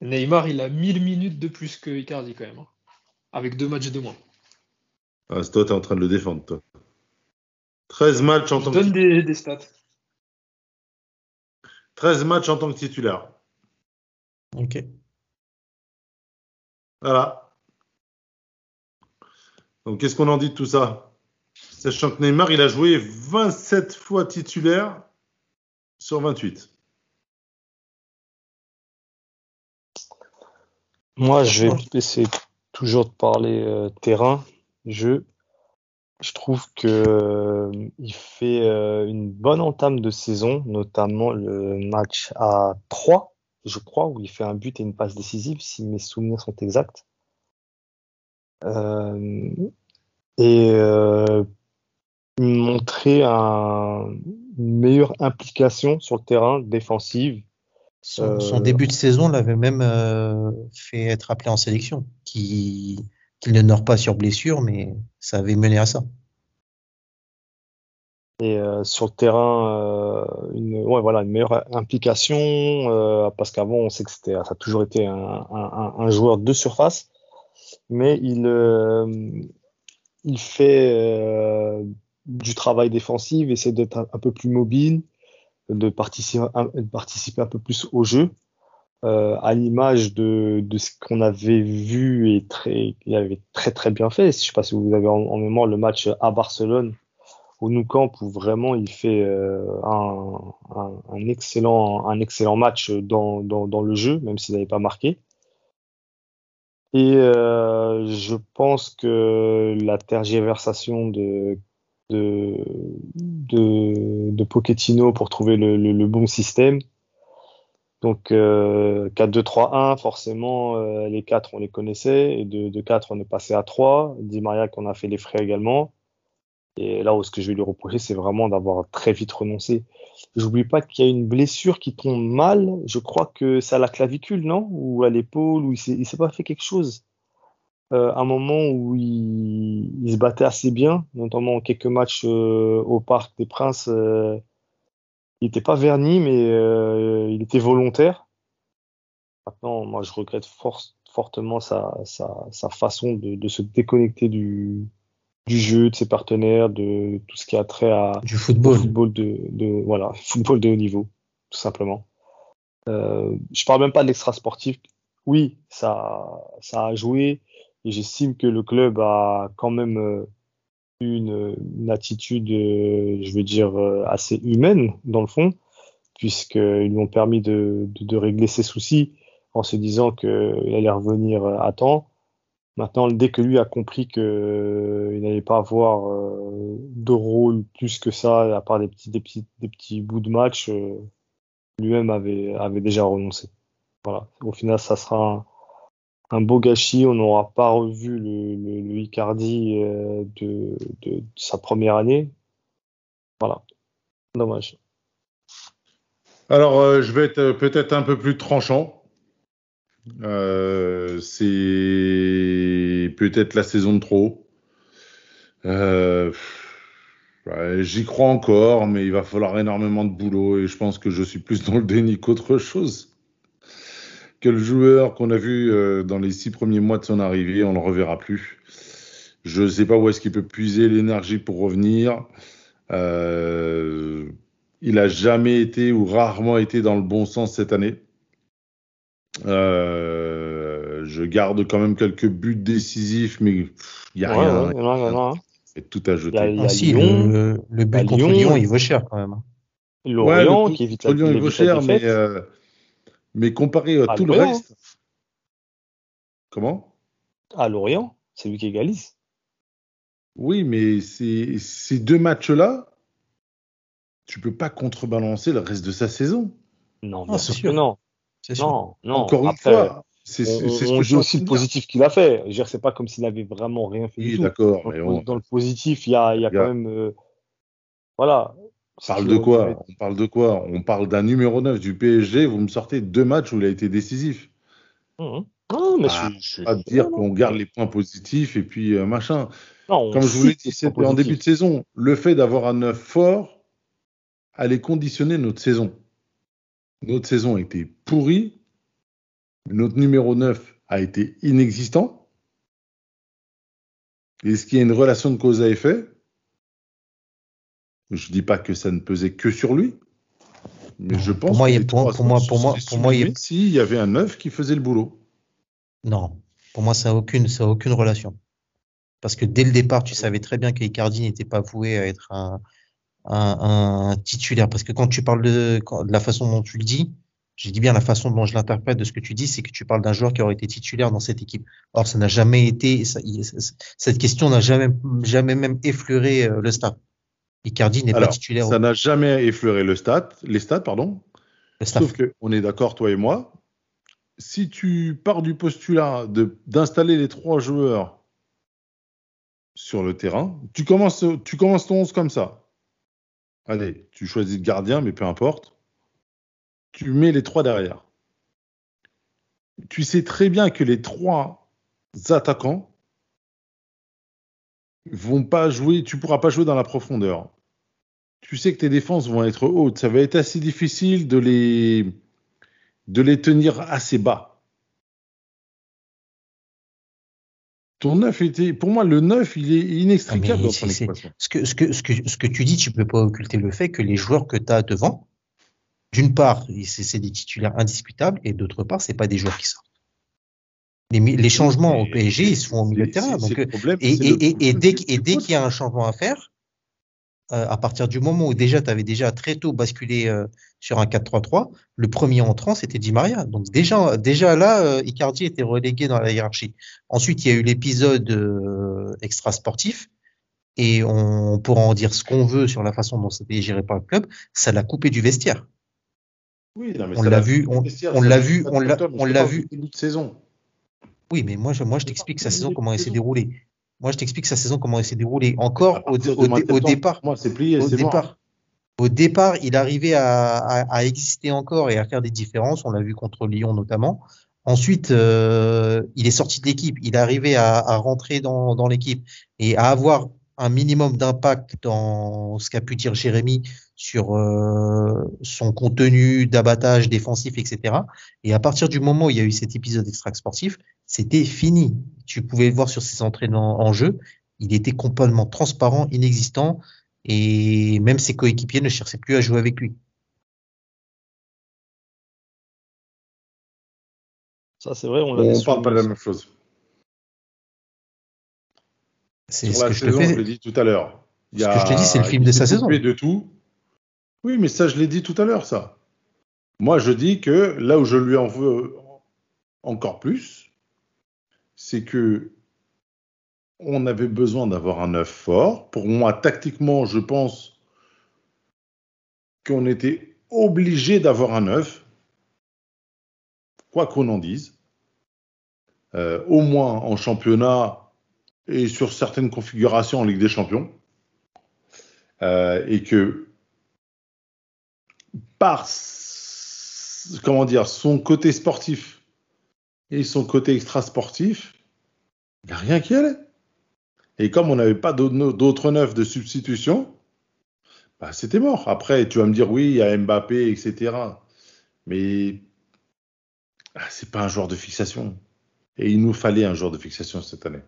Speaker 3: Neymar, il a 1000 minutes de plus que Icardi quand même, hein. avec deux matchs de moins.
Speaker 1: Ah, c'est toi, t'es en train de le défendre, toi. 13 matchs en
Speaker 3: Je
Speaker 1: tant que,
Speaker 3: donne des, des stats.
Speaker 1: 13 matchs en tant que titulaire.
Speaker 4: Ok.
Speaker 1: Voilà. Donc, qu'est-ce qu'on en dit de tout ça? Sachant que Neymar, il a joué 27 fois titulaire sur 28.
Speaker 2: Moi, je vais essayer toujours de parler euh, terrain, jeu. Je trouve que euh, il fait euh, une bonne entame de saison, notamment le match à 3, je crois, où il fait un but et une passe décisive, si mes souvenirs sont exacts. Euh, et montrer un- une meilleure implication sur le terrain défensive.
Speaker 4: Son, début de saison l'avait même fait être appelé en sélection, qui ne nord pas sur blessure, mais ça avait mené à ça.
Speaker 2: Et euh, sur le terrain, euh, une, ouais, voilà, une meilleure implication, euh, parce qu'avant, on sait que ça a toujours été un, joueur de surface, mais il, fait du travail défensif, essaie d'être un, un peu plus mobile, de participer, de participer un peu plus au jeu, euh, à l'image de, ce qu'on avait vu et très, il avait très très bien fait. Je sais pas si vous avez en, mémoire le match à Barcelone au Nou Camp où vraiment il fait euh, un, excellent, un excellent match dans, le jeu, même s'il n'avait pas marqué. Et euh, je pense que la tergiversation de, de, Pochettino pour trouver le bon système, donc euh, 4-2-3-1, forcément, euh, les quatre on les connaissait, et de, de 4 on est passé à 3. Di Maria qu'on a fait les frais également. Et là où ce que je vais lui reprocher, c'est vraiment d'avoir très vite renoncé. J'oublie pas qu'il y a une blessure qui tombe mal. Je crois que c'est à la clavicule, non? Ou à l'épaule, ou il s'est, pas fait quelque chose. Euh, un moment où il, il, se battait assez bien, notamment quelques matchs euh, au Parc des Princes. Euh, il n'était pas verni, mais euh, il était volontaire. Maintenant, moi, je regrette for fortement sa, sa, sa façon de, de, se déconnecter du, du jeu, de ses partenaires, de tout ce qui a trait à
Speaker 4: du football,
Speaker 2: football de, de voilà, football de haut niveau, tout simplement. Euh, je parle même pas de l'extra sportif. Oui, ça, ça a joué et j'estime que le club a quand même euh, une, une attitude, euh, je veux dire, euh, assez humaine dans le fond, puisqu'ils lui ont permis de, régler ses soucis en se disant qu'il allait revenir à temps. Maintenant, dès que lui a compris qu'il euh, n'allait pas avoir euh, de rôle plus que ça, à part des petits, bouts de match, euh, lui-même avait, avait déjà renoncé. Voilà. Au final, ça sera un, beau gâchis. On n'aura pas revu le, Icardi de, de, sa première année. Voilà. Dommage.
Speaker 1: Alors, je vais être peut-être un peu plus tranchant. Euh, c'est peut-être la saison de trop. Euh, J'y crois encore, mais il va falloir énormément de boulot et je pense que je suis plus dans le déni qu'autre chose. Que le joueur qu'on a vu euh, dans les six premiers mois de son arrivée, on le reverra plus. Je ne sais pas où est-ce qu'il peut puiser l'énergie pour revenir. Euh, il a jamais été ou rarement été dans le bon sens cette année. Euh, je garde quand même quelques buts décisifs, mais il n'y a
Speaker 2: ouais,
Speaker 1: rien.
Speaker 2: Ouais, non, non, non.
Speaker 1: C'est tout à jeter.
Speaker 4: Ah, si, le, le, but contre Lyon, Lyon, il vaut cher quand même.
Speaker 2: L'Orient
Speaker 1: ouais, le
Speaker 2: qui évite
Speaker 1: la, Lyon, il vaut cher, mais, euh, mais comparé à
Speaker 2: ah,
Speaker 1: tout le reste. Comment?
Speaker 2: À Lorient, c'est lui qui égalise.
Speaker 1: Oui, mais ces, ces deux matchs-là, tu peux pas contrebalancer le reste de sa saison.
Speaker 2: Non, bien sûr non. Non, non.
Speaker 1: Encore
Speaker 2: Après,
Speaker 1: une fois,
Speaker 2: c'est ce on dit aussi le positif qu'il a fait. Je c'est pas comme s'il n'avait vraiment rien fait.
Speaker 1: Oui, d'accord.
Speaker 2: Dans,
Speaker 1: on...
Speaker 2: dans, le positif, il y a, il y a quand même. Euh, voilà.
Speaker 1: On parle de quoi? On parle de quoi? On parle d'un numéro 9 du PSG. Vous me sortez deux matchs où il a été décisif.
Speaker 2: Mmh. Non, mais
Speaker 1: ah,
Speaker 2: je, je...
Speaker 1: pas dire qu'on garde les points positifs et puis euh, machin.
Speaker 2: Non,
Speaker 1: Comme je vous l'ai dit, c'était en début de saison. Le fait d'avoir un 9 fort allait conditionner notre saison. Notre saison était pourrie. Notre numéro 9 a été inexistant. Est-ce qu'il y a une relation de cause à effet Je ne dis pas que ça ne pesait que sur lui. Mais je pense
Speaker 4: pour moi, il, pour, pour moi, pour moi, pour moi,
Speaker 1: il... y avait un 9 qui faisait le boulot.
Speaker 4: Non, pour moi, ça n'a aucune, ça a aucune relation. Parce que dès le départ, tu savais très bien qu'Icardi n'était pas voué à être un, un, un, titulaire. Parce que quand tu parles de, de la façon dont tu le dis, je dis bien la façon dont je l'interprète de ce que tu dis, c'est que tu parles d'un joueur qui aurait été titulaire dans cette équipe. Or, ça n'a jamais été, ça, cette question n'a jamais, jamais même effleuré euh, le stade. Icardi n'est pas titulaire.
Speaker 1: Ça n'a jamais effleuré le stade, les stades, pardon.
Speaker 4: Le
Speaker 1: Sauf que on est d'accord, toi et moi. Si tu pars du postulat d'installer les trois joueurs sur le terrain, tu commences, tu commences ton 11 comme ça. Allez, tu choisis le gardien, mais peu importe. Tu mets les trois derrière. Tu sais très bien que les trois attaquants vont pas jouer, tu pourras pas jouer dans la profondeur. Tu sais que tes défenses vont être hautes. Ça va être assez difficile de les, de les tenir assez bas. Ton 9 était, pour moi, le 9, il est inextricable
Speaker 4: Ah,
Speaker 1: dans équation.
Speaker 4: Ce que, ce, que, ce, que, ce que tu dis, tu peux pas occulter le fait que les joueurs que tu as devant, d'une part, c'est des titulaires indiscutables, et d'autre part, c'est pas des joueurs qui sortent. Les, les changements au PSG, ils se font au milieu de terrain. Donc,
Speaker 1: problème,
Speaker 4: et, et,
Speaker 1: le,
Speaker 4: et, et, dès, qu'il y a un changement à faire, euh, à partir du moment où déjà tu avais déjà très tôt basculé euh, sur un 4-3-3, le premier entrant c'était Di Maria. Donc déjà, déjà là, euh, Icardi était relégué dans la hiérarchie. Ensuite, il y a eu l'épisode euh, extra sportif et on pourra en dire ce qu'on veut sur la façon dont c'était géré par le club. Ça l'a coupé du vestiaire.
Speaker 1: Oui, non, mais
Speaker 4: On l'a vu, on, l'a vu, on l'a, vu.
Speaker 1: du début de saison.
Speaker 4: Oui, mais moi, je, moi, je t'explique sa saison comment elle s'est déroulée. Moi, je t'explique sa saison comment elle s'est déroulée. Encore au, dé- départ,
Speaker 1: Moi, c'est plié,
Speaker 4: au
Speaker 1: mort.
Speaker 4: départ, au départ, il arrivait à, à, à exister encore et à faire des différences. On l'a vu contre Lyon notamment. Ensuite, euh, il est sorti de l'équipe. Il est arrivé à, à rentrer dans, dans l'équipe et à avoir un minimum d'impact dans ce qu'a pu dire Jérémy sur euh, son contenu d'abattage défensif, etc. Et à partir du moment où il y a eu cet épisode extra sportif, c'était fini. Tu pouvais le voir sur ses entraînements en jeu. Il était complètement transparent, inexistant, et même ses coéquipiers ne cherchaient plus à jouer avec lui.
Speaker 2: Ça, c'est vrai, on souligné
Speaker 1: parle pas de la même chose.
Speaker 4: C'est ce que je te
Speaker 1: saison, je
Speaker 4: fais.
Speaker 1: l'ai dit tout à l'heure.
Speaker 4: Ce que je te
Speaker 1: a-
Speaker 4: dis, c'est le film
Speaker 1: il
Speaker 4: de sa saison.
Speaker 1: de tout. Oui, mais ça, je l'ai dit tout à l'heure, ça. Moi, je dis que là où je lui en veux encore plus, c'est que on avait besoin d'avoir un œuf fort. Pour moi, tactiquement, je pense qu'on était obligé d'avoir un œuf, quoi qu'on en dise. Euh, au moins en championnat et sur certaines configurations en Ligue des Champions. Euh, et que par comment dire, son côté sportif et son côté extra-sportif, il n'y a rien qui allait. Et comme on n'avait pas d'autres d'autres neufs de substitution, bah, c'était mort. Après, tu vas me dire, oui, il y a Mbappé, etc. Mais ah, c'est pas un joueur de fixation. Et il nous fallait un joueur de fixation cette année.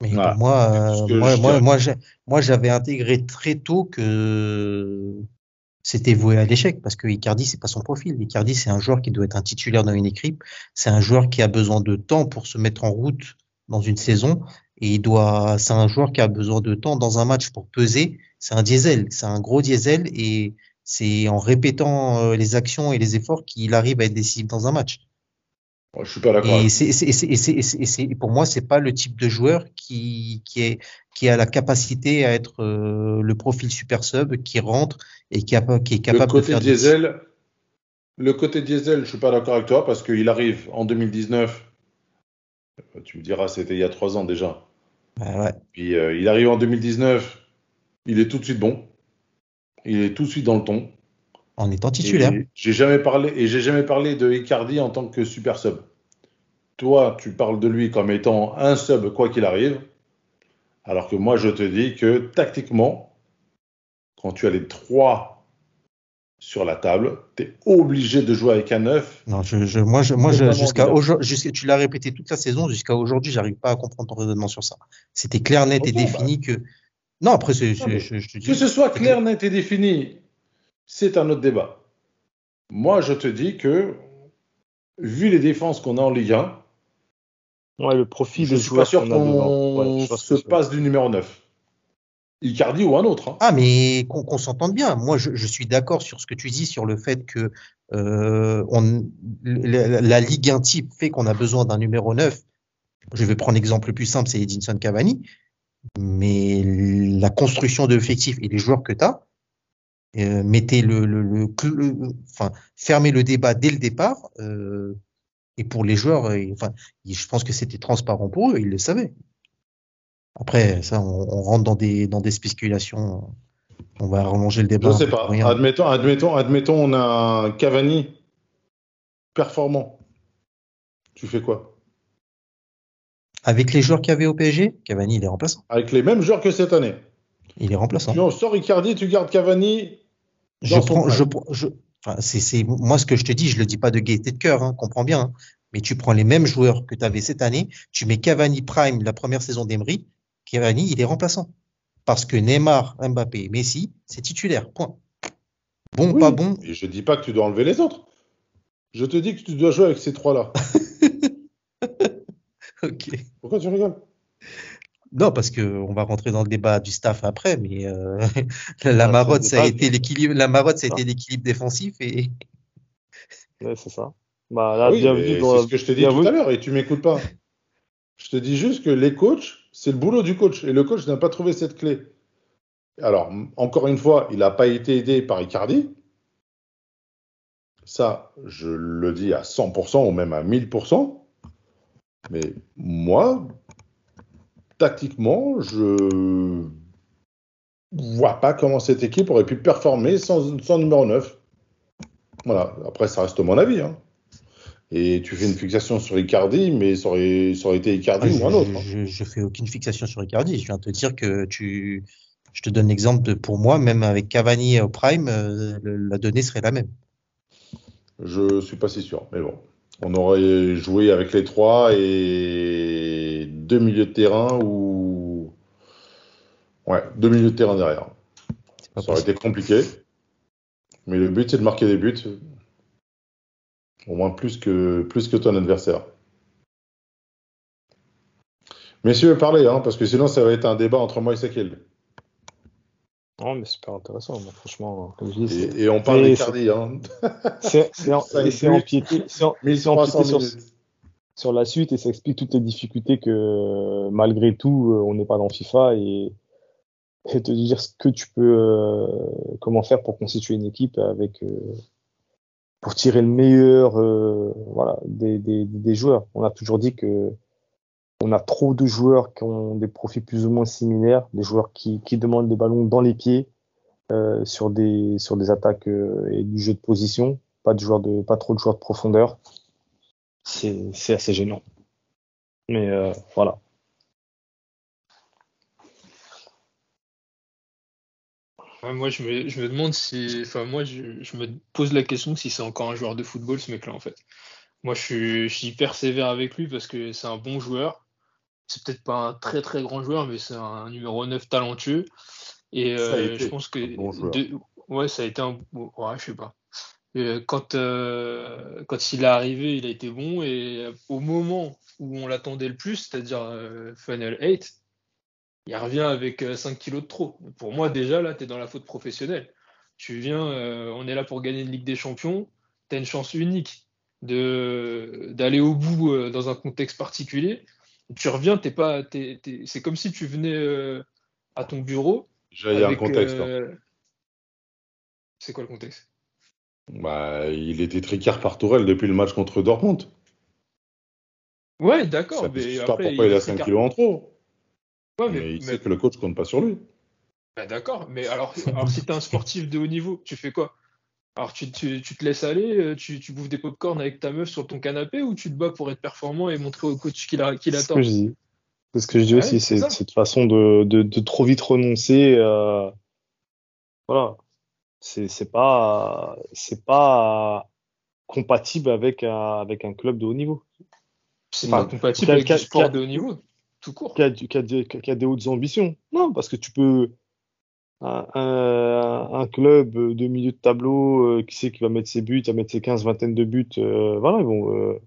Speaker 4: Mais
Speaker 1: Voilà.
Speaker 4: pour moi, euh, moi, moi, j'avais intégré très tôt que c'était voué à l'échec parce que Icardi, c'est pas son profil. Icardi, c'est un joueur qui doit être un titulaire dans une équipe. C'est un joueur qui a besoin de temps pour se mettre en route dans une saison. Et il doit, c'est un joueur qui a besoin de temps dans un match pour peser. C'est un diesel. C'est un gros diesel et c'est en répétant euh, les actions et les efforts qu'il arrive à être décisif dans un match.
Speaker 1: Je suis pas d'accord.
Speaker 4: Et pour moi, c'est pas le type de joueur qui, qui, est, qui a la capacité à être euh, le profil super sub, qui rentre et qui, a, qui est
Speaker 1: Le
Speaker 4: capable de faire des-
Speaker 1: diesel, le côté diesel, je suis pas d'accord avec toi parce qu'il arrive en 2019. euh, Tu me diras, c'était il y a trois ans déjà.
Speaker 4: Ouais.
Speaker 1: Puis euh, il arrive en 2019, il est tout de suite bon. Il est tout de suite dans le ton.
Speaker 4: En étant titulaire.
Speaker 1: J'ai jamais parlé et j'ai jamais parlé de Icardi en tant que super sub. Toi, tu parles de lui comme étant un sub quoi qu'il arrive, alors que moi je te dis que tactiquement, quand tu as les trois sur la table, tu es obligé de jouer avec un neuf.
Speaker 4: Non, je, je, moi, je, moi, je, jusqu'à aujourd'hui, tu l'as répété toute la saison, jusqu'à aujourd'hui, j'arrive pas à comprendre ton raisonnement sur ça. C'était clair, net et
Speaker 1: bah.
Speaker 4: défini que. Non, après, je, je te dis.
Speaker 1: Que ce soit clair, net et défini, c'est un autre débat. Moi, je te dis que, vu les défenses qu'on a en Ligue 1,
Speaker 2: Ouais, le profil
Speaker 1: je
Speaker 2: des
Speaker 1: suis pas sûr
Speaker 2: qu'on. Ouais,
Speaker 1: se
Speaker 2: que
Speaker 1: passe du numéro 9. Icardi ou un autre. hein.
Speaker 4: Ah, mais qu'on s'entende bien. Moi, je, je suis d'accord sur ce que tu dis sur le fait que euh, on, la, la Ligue 1 type fait qu'on a besoin d'un numéro 9. Je vais prendre l'exemple le plus simple, c'est Edinson Cavani. Mais la construction de l'effectif et les joueurs que tu as, euh, mettez le, le, le, enfin, fermez le débat dès le départ. euh, et pour les joueurs, enfin, je pense que c'était transparent pour eux, ils le savaient. Après, ça, on, on rentre dans des, dans des spéculations. On va relonger le débat.
Speaker 1: Je sais pas.
Speaker 4: rien.
Speaker 1: Admettons, admettons, admettons, on a un Cavani performant. Tu fais quoi?
Speaker 4: Avec les joueurs qu'il y avait au PSG, Cavani, il est remplaçant.
Speaker 1: Avec les mêmes joueurs que cette année.
Speaker 4: Il est remplaçant.
Speaker 1: Tu en sors Icardi, tu gardes Cavani.
Speaker 4: Je prends, je, je, enfin, c'est, c'est, moi, ce que je te dis, je le dis pas de gaieté de cœur, hein, comprends bien. hein. Mais tu prends les mêmes joueurs que tu avais cette année, tu mets Cavani Prime la première saison d'Emery, Cavani, il est remplaçant. Parce que Neymar, Mbappé, Messi, c'est titulaire. Point. Bon,
Speaker 1: Oui,
Speaker 4: pas bon.
Speaker 1: Et je dis pas que tu dois enlever les autres. Je te dis que tu dois jouer avec ces trois-là.
Speaker 4: Ok.
Speaker 1: Pourquoi tu rigoles?
Speaker 4: Non, parce que on va rentrer dans le débat du staff après, mais euh, la marotte, ça a été l'équilibre. La marotte, ça a été l'équilibre défensif et
Speaker 2: Ouais, c'est ça. Bah, là,
Speaker 1: Oui,
Speaker 2: bienvenue dans
Speaker 1: c'est ce que je t'ai dit
Speaker 2: bienvenue-
Speaker 1: tout à l'heure et tu m'écoutes pas. Je te dis juste que les coachs, c'est le boulot du coach et le coach n'a pas trouvé cette clé. Alors, encore une fois, il n'a pas été aidé par Icardi. Ça, je le dis à 100% ou même à 1000%. Mais moi, tactiquement, je vois pas comment cette équipe aurait pu performer sans, sans numéro 9. Voilà, après, ça reste mon avis. hein. Et tu fais une fixation sur Icardi, mais ça aurait, ça aurait été Icardi
Speaker 4: Ah, je,
Speaker 1: ou un autre. hein.
Speaker 4: je, je fais aucune fixation sur Icardi. Je viens de te dire que tu, je te donne l'exemple de, pour moi, même avec Cavani au prime, euh, la donnée serait la même.
Speaker 1: Je suis pas si sûr, mais bon. On aurait joué avec les trois et deux milieux de terrain ou. Ouais, deux milieux de terrain derrière. Ça aurait
Speaker 4: possible.
Speaker 1: été compliqué. Mais le but, c'est de marquer des buts. Au moins plus que, plus que ton adversaire. Messieurs, parlez, hein, parce que sinon, ça va être un débat entre moi et Sakil.
Speaker 2: Non, mais super intéressant. Moi, franchement, comme je dis,
Speaker 1: Et, et on parle
Speaker 2: Mais.
Speaker 1: Hein.
Speaker 2: c'est empiété, c'est en- c'est
Speaker 1: 1300
Speaker 2: empiété sur, sur la suite et ça explique toutes les difficultés que malgré tout, euh, on n'est pas dans FIFA et, et te dire ce que tu peux, euh, comment faire pour constituer une équipe avec, euh, pour tirer le meilleur, euh, voilà, des, des, des joueurs. On a toujours dit que on a trop de joueurs qui ont des profils plus ou moins similaires, des joueurs qui, demandent des ballons dans les pieds euh, sur des sur des attaques euh, et du jeu de position, pas trop de joueurs de profondeur. C'est assez gênant. Mais euh, voilà.
Speaker 3: Moi, je me, je me demande si. Enfin, moi, je, je me pose la question si c'est encore un joueur de football, ce mec-là, en fait. Moi, je suis, je suis hyper sévère avec lui parce que c'est un bon joueur. C'est peut-être pas un très très grand joueur, mais c'est un numéro 9 talentueux. Et euh, je pense que.
Speaker 1: bon
Speaker 3: de- ouais, ça a été un. Ouais, je sais pas. Euh, quand, euh, quand il est arrivé, il a été bon. Et au moment où on l'attendait le plus, c'est-à-dire euh, Final 8, il revient avec euh, 5 kilos de trop. Pour moi, déjà, là, tu es dans la faute professionnelle. Tu viens, on est là pour gagner une Ligue des Champions, tu as une chance unique d'aller au bout dans un contexte particulier. Tu reviens, t'es pas, t'es- t'es- c'est comme si tu venais euh, à ton bureau.
Speaker 1: Déjà, il y a un contexte. hein.
Speaker 3: euh, C'est quoi le contexte?
Speaker 1: Bah, il était tricard par Tourelle depuis le match contre Dortmund.
Speaker 3: Ouais,
Speaker 1: Ça
Speaker 3: d'accord, mais
Speaker 1: explique pas
Speaker 3: après,
Speaker 1: pourquoi il a
Speaker 3: est
Speaker 1: 5
Speaker 3: tricard-
Speaker 1: kilos en trop.
Speaker 3: Ouais,
Speaker 1: mais,
Speaker 3: mais-
Speaker 1: il
Speaker 3: mais-
Speaker 1: sait que le coach compte pas sur lui.
Speaker 3: Bah, d'accord, mais alors, alors si t'es un sportif de haut niveau, tu fais quoi? Alors tu, tu, tu te laisses aller, euh, tu, tu bouffes des pop-corn avec ta meuf sur ton canapé ou tu te bats pour être performant et montrer au coach qu'il a, qu'il
Speaker 2: C'est ce que je dis. C'est ce que je dis
Speaker 3: Ouais,
Speaker 2: aussi,
Speaker 3: c'est
Speaker 2: cette façon de, de, de trop vite renoncer. euh, voilà. C'est pas c'est pas compatible avec un, avec un club de haut niveau.
Speaker 3: C'est pas compatible avec
Speaker 2: quel-
Speaker 3: sport de haut niveau, tout court.
Speaker 2: qui a, qui a des, qui a des hautes ambitions. Non, parce que tu peux. Un, un, club de milieu de tableau euh, qui sait qu'il va mettre ses buts, va mettre ses 15 vingtaines de buts, euh, voilà, ils vont, euh,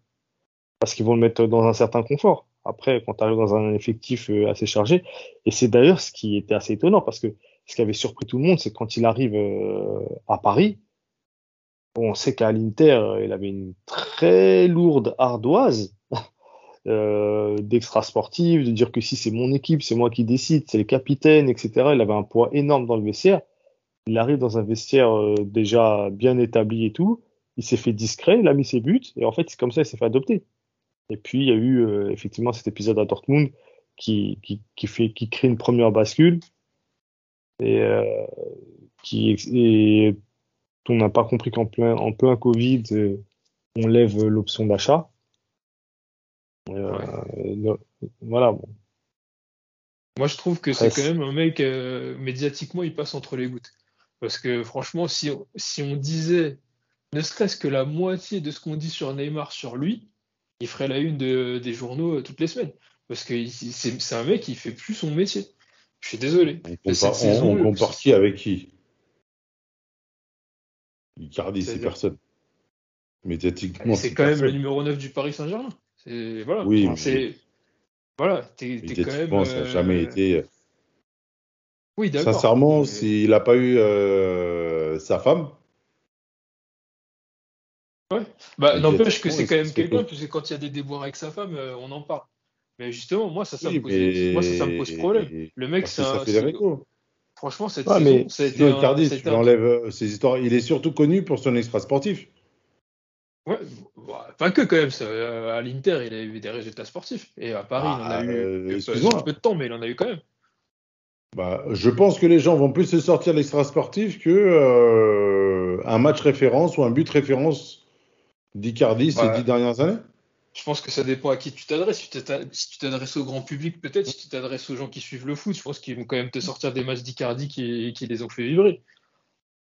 Speaker 2: parce qu'ils vont le mettre dans un certain confort. Après, quand tu arrives dans un effectif euh, assez chargé, et c'est d'ailleurs ce qui était assez étonnant, parce que ce qui avait surpris tout le monde, c'est quand il arrive euh, à Paris, on sait qu'à l'Inter, il avait une très lourde ardoise euh, d'extra sportif, de dire que si c'est mon équipe, c'est moi qui décide, c'est le capitaine, etc. Il avait un poids énorme dans le vestiaire. Il arrive dans un vestiaire euh, déjà bien établi et tout. Il s'est fait discret, il a mis ses buts, et en fait, c'est comme ça, il s'est fait adopter. Et puis, il y a eu euh, effectivement cet épisode à Dortmund qui, qui, qui, fait, qui crée une première bascule et euh, qui et on n'a pas compris qu'en plein, en plein Covid, on lève l'option d'achat. Euh, voilà, bon.
Speaker 3: Moi, je trouve que c'est quand même un mec, euh, médiatiquement, il passe entre les gouttes. Parce que franchement, si, on- si on disait ne serait-ce que la moitié de ce qu'on dit sur Neymar sur lui, il ferait la une de- des journaux euh, toutes les semaines. Parce que c'est un mec qui fait plus son métier. Je suis désolé.
Speaker 1: On compare, on-
Speaker 3: saison,
Speaker 1: on
Speaker 3: le-
Speaker 1: compare qui avec qui? Icardi, c'est personne. Médiatiquement,
Speaker 3: c'est quand même le numéro 9 du Paris Saint-Germain. C'est voilà.
Speaker 1: Oui,
Speaker 3: Enfin, c'est Voilà, t'es t'es quand même.
Speaker 1: Ça n'a jamais
Speaker 3: euh,
Speaker 1: été.
Speaker 3: Oui, d'accord.
Speaker 1: Sincèrement,
Speaker 3: mais-
Speaker 1: s'il n'a pas eu euh, sa femme,
Speaker 3: Bah,
Speaker 1: médiatiquement,
Speaker 3: n'empêche que c'est quand même quelqu'un, puisque quand il y a des déboires avec sa femme, euh, on en parle. Mais justement, moi, ça, ça
Speaker 1: oui,
Speaker 3: me pose,
Speaker 1: mais.
Speaker 3: moi, ça, ça me pose problème. Le mec, c'est un. c'est-. Franchement, cette
Speaker 2: Ouais,
Speaker 3: saison,
Speaker 2: mais
Speaker 3: ça a été un-
Speaker 1: tu enlèves euh, histoires. Il est surtout connu pour son extra sportif.
Speaker 3: Ouais, bah, pas que quand même. ça, euh, à l'Inter, il a eu des résultats sportifs. Et à Paris, il en
Speaker 1: Ah,
Speaker 3: a eu
Speaker 1: euh,
Speaker 3: peu-
Speaker 1: excuse-moi.
Speaker 3: peu de temps, mais il en a eu quand même.
Speaker 1: Bah, je pense que les gens vont plus se sortir l'extra sportif que euh, un match référence ou un but référence d'Icardi ces
Speaker 3: Ouais.
Speaker 1: dix dernières années.
Speaker 3: Je pense que ça dépend à qui tu t'adresses. Si tu t'ad- si tu t'adresses au grand public, peut-être. Si tu t'adresses aux gens qui suivent le foot, je pense qu'ils vont quand même te sortir des matchs d'Icardi qui, qui les ont fait vibrer.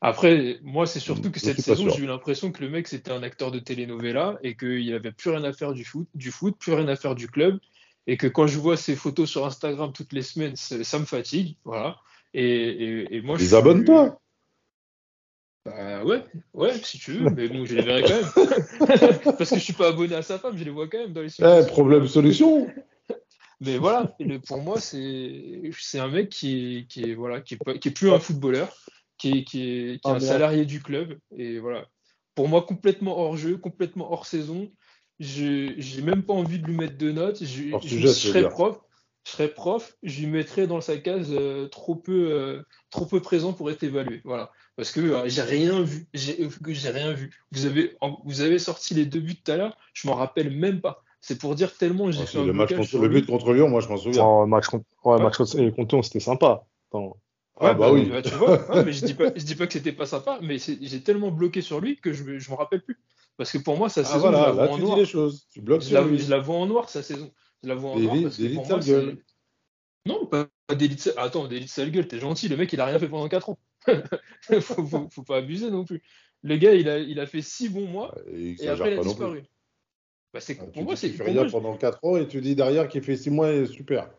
Speaker 3: Après, moi, c'est surtout que
Speaker 1: Je
Speaker 3: cette
Speaker 1: suis
Speaker 3: saison, j'ai eu l'impression que le mec, c'était un acteur de telenovela et qu'il avait plus rien à faire du foot, du foot, plus rien à faire du club. Et que quand je vois ses photos sur Instagram toutes les semaines, ça, ça me fatigue. Voilà. Et, et, et moi, je suis-
Speaker 1: Désabonne-toi.
Speaker 3: Bah ouais, ouais, si tu veux, mais bon, je les verrai quand même. Parce que je suis pas abonné à sa femme, je les vois quand même dans les
Speaker 1: Eh,
Speaker 3: suggestions.
Speaker 1: problème solution.
Speaker 3: Mais voilà, pour moi, c'est c'est un mec qui est, qui est, voilà, qui est, qui est plus un footballeur, qui est, qui est, qui est
Speaker 2: Ah,
Speaker 3: un salarié du club. Et voilà. Pour moi, complètement hors jeu, complètement hors saison. Je j'ai même pas envie de lui mettre de notes. Je, serais prof, je serais prof, je lui mettrais dans sa case euh, trop peu, euh, trop peu présent pour être évalué. Voilà. Parce que euh, j'ai rien vu. J'ai rien vu. Vous avez, en- vous avez sorti les deux buts tout à l'heure. Je m'en rappelle même pas. C'est pour dire tellement j'ai
Speaker 1: Ah,
Speaker 3: fait un
Speaker 1: le, match contre, le
Speaker 3: lui.
Speaker 1: but contre Lyon, moi je m'en souviens.
Speaker 2: Oh, match contre, ouais,
Speaker 3: Ouais.
Speaker 2: match contre, Lyon, c'était sympa. Attends.
Speaker 1: Ah
Speaker 3: Ouais,
Speaker 1: bah, oui.
Speaker 3: bah, tu vois, ouais, mais je dis pas, je dis pas que c'était pas sympa, mais j'ai tellement bloqué sur lui que je, me- je me rappelle plus. Parce que pour moi, sa
Speaker 1: Ah
Speaker 3: saison,
Speaker 1: voilà,
Speaker 3: je la
Speaker 1: là
Speaker 3: vois en
Speaker 1: tu dis
Speaker 3: noir.
Speaker 1: les choses. Tu bloques
Speaker 3: Je
Speaker 1: sur
Speaker 3: la,
Speaker 1: lui.
Speaker 3: je la vois en noir, sa saison. Je la vois en
Speaker 1: Des
Speaker 3: noir
Speaker 1: lits-
Speaker 3: parce que
Speaker 1: des
Speaker 3: pour
Speaker 1: lits
Speaker 3: moi,
Speaker 1: sale gueule.
Speaker 3: Non, pas, pas des lits de- Attends, des lits de sale gueule, t'es gentil. Le mec, il a rien fait pendant 4 ans. faut, faut, faut pas abuser non plus. Le gars, il a, il a fait 6 bons mois
Speaker 1: Il
Speaker 3: et
Speaker 1: exagère
Speaker 3: après, il a
Speaker 1: pas non plus.
Speaker 3: disparu. Bah, c'est,
Speaker 1: Ah,
Speaker 3: pour
Speaker 1: tu
Speaker 3: moi,
Speaker 1: dis
Speaker 3: c'est.
Speaker 1: qu'il fait
Speaker 3: pour
Speaker 1: rien pendant 4 ans et tu dis derrière qu'il fait 6 mois et super.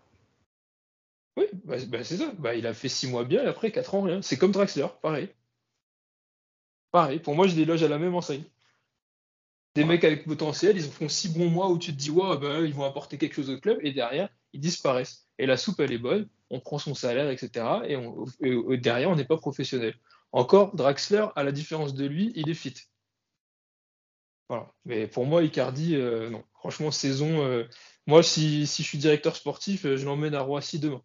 Speaker 3: Oui, bah, bah, c'est ça. Bah, il a fait 6 mois bien et après 4 ans rien. C'est comme Draxler, pareil. Pareil, pour moi, je les loge à la même enseigne. Des mecs avec potentiel, ils font 6 bons mois où tu te dis, ouais, bah, ils vont apporter quelque chose au club et derrière, ils disparaissent. Et la soupe, elle est bonne, on prend son salaire, etc. Et, on- derrière, on n'est pas professionnel. Encore, Draxler, à la différence de lui, il est fit. Voilà. Mais pour moi, Icardi, euh, non. Franchement, saison. euh, moi, si, si je suis directeur sportif, euh, je l'emmène à Roissy demain.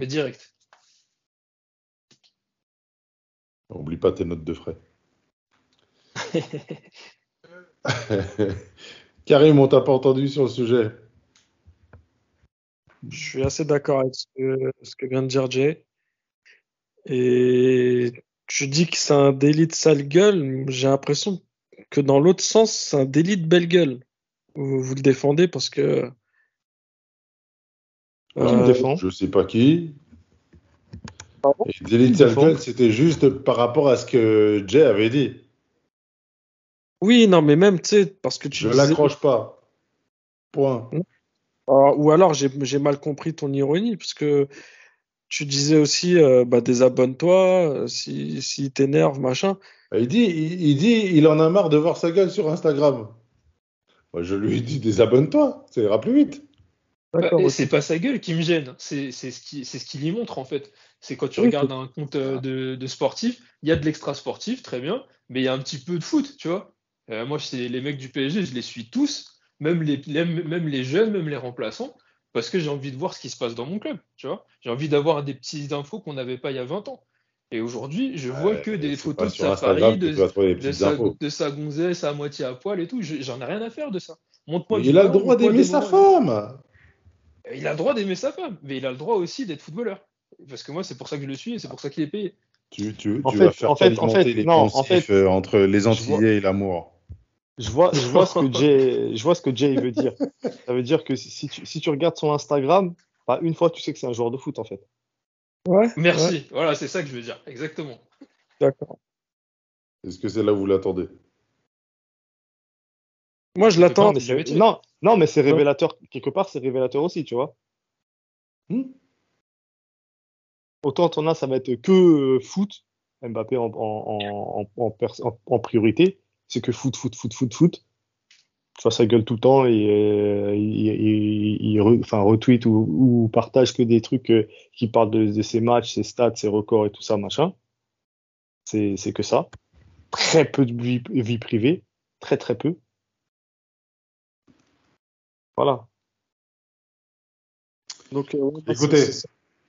Speaker 3: Mais direct.
Speaker 1: Oublie pas tes notes de frais. Karim, on t'a pas entendu sur le sujet.
Speaker 5: Je suis assez d'accord avec ce que, ce que vient de dire Jay. Et tu dis que c'est un délit de sale gueule. J'ai l'impression que dans l'autre sens, c'est un délit de belle gueule. Vous, vous le défendez parce que.
Speaker 2: Qui me
Speaker 5: Euh,
Speaker 2: défend
Speaker 1: Je sais pas qui.
Speaker 5: Pardon
Speaker 1: Et Delete c'était juste par rapport à ce que Jay avait dit.
Speaker 5: Oui, non, mais même, tu sais, parce que tu
Speaker 1: Je
Speaker 5: disais-
Speaker 1: l'accroche pas. Point.
Speaker 5: Ah, ou alors j'ai mal compris ton ironie, parce que tu disais aussi, euh, bah, désabonne-toi, euh, si, si t'énerve, machin.
Speaker 1: Il dit, il, il dit, il en a marre de voir sa gueule sur Instagram. Moi, je lui ai dit, désabonne-toi, ça ira plus vite.
Speaker 3: Bah, c'est pas sa gueule qui me gêne, c'est c'est ce qui c'est ce qu'il y montre en fait. C'est quand tu
Speaker 5: Oui,
Speaker 3: regardes un compte euh, de, de sportif, il y a de l'extra sportif, très bien, mais il y a un petit peu de foot, tu vois. Euh, moi, c'est les mecs du PSG, je les suis tous, même les, les- même les jeunes, même les remplaçants, parce que j'ai envie de voir ce qui se passe dans mon club, tu vois. J'ai envie d'avoir des petites infos qu'on n'avait pas il y a 20 ans. Et aujourd'hui, je vois
Speaker 1: Ouais,
Speaker 3: que des photos de
Speaker 1: que
Speaker 3: de, de, sa, de sa gonzesse à moitié à poil et tout. Je- J'en ai rien à faire de ça. Montre-moi
Speaker 1: il a le droit d'aimer sa
Speaker 3: moments-
Speaker 1: femme.
Speaker 3: Il a le droit d'aimer sa femme, mais il a le droit aussi d'être footballeur. Parce que moi, c'est pour ça que je le suis et c'est pour ça qu'il est payé.
Speaker 1: Tu, tu,
Speaker 2: En
Speaker 1: tu
Speaker 2: fait-
Speaker 1: vas faire
Speaker 2: en fait- en
Speaker 1: alimenter
Speaker 2: fait,
Speaker 1: les
Speaker 2: non, en
Speaker 1: poncifs
Speaker 2: fait,
Speaker 1: euh, entre les Antillais et l'amour.
Speaker 2: Je vois, je vois ce que Jay, je vois ce que Jay veut dire. Ça veut dire que si- tu, si tu regardes son Instagram, bah, une fois, tu sais que c'est un joueur de foot, en fait.
Speaker 5: Ouais,
Speaker 3: Merci.
Speaker 5: ouais,
Speaker 3: Voilà, c'est ça que je veux dire. Exactement.
Speaker 5: d'accord.
Speaker 1: Est-ce que c'est là où vous l'attendez?
Speaker 5: Moi, je l'attends.
Speaker 2: Non, non, mais c'est révélateur. Quelque part, c'est révélateur aussi, tu vois.
Speaker 1: Hmm
Speaker 2: Autant ton as, ça va être que euh, foot, Mbappé en, en, en, en, priorité, c'est que foot, foot, foot, foot, foot. fasse sa gueule tout le temps et euh, il, il- il re- enfin, retweet ou, ou partage que des trucs euh, qui parlent de, de ses matchs, ses stats, ses records et tout ça, machin. C'est, c'est que ça. Très peu de vie, vie privée. Très, très peu. Voilà.
Speaker 5: Donc, euh, bah,
Speaker 1: Écoutez,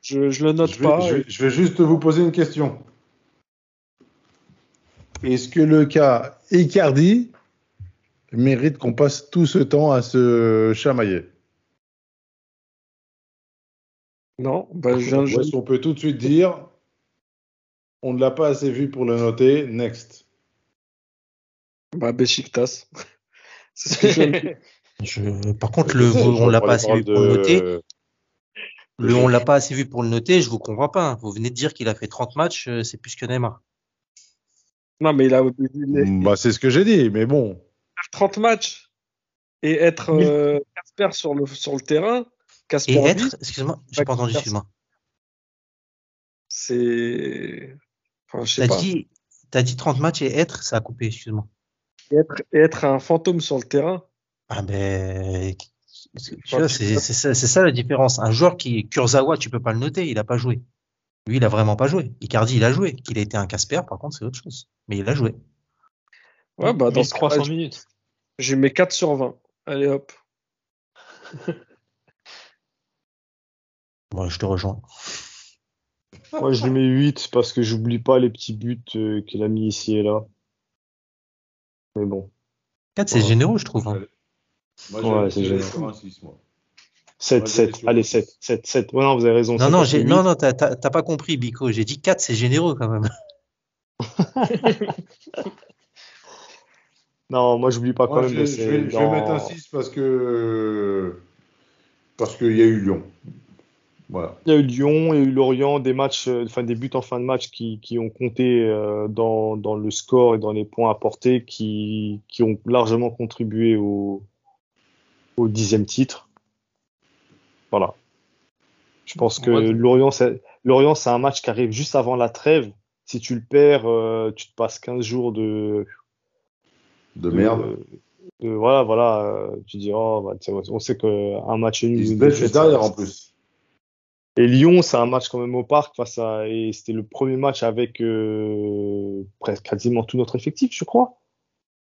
Speaker 5: je, je le note
Speaker 1: Je vais,
Speaker 5: pas.
Speaker 1: je vais- je vais juste vous poser une question. Est-ce que le cas Icardi mérite qu'on passe tout ce temps à se chamailler?
Speaker 5: Non, bah, je-
Speaker 1: est-ce qu'on peut tout de suite dire on ne l'a pas assez vu pour le noter, next?
Speaker 5: Bah, Besiktas. C'est ce que je
Speaker 4: Je, par contre, le,
Speaker 1: je
Speaker 4: on l'a pas assez vu pour le noter. Le on l'a pas assez vu pour le noter, je vous comprends pas. hein. Vous venez de dire qu'il a fait 30 matchs, euh, c'est plus que Neymar.
Speaker 5: Non, mais il a il est-
Speaker 1: Bah, c'est ce que j'ai dit, mais bon.
Speaker 5: faire 30 matchs et être euh, Casper sur le, sur le terrain. Casper
Speaker 4: Et être, excuse-moi, j'ai pas entendu, excuse-moi.
Speaker 5: c'est. Enfin, je sais
Speaker 4: T'as
Speaker 5: pas.
Speaker 4: dit, t'as dit 30 matchs et être, ça a coupé, excuse-moi.
Speaker 5: Et être, et être un fantôme sur le terrain.
Speaker 4: Ah ben, c'est c'est ça, c'est ça la différence. Un joueur qui, Kurzawa, tu peux pas le noter, il a pas joué. Lui, il a vraiment pas joué. Icardi, il a joué. Qu'il a été un Casper, par contre, c'est autre chose. Mais il a joué.
Speaker 5: Ouais, bah, dans ce cas
Speaker 3: 1300 minutes.
Speaker 5: j'ai mis 4 sur 20. Allez hop.
Speaker 4: Bon, je te rejoins.
Speaker 2: Moi, je lui mets 8 parce que j'oublie pas les petits buts euh, qu'il a mis ici et là. Mais bon.
Speaker 4: 4, c'est généreux, je trouve. hein.
Speaker 1: Moi,
Speaker 2: Ouais, c'est génial.
Speaker 1: sur un six, moi.
Speaker 2: 7,
Speaker 1: Ouais,
Speaker 2: 7.
Speaker 1: j'ai-
Speaker 2: Allez, 7, 7, 7. Ouais, non, vous avez raison.
Speaker 4: Non, non, j'ai, t'as, t'as, t'as pas compris, Bico. J'ai dit 4, c'est généreux quand même.
Speaker 2: Non, moi, j'oublie pas quand
Speaker 1: Moi,
Speaker 2: même.
Speaker 1: je, je vais, je vais
Speaker 2: dans-
Speaker 1: mettre un 6 parce que. Parce qu'il y a eu Lyon. Voilà.
Speaker 2: Il y a eu Lyon, il y a eu Lorient, des matchs, euh, enfin des buts en fin de match qui, qui ont compté euh, dans, dans le score et dans les points apportés, qui, qui ont largement contribué au, au dixième titre. Voilà. Je pense que
Speaker 3: Ouais.
Speaker 2: Lorient, c'est, Lorient, c'est un match qui arrive juste avant la trêve. Si tu le perds, euh, tu te passes 15 jours de,
Speaker 1: De merde.
Speaker 2: de- voilà, voilà, euh, tu dis, oh, bah, on sait qu'un match nul.
Speaker 1: Il
Speaker 2: ou
Speaker 1: se juste derrière en plus.
Speaker 2: et Lyon, c'est un match quand même au parc face à et c'était le premier match avec euh, presque quasiment tout notre effectif, je crois.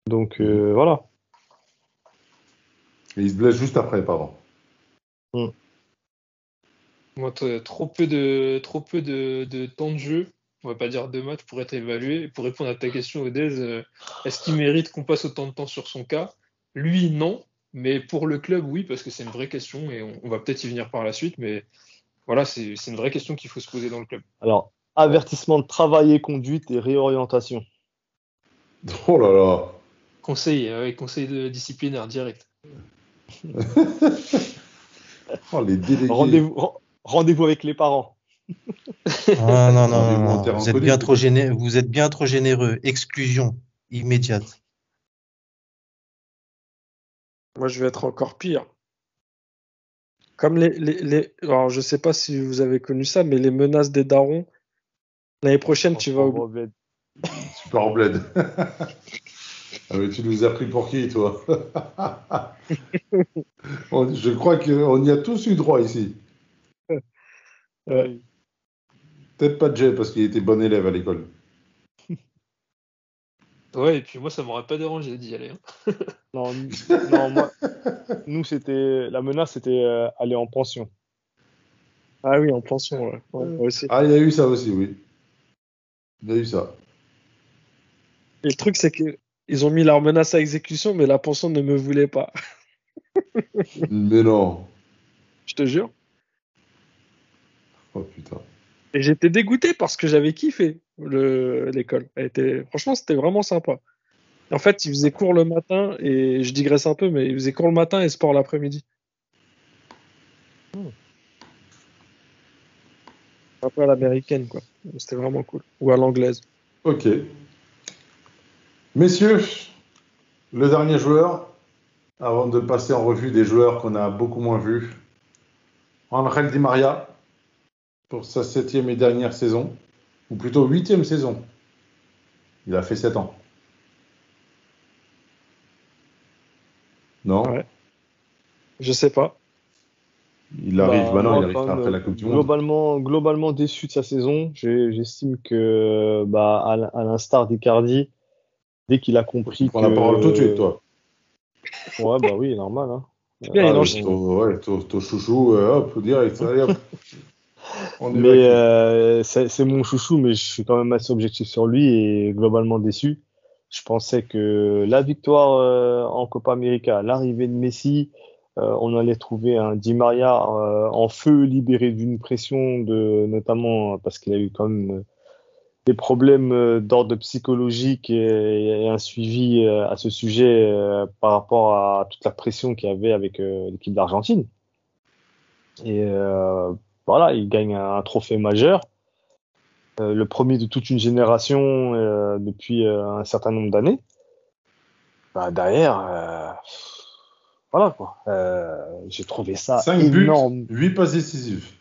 Speaker 2: Donc euh, voilà.
Speaker 1: Et il se blesse juste après, pardon.
Speaker 3: Moi, t- trop peu de, trop peu de, de temps de jeu, on va pas dire deux matchs pour être évalué. Pour répondre à ta question, Odez, euh, est-ce qu'il mérite qu'on passe autant de temps sur son cas? Lui, non. Mais pour le club, oui, parce que c'est une vraie question et on, on va peut-être y venir par la suite. Mais voilà, c'est une vraie question qu'il faut se poser dans le club.
Speaker 2: Alors avertissement de travail et conduite et réorientation.
Speaker 1: Oh là là.
Speaker 3: Conseil, euh, conseil de disciplinaire direct.
Speaker 1: Oh, les délégués.
Speaker 2: Rendez-vous ren- rendez-vous avec les parents.
Speaker 4: Ah, non, non, Vous êtes bien trop généreux. Vous êtes bien trop généreux. Exclusion immédiate.
Speaker 5: Moi, je vais être encore pire. Comme les, les, les- Alors, je sais pas si vous avez connu ça, mais les menaces des darons. L'année prochaine, tu vas au...
Speaker 1: Super bled. ah, mais tu nous as pris pour qui, toi On- Je crois qu'on y a tous eu droit ici.
Speaker 5: Ouais.
Speaker 1: Peut-être pas Jay, parce qu'il était bon élève à l'école.
Speaker 3: Ouais, et puis moi, ça m'aurait pas dérangé d'y aller. hein.
Speaker 2: Non, non, moi, nous c'était la menace, c'était euh, aller en pension.
Speaker 5: Ah oui, en pension, ouais. Ouais, moi aussi.
Speaker 1: Ah, il y a eu ça aussi, oui. Il y a eu ça.
Speaker 5: Et le truc, c'est qu'ils ont mis leur menace à exécution, mais la pension ne me voulait pas.
Speaker 1: Mais non.
Speaker 5: Je te jure.
Speaker 1: Oh putain.
Speaker 5: Et j'étais dégoûté parce que j'avais kiffé le- l'école. Elle était, franchement, c'était vraiment sympa. En fait, ils faisaient cours le matin et je digresse un peu, mais ils faisaient cours le matin et sport l'après-midi. Un peu à l'américaine, quoi. C'était vraiment cool. Ou à l'anglaise.
Speaker 1: Ok. Messieurs, le dernier joueur, avant de passer en revue des joueurs qu'on a beaucoup moins vus. Angel Di Maria, pour sa septième et dernière saison, ou plutôt huitième saison. Il a fait sept ans. Non?
Speaker 5: Ouais. Je sais pas.
Speaker 1: Il arrive,
Speaker 2: Bah,
Speaker 1: bah, non, il arrive après la Coupe du Monde.
Speaker 2: Globalement, globalement déçu de sa saison. J'estime que, bah, à l'instar d'Icardi, dès qu'il a compris
Speaker 1: Tu prends
Speaker 2: que...
Speaker 1: la parole tout de suite, toi.
Speaker 2: Ouais, bah oui, normal. Hein.
Speaker 5: C'est bien, il
Speaker 1: Ah, ton, ouais, ton, ton chouchou, euh, hop, direct, allez, hop. On
Speaker 2: Mais euh, c'est c'est mon chouchou, mais je suis quand même assez objectif sur lui et globalement déçu. Je pensais que la victoire euh, en Copa América, l'arrivée de Messi, euh, on allait trouver un Di Maria euh, en feu, libéré d'une pression, de, notamment parce qu'il a eu quand même euh, des problèmes euh, d'ordre psychologique et, et un suivi euh, à ce sujet euh, par rapport à toute la pression qu'il y avait avec l'équipe d'Argentine. Et voilà, il gagne un trophée majeur, le premier de toute une génération euh, depuis euh, un certain nombre d'années. Bah, derrière, euh, voilà quoi. J'ai trouvé ça
Speaker 1: 5 buts,
Speaker 2: énorme.
Speaker 1: 8 passes décisives.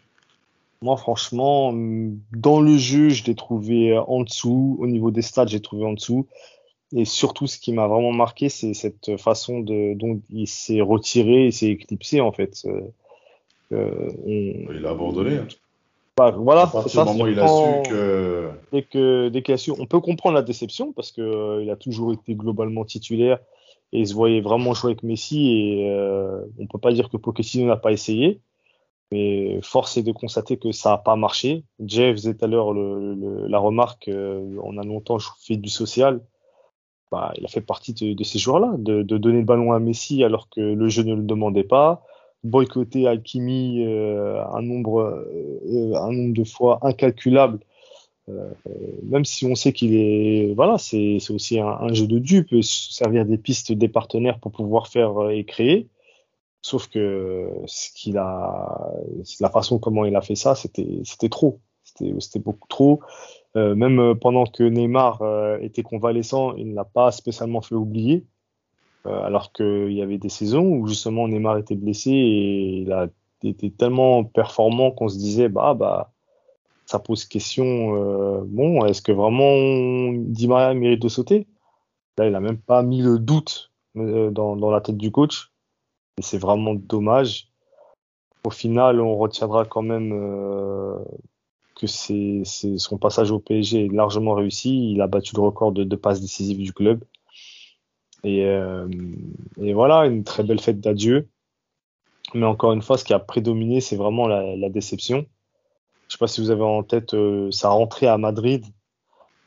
Speaker 2: Moi, franchement, hum, dans le jeu, je l'ai trouvé euh, en dessous. Au niveau des stats, j'ai trouvé en dessous. Et surtout, ce qui m'a vraiment marqué, c'est cette façon de, dont il s'est retiré, il s'est éclipsé en fait. Euh, euh, on-
Speaker 1: Il a abandonné. hein.
Speaker 2: bah, voilà,
Speaker 1: à partir
Speaker 2: ça.
Speaker 1: du moment où il a su que.
Speaker 2: dès que dès qu'il a su, on peut comprendre la déception parce que euh, il a toujours été globalement titulaire et il se voyait vraiment jouer avec Messi et euh, on peut pas dire que Pochettino n'a pas essayé, mais force est de constater que ça a pas marché. Jeff faisait tout à l'heure la remarque, euh, on a longtemps fait du social. Bah, il a fait partie de, ces joueurs-là, de, donner le ballon à Messi alors que le jeu ne le demandait pas, boycotter Hakimi euh, un nombre euh, un nombre de fois incalculable même si on sait qu'il est voilà c'est aussi un, jeu de dupe euh, se servir des pistes des partenaires pour pouvoir faire euh, et créer sauf que ce qu'il a la façon comment il a fait ça c'était trop c'était beaucoup trop Euh, même euh, pendant que Neymar euh, était convalescent il n'a pas spécialement fait oublier alors qu'il y avait des saisons où justement Neymar était blessé et il a été tellement performant qu'on se disait bah bah ça pose question. bon, est-ce que vraiment Di Maria mérite de sauter? Là, il a même pas mis le doute dans la tête du coach. C'est vraiment dommage. Au final, on retiendra quand même euh, que c'est, son passage au PSG est largement réussi. Il a battu le record de, de passes décisives du club. Et, euh, et voilà, une très belle fête d'adieu. Mais encore une fois, ce qui a prédominé, c'est vraiment la, la déception. Je sais pas si vous avez en tête euh, sa rentrée à Madrid.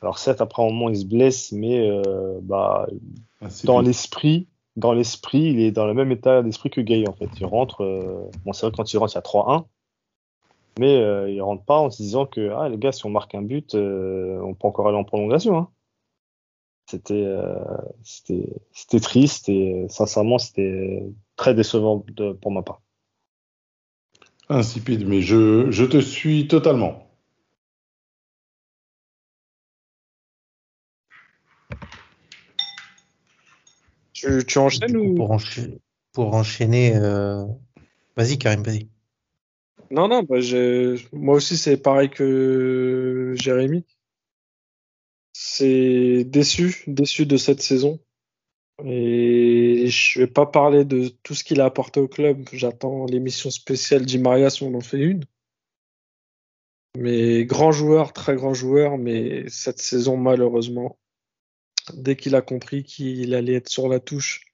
Speaker 2: Alors certes, après un moment, il se blesse, mais euh, bah,
Speaker 1: Ainsi
Speaker 2: dans l'esprit, dans l'esprit, il est dans le même état d'esprit que Gay en fait. Il rentre, euh, bon c'est vrai quand il rentre, il y a 3-1, mais euh, il rentre pas en se disant que ah les gars, si on marque un but, euh, on peut encore aller en prolongation. Hein. C'était, euh, c'était, c'était triste et sincèrement, c'était très décevant pour ma part.
Speaker 1: Insipide, mais je, je te suis totalement.
Speaker 5: Tu, tu enchaînes
Speaker 4: coup,
Speaker 5: ou
Speaker 4: pour, encha- pour enchaîner, euh, vas-y Karim, vas-y.
Speaker 5: Non, non, bah, moi aussi c'est pareil que Jérémy. C'est déçu, déçu de cette saison. Et je vais pas parler de tout ce qu'il a apporté au club. J'attends l'émission spéciale Di Maria si on en fait une. Mais grand joueur, très grand joueur, mais cette saison malheureusement, dès qu'il a compris qu'il allait être sur la touche,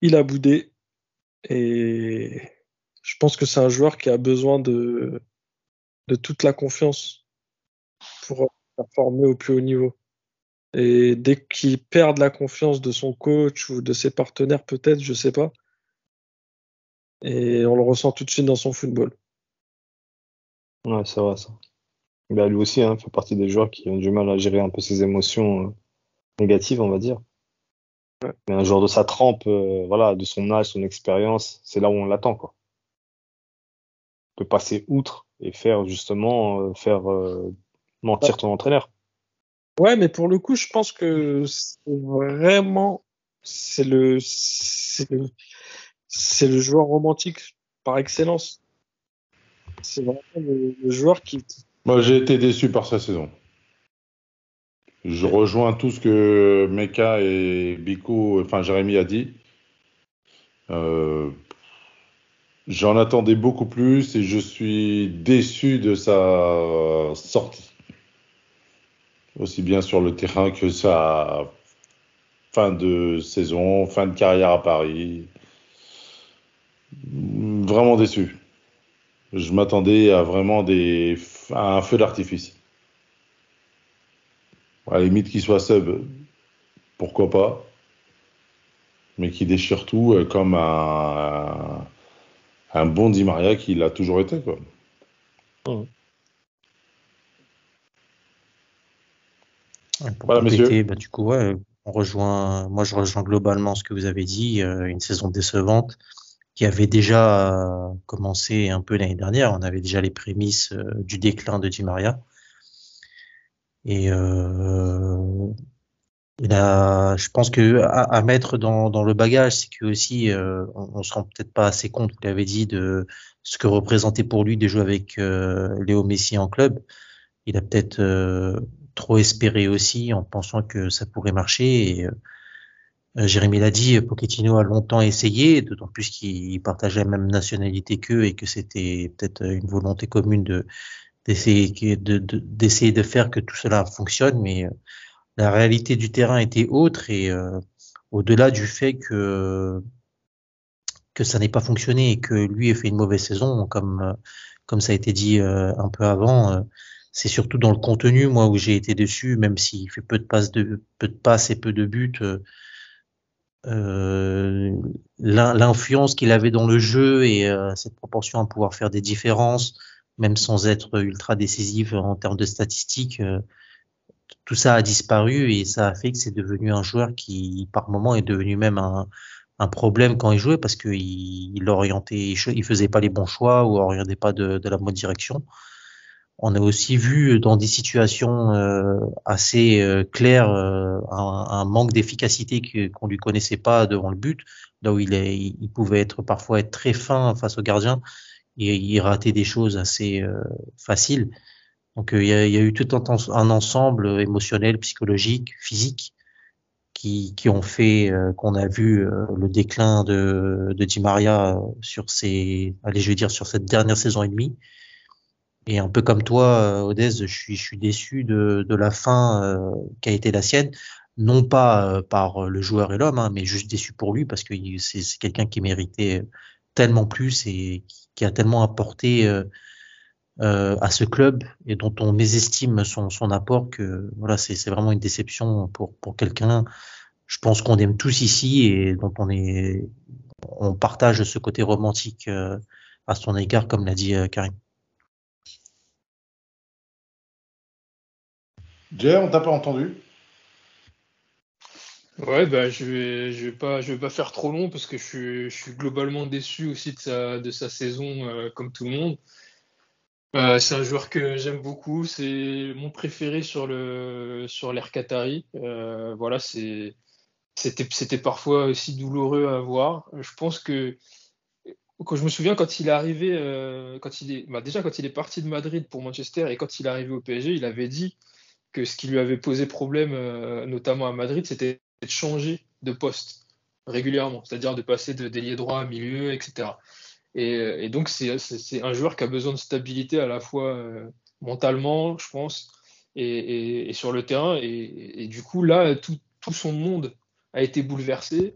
Speaker 5: il a boudé. Et je pense que c'est un joueur qui a besoin de, toute la confiance pour performer au plus haut niveau. Et dès qu'il perd la confiance de son coach ou de ses partenaires, peut-être, je sais pas. Et on le ressent tout de suite dans son football.
Speaker 2: Ouais, c'est vrai ça. Bah, lui aussi hein, fait partie des joueurs qui ont du mal à gérer un peu ses émotions négatives, on va dire. Mais un joueur de sa trempe, euh, voilà, de son âge, son expérience, c'est là où on l'attend, quoi. On peut passer outre et faire justement euh, faire euh, mentir ton entraîneur.
Speaker 5: Ouais, mais pour le coup, je pense que c'est vraiment c'est le c'est le c'est le joueur romantique par excellence. C'est vraiment le, le joueur qui
Speaker 1: Moi, j'ai été déçu par sa saison. Je rejoins tout ce que Meka et Biko, enfin Jérémy a dit. Euh, J'en attendais beaucoup plus et je suis déçu de sa sortie. Aussi bien sur le terrain que sa fin de saison, fin de carrière à Paris. Vraiment déçu. Je m'attendais à vraiment des, à un feu d'artifice. À la limite qu'il soit sub, pourquoi pas. Mais qui déchire tout euh, comme un, un bon Di Maria qui l'a toujours été. Quoi.
Speaker 4: Pour
Speaker 1: Voilà,
Speaker 4: compléter, bah, du coup, ouais, on rejoint, moi je rejoins globalement ce que vous avez dit, euh, une saison décevante qui avait déjà euh, commencé un peu l'année dernière. On avait déjà les prémices euh, du déclin de Di Maria. Et euh, il a, je pense que à, à mettre dans, dans le bagage, c'est que aussi, euh, on, on se rend peut-être pas assez compte, vous l'avez dit, de ce que représentait pour lui de jouer avec euh, Léo Messi en club. Il a peut-être euh, trop espéré aussi en pensant que ça pourrait marcher. Et, euh, Jérémy l'a dit, Pochettino a longtemps essayé, d'autant plus qu'il partageait la même nationalité qu'eux et que c'était peut-être une volonté commune de d'essayer de, de, faire que tout cela fonctionne, mais euh, la réalité du terrain était autre et euh, au-delà du fait que que ça n'ait pas fonctionné et que lui ait fait une mauvaise saison, comme euh, comme ça a été dit un peu avant, c'est surtout dans le contenu, moi, où j'ai été dessus, même s'il fait peu de passes de peu de passes et peu de buts. l'in- l'influence qu'il avait dans le jeu et cette proportion à pouvoir faire des différences, même sans être ultra décisif en termes de statistiques, euh, tout ça a disparu et ça a fait que c'est devenu un joueur qui, par moment, est devenu même un, un problème quand il jouait parce qu'il il orientait, il faisait pas les bons choix ou orientait pas de, de la bonne direction. On a aussi vu dans des situations euh, assez euh, claires un, un manque d'efficacité qu'on lui connaissait pas devant le but, là où il, est, il pouvait être parfois être très fin face au gardien et il ratait des choses assez euh, faciles. Donc euh, il y, a, il y a eu tout un, ensemble émotionnel, psychologique, physique qui, qui ont fait euh, qu'on a vu euh, le déclin de, de Di Maria sur ces, allez, je vais dire sur cette dernière saison et demie. Et un peu comme toi, euh, Odez, je suis, je suis déçu de, de la fin euh, qui a été la sienne, non pas par le joueur et l'homme, hein, mais juste déçu pour lui parce que il- c'est quelqu'un qui méritait tellement plus et qui, qui a tellement apporté euh, euh, à ce club et dont on mésestime son, apport que voilà, c'est vraiment une déception pour, pour quelqu'un. Je pense qu'on aime tous ici et dont on est, on partage ce côté romantique euh, à son égard, comme l'a dit Karim.
Speaker 1: Jay, on t'a pas entendu?
Speaker 3: Ouais, bah, je vais, je vais pas, je vais pas faire trop long parce que je suis, je suis globalement déçu aussi de sa, de sa saison, euh, comme tout le monde. Euh, c'est un joueur que j'aime beaucoup, c'est mon préféré sur le, sur l'Air Qatari. Euh, voilà, c'est, c'était, c'était parfois aussi douloureux à voir. Je pense que, quand je me souviens quand il est arrivé, quand il est, bah, déjà quand il est parti de Madrid pour Manchester et quand il est arrivé au PSG, il avait dit que ce qui lui avait posé problème, notamment à Madrid, c'était de changer de poste régulièrement, c'est-à-dire de passer de d'ailier droit à milieu, etc. Et, donc c'est un joueur qui a besoin de stabilité à la fois euh, mentalement, je pense, et, sur le terrain. Et, du coup, là, tout, tout son monde a été bouleversé.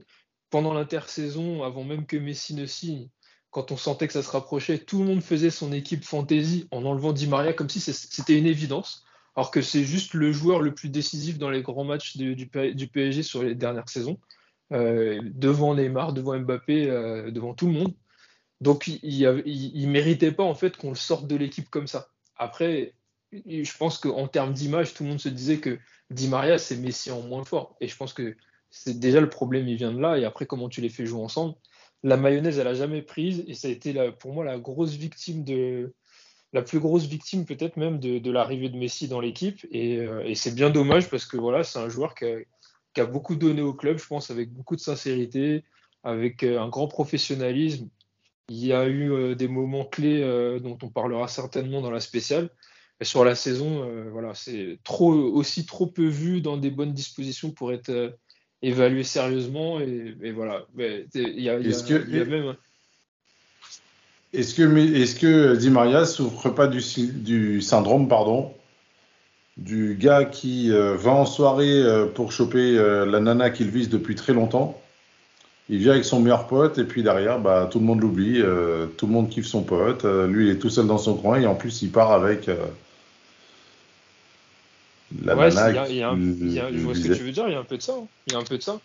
Speaker 3: Pendant l'intersaison, avant même que Messi ne signe, quand on sentait que ça se rapprochait, tout le monde faisait son équipe fantasy en enlevant Di Maria comme si c'était une évidence alors que c'est juste le joueur le plus décisif dans les grands matchs du, PSG sur les dernières saisons, euh, devant Neymar, devant Mbappé, euh, devant tout le monde. Donc il, il méritait pas en fait qu'on le sorte de l'équipe comme ça. Après, je pense qu'en termes d'image, tout le monde se disait que Di Maria c'est Messi en moins fort. Et je pense que c'est déjà le problème, il vient de là. Et après, comment tu les fais jouer ensemble? La mayonnaise, elle a jamais prise et ça a été pour moi la grosse victime de, la plus grosse victime peut-être même de, de l'arrivée de Messi dans l'équipe. Et, euh, et c'est bien dommage parce que voilà, c'est un joueur qui a, qui a beaucoup donné au club, je pense, avec beaucoup de sincérité, avec euh, un grand professionnalisme. Il y a eu euh, des moments clés dont on parlera certainement dans la spéciale. Et sur la saison, euh, voilà, c'est trop aussi trop peu vu dans des bonnes dispositions pour être euh, évaluer sérieusement et, et voilà. Il y y il y a même
Speaker 1: Est-ce que, est-ce que Di Maria souffre pas du, sy- du syndrome, pardon, du gars qui euh, va en soirée euh, pour choper euh, la nana qu'il vise depuis très longtemps? Il vient avec son meilleur pote et puis derrière, bah, tout le monde l'oublie, euh, tout le monde kiffe son pote, euh, lui il est tout seul dans son coin et en plus il part avec euh, la
Speaker 3: Ouais,
Speaker 1: nana
Speaker 3: il y a- il il je vois ce que tu veux dire, il y a un peu de ça. hein. Il y a un peu de ça.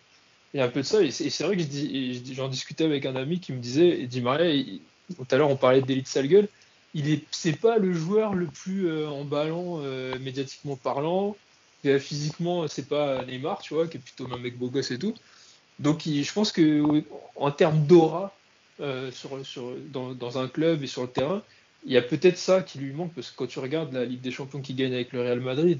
Speaker 3: Il y a un peu de ça. Et c'est vrai que je j'en discutais avec un ami qui me disait, et dit Maria, il- tout à l'heure on parlait d'élite sale gueule, il est, c'est pas le joueur le plus euh, emballant euh, médiatiquement parlant. Euh, physiquement, c'est pas Neymar, tu vois, qui est plutôt un mec beau gosse et tout. Donc je pense que en termes d'aura euh, dans un club et sur le terrain, il y a peut-être ça qui lui manque parce que quand tu regardes la Ligue des Champions qui gagne avec le Real Madrid,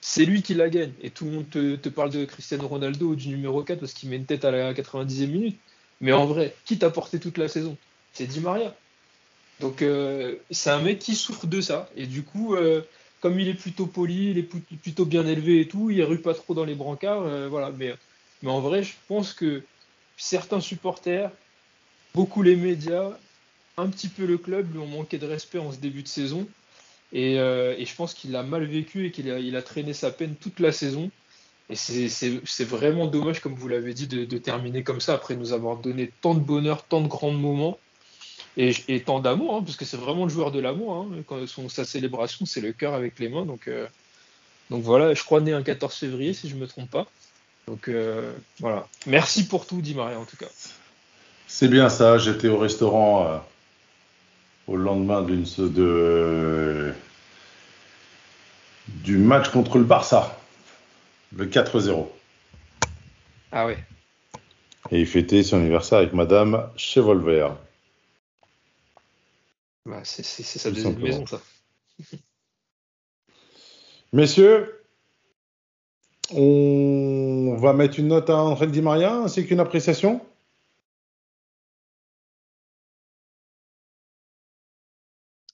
Speaker 3: c'est lui qui la gagne. Et tout le monde te, te parle de Cristiano Ronaldo ou du numéro 4 parce qu'il met une tête à la 90e minute. Mais en vrai, qui t'a porté toute la saison C'est Di Maria. Donc euh, c'est un mec qui souffre de ça. Et du coup, euh, comme il est plutôt poli, il est plut- plutôt bien élevé et tout, il rue pas trop dans les brancards. euh, voilà. Mais, en vrai, je pense que certains supporters, beaucoup les médias, un petit peu le club lui ont manqué de respect en ce début de saison. Et, je pense qu'il a mal vécu et qu'il a, traîné sa peine toute la saison. Et c'est- vraiment dommage, comme vous l'avez dit, de terminer comme ça après nous avoir donné tant de bonheur, tant de grands moments et, et tant d'amour, hein, parce que c'est vraiment le joueur de l'amour. Hein, quand son, sa célébration, c'est le cœur avec les mains. Donc, euh, donc voilà, je crois né un 14 février, si je me trompe pas. Donc euh, voilà. Merci pour tout, dit Maria, en tout cas.
Speaker 1: C'est bien ça, j'étais au restaurant euh, au lendemain d'une de du match contre le Barça, le 4-0.
Speaker 3: Ah ouais.
Speaker 1: Et il fêtait son anniversaire avec Madame Chevolver.
Speaker 3: Bah, c'est sa deuxième maison, ça.
Speaker 1: Messieurs, on va mettre une note à André Di Maria ainsi qu'une appréciation.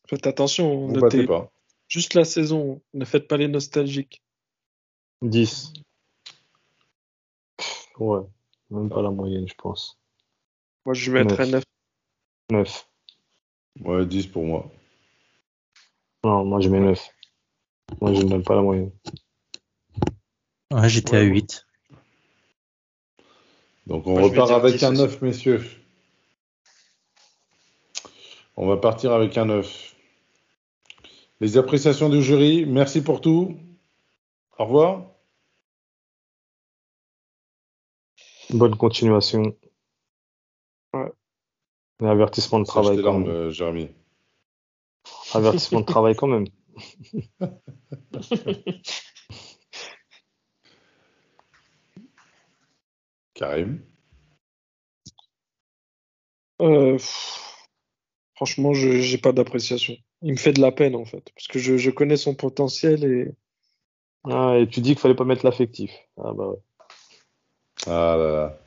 Speaker 5: Faites attention,
Speaker 1: Vous
Speaker 5: notez
Speaker 1: pas.
Speaker 5: juste la saison, ne faites pas les nostalgiques.
Speaker 2: 10. Ouais, même pas la moyenne, je pense.
Speaker 5: Moi, je vais mettre
Speaker 2: Neuf.
Speaker 5: 9.
Speaker 2: 9.
Speaker 1: Ouais, 10 pour moi.
Speaker 2: Non, moi je mets 9. Moi je ne donne pas la moyenne.
Speaker 4: Ouais, j'étais à
Speaker 3: Ouais.
Speaker 4: 8.
Speaker 1: Donc on
Speaker 3: Moi,
Speaker 1: repart avec
Speaker 3: 10
Speaker 1: un
Speaker 3: aussi.
Speaker 1: 9, messieurs. On va partir avec un 9. Les appréciations du jury, merci pour tout. Au revoir.
Speaker 2: Bonne continuation.
Speaker 5: Ouais.
Speaker 2: Un avertissement de travail quand
Speaker 1: larmes,
Speaker 2: même.
Speaker 1: euh, Jérémy.
Speaker 2: Avertissement de travail quand même.
Speaker 1: Karim.
Speaker 5: Euh, pff, franchement, je j'ai pas d'appréciation. Il me fait de la peine, en fait, parce que je, je connais son potentiel et
Speaker 2: Ah, et tu dis qu'il fallait pas mettre l'affectif. Ah bah ouais.
Speaker 1: Ah là là,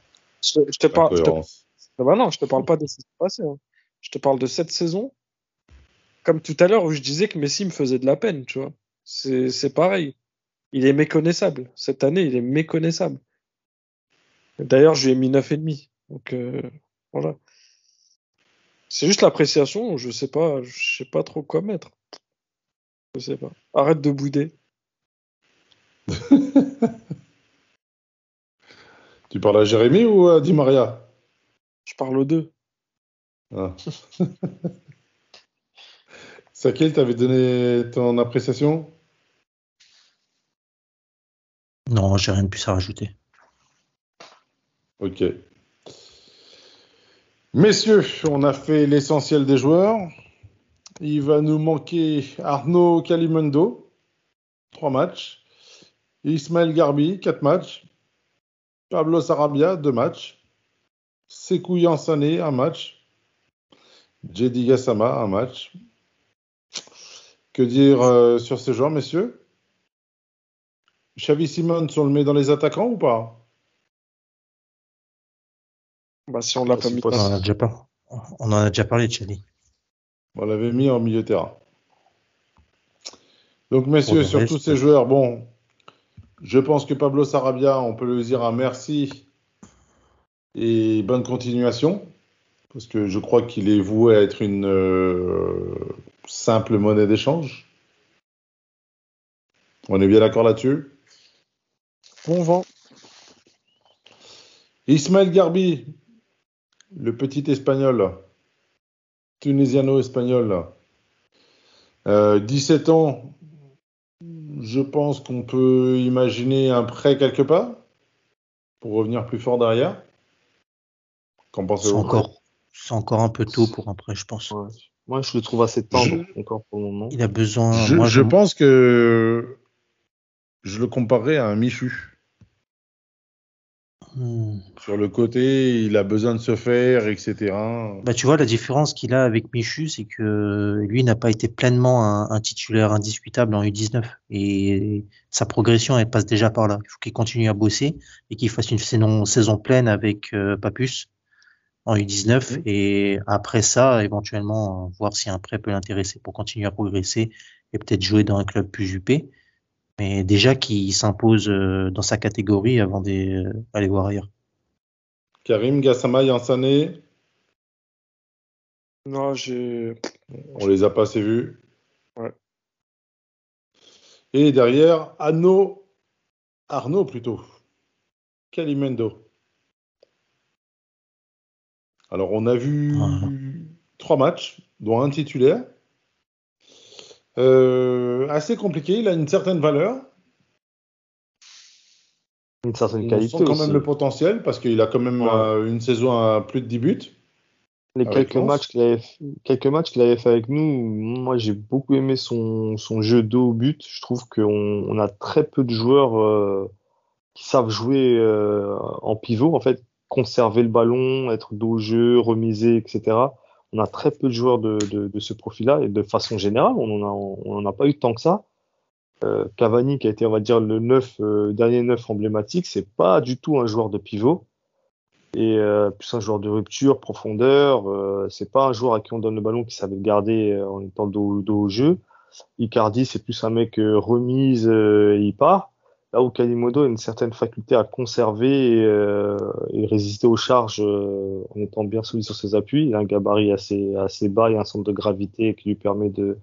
Speaker 5: je, je te parle. je. Ah bah non, je te parle pas de ce qui s'est passé. hein. Je te parle de cette saison. Comme tout à l'heure où je disais que Messi me faisait de la peine, tu vois. C'est c'est pareil. Il est méconnaissable. Cette année, il est méconnaissable. D'ailleurs, je lui ai mis 9,5. Donc euh, voilà. C'est juste l'appréciation, je sais pas, je sais pas trop quoi mettre. Je sais pas. Arrête de bouder.
Speaker 1: Tu parles à Jérémy ou à Di Maria?
Speaker 5: Je parle aux deux.
Speaker 1: ah. Sakil, t'avais donné ton appréciation?
Speaker 4: Non, j'ai rien de plus à rajouter.
Speaker 1: Ok. Messieurs, on a fait l'essentiel des joueurs. Il va nous manquer Arnaud Calimundo, 3 matchs. Ismaël Garbi, 4 matchs. Pablo Sarabia, 2 matchs. Sekou Yansane, 1 match. Jedi Gassama, 1 match. Que dire euh, sur ces joueurs, messieurs? Xavi Simons, on le met dans les attaquants ou pas?
Speaker 5: Bah, si on l'a pas mis.
Speaker 2: pas
Speaker 4: On en a déjà, par- on en a déjà parlé de.
Speaker 1: On l'avait mis en milieu de terrain. Donc, messieurs, sur
Speaker 4: reste,
Speaker 1: tous ces joueurs, bon, Je pense que Pablo Sarabia, on peut lui dire un merci et bonne continuation. Parce que je crois qu'il est voué à être une euh, simple monnaie d'échange. On est bien d'accord là-dessus?
Speaker 2: Bon vent.
Speaker 1: Ismaël Garbi, le petit espagnol, tunisiano-espagnol, euh, 17 ans, je pense qu'on peut imaginer un prêt quelque part pour revenir plus fort derrière. Qu'en
Speaker 4: C'est encore, c'est encore un peu tôt pour un prêt, je pense.
Speaker 2: Ouais. Moi, je le trouve assez tendre encore pour le moment.
Speaker 4: Il a besoin.
Speaker 1: je,
Speaker 4: moi,
Speaker 1: je pense que je le comparerais à un Michu.
Speaker 4: Hmm.
Speaker 1: Sur le côté, il a besoin de se faire, etc.
Speaker 4: Bah, tu vois, la différence qu'il a avec Michu, c'est que lui n'a pas été pleinement un, un titulaire indiscutable en U19. Et sa progression, elle passe déjà par là. Il faut qu'il continue à bosser et qu'il fasse une saison, saison pleine avec euh, Papus en U19.
Speaker 1: Mhm.
Speaker 4: Et après ça, éventuellement, euh, voir si un prêt peut l'intéresser pour continuer à progresser et peut-être jouer dans un club plus UP. Mais déjà qu'il s'impose euh, dans sa catégorie avant d'aller voir ailleurs.
Speaker 1: Karim, Gassama, Yansané,
Speaker 2: Non, j'ai.
Speaker 1: on les a pas assez vus.
Speaker 2: Ouais.
Speaker 1: Et derrière, Arnaud, Arnaud plutôt, Calimendo. Alors, on a vu
Speaker 4: Ouais.
Speaker 1: trois matchs, dont un titulaire. Euh, assez compliqué, il a une certaine valeur.
Speaker 2: Une certaine
Speaker 1: On
Speaker 2: qualité
Speaker 1: sent quand
Speaker 2: aussi.
Speaker 1: même le potentiel parce qu'il a quand même
Speaker 2: Ouais.
Speaker 1: euh, une saison à plus de 10 buts.
Speaker 2: Les quelques matchs qu'il avait, quelques matchs qu'il avait fait avec nous, moi j'ai beaucoup aimé son, son jeu dos au but. Je trouve qu'on on a très peu de joueurs euh, qui savent jouer euh, en pivot, en fait, conserver le ballon, être dos au jeu, remiser, etc. On a très peu de joueurs de, ce profil-là et de façon générale, on en a, pas eu tant que ça. Euh, Cavani, qui a été, on va dire, le euh, dernier neuf emblématique, c'est pas du tout un joueur de pivot et euh, plus un joueur de rupture, profondeur. C'est pas un joueur à qui on donne le ballon qui savait le garder en étant dos, dos au jeu. Icardi, c'est plus un mec remise et il part. Là où Kalimodo a une certaine faculté à conserver et, euh, et résister aux charges euh, en étant bien solide sur ses appuis. Il a un gabarit assez, assez bas, a un centre de gravité qui lui permet de,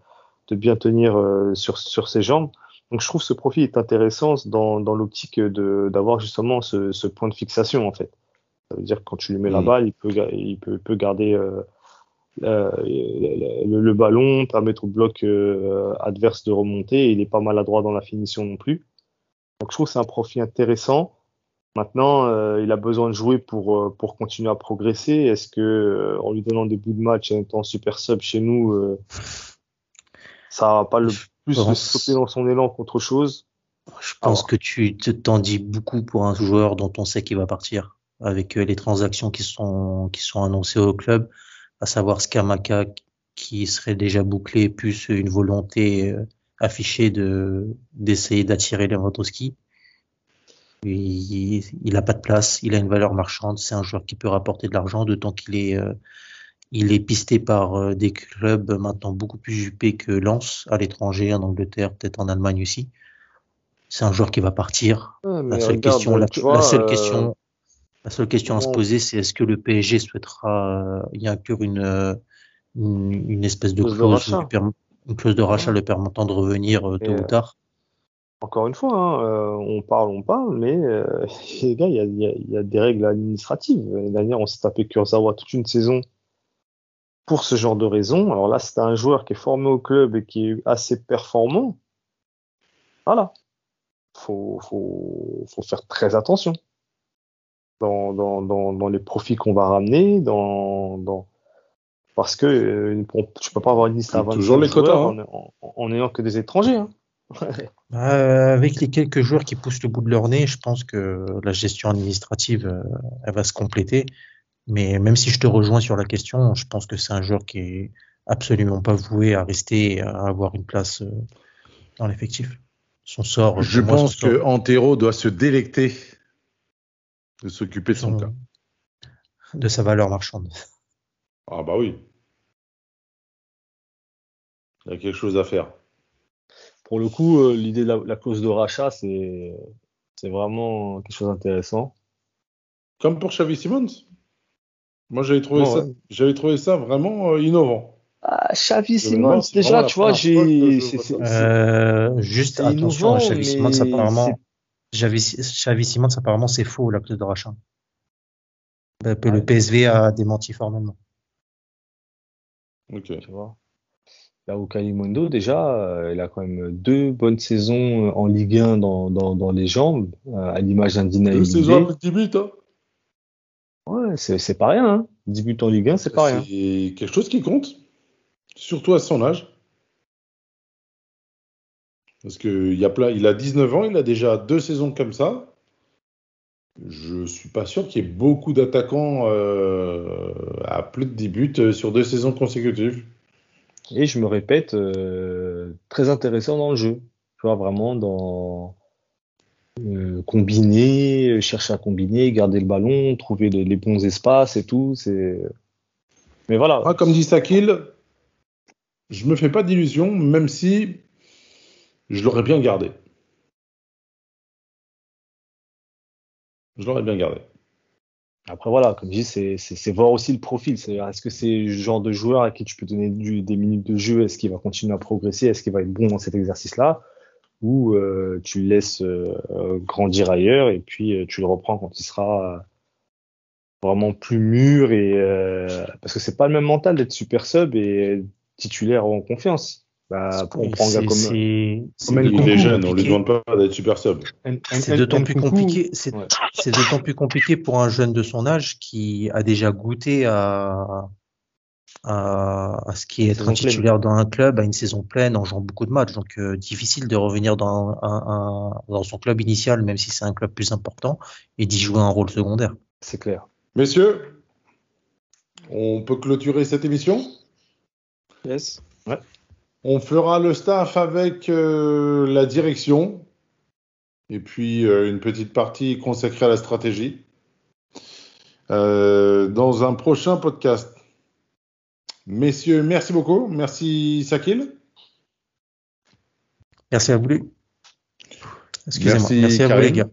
Speaker 2: de bien tenir euh, sur, sur ses jambes. Donc je trouve ce profil est intéressant dans, dans l'optique de d'avoir justement ce, ce point de fixation en fait. Ça veut dire que quand tu lui mets la
Speaker 1: Mm.
Speaker 2: balle, il peut, il peut, peut garder euh, le, le ballon, permettre au bloc euh, adverse de remonter. Et il est pas maladroit dans la finition non plus. Donc je trouve que c'est un profil intéressant. Maintenant, euh, il a besoin de jouer pour, euh, pour continuer à progresser. Est-ce que euh, en lui donnant des bouts de match en étant super sub chez nous, ça va pas le plus le
Speaker 4: pense-
Speaker 2: stopper dans son élan qu'autre chose?
Speaker 4: Je pense
Speaker 2: Alors.
Speaker 4: que tu te- t'en dis beaucoup pour un joueur dont on sait qu'il va partir, avec les transactions qui sont qui sont annoncées au club, à savoir Skamaka qui serait déjà bouclé, plus une volonté euh, affichée de d'essayer d'attirer Lewandowski. Il, il a pas de place, il a une valeur marchande, c'est un joueur qui peut rapporter de l'argent, d'autant qu'il est euh, il est pisté par euh, des clubs maintenant beaucoup plus jupés que Lens à l'étranger, en Angleterre, peut-être en Allemagne aussi. C'est un joueur qui va partir. La seule
Speaker 2: regarde,
Speaker 4: question, la, seule
Speaker 2: euh,
Speaker 4: question, la seule question à se poser, c'est est-ce que le PSG souhaitera euh, y inclure une, euh, une, une espèce de
Speaker 2: Clause
Speaker 4: une clause de rachat le permettant de revenir euh, tôt
Speaker 2: Et,
Speaker 4: ou
Speaker 2: euh,
Speaker 4: tard.
Speaker 2: Encore une fois, hein, euh, on parle, on parle, mais les gars, il y a, y y des règles administratives. L'année dernière, on s'est tapé Kurzawa toute une saison pour ce genre de raisons. Alors là, c'est un joueur qui est formé au club et qui est assez performant. Voilà. Faut, faut, faut faire très attention dans, dans, dans, dans les profits qu'on va ramener, dans, dans, parce que euh, on- tu peux pas avoir une liste à
Speaker 1: C'est
Speaker 2: 25
Speaker 1: toujours les quotas, hein.
Speaker 2: en, en, en ayant que des étrangers. Hein.
Speaker 4: Euh, avec les quelques joueurs qui poussent le bout de leur nez, je pense que la gestion administrative, euh, elle va se compléter. Mais même si je te rejoins sur la question, je pense que c'est un joueur qui est absolument pas voué à rester, et à avoir une place euh, dans l'effectif. Son sort,
Speaker 1: Je
Speaker 4: moi,
Speaker 1: pense
Speaker 4: sort-
Speaker 1: que Antero doit se délecter de s'occuper de son
Speaker 4: son-
Speaker 1: cas.
Speaker 4: de sa valeur marchande.
Speaker 1: Ah bah oui. Il y a quelque chose à faire.
Speaker 2: Pour le coup, euh, l'idée de la, la clause de rachat, c'est C'est vraiment quelque chose d'intéressant.
Speaker 1: Comme pour Xavi Simons. Moi, j'avais trouvé, ça, j'avais trouvé ça vraiment euh, innovant.
Speaker 2: Ah, Xavi
Speaker 1: C'est
Speaker 2: Simons, déjà, tu vois, j'ai. c'est- c'est-
Speaker 4: Euh, juste
Speaker 2: c'est
Speaker 4: attention,
Speaker 2: innovant,
Speaker 4: Xavi Simons, apparemment, Xavi, Xavi Simons, apparemment, c'est faux, la clause de rachat. Le le PSV a démenti formellement.
Speaker 1: Ok.
Speaker 2: tu vois. Là où Kalimondo, déjà, euh, il a quand même deux bonnes saisons euh, en Ligue 1 dans, dans, dans les jambes, euh, à l'image d'un Dina
Speaker 1: Deux saisons avec 10 buts, hein.
Speaker 2: Ouais, c'est pas rien, hein. 10 buts en Ligue 1, c'est pas rien.
Speaker 1: C'est quelque chose qui compte, surtout à son âge. Parce qu'il a plein, il a 19 ans, il a déjà deux saisons comme ça. Je suis pas sûr qu'il y ait beaucoup d'attaquants euh, à plus de 10 buts euh, sur deux saisons consécutives.
Speaker 2: Et je me répète, euh, très intéressant dans le jeu. Tu vois, vraiment dans euh, combiner, chercher à combiner, garder le ballon, trouver les, les bons espaces et tout. C'est. Mais voilà.
Speaker 1: Ah, comme dit Sakil, je me fais pas d'illusions, même si je l'aurais bien gardé. Je l'aurais bien gardé.
Speaker 2: Après, voilà, comme je dis, c'est, voir aussi le profil. C'est-à-dire, est-ce que c'est le genre de joueur à qui tu peux donner du- des minutes de jeu? Est-ce qu'il va continuer à progresser? Est-ce qu'il va être bon dans cet exercice-là? Ou euh, tu le laisses euh, grandir ailleurs et puis euh, tu le reprends quand il sera euh, vraiment plus mûr et euh, parce que c'est pas le même mental d'être super sub et titulaire en confiance. Bah, on prend un gars comme
Speaker 1: Il est jeune, on lui demande pas d'être super sub.
Speaker 4: C'est d'autant plus compliqué. C'est
Speaker 2: ouais.
Speaker 4: c'est d'autant plus compliqué pour un jeune de son âge qui a déjà goûté à, à, à ce qui est être
Speaker 2: pleine.
Speaker 4: titulaire dans un club à une saison pleine en jouant beaucoup de matchs. Donc euh, difficile de revenir dans, un, un- dans son club initial, même si c'est un club plus important, et d'y jouer un rôle secondaire.
Speaker 2: C'est clair.
Speaker 1: Messieurs, on peut clôturer cette émission?
Speaker 2: Yes.
Speaker 1: On fera le staff avec euh, la direction et puis euh, une petite partie consacrée à la stratégie euh, dans un prochain podcast. Messieurs, merci beaucoup. Merci Sakil.
Speaker 4: Merci à vous. les- Excusez-moi.
Speaker 1: Merci,
Speaker 4: Merci, à vous les gars.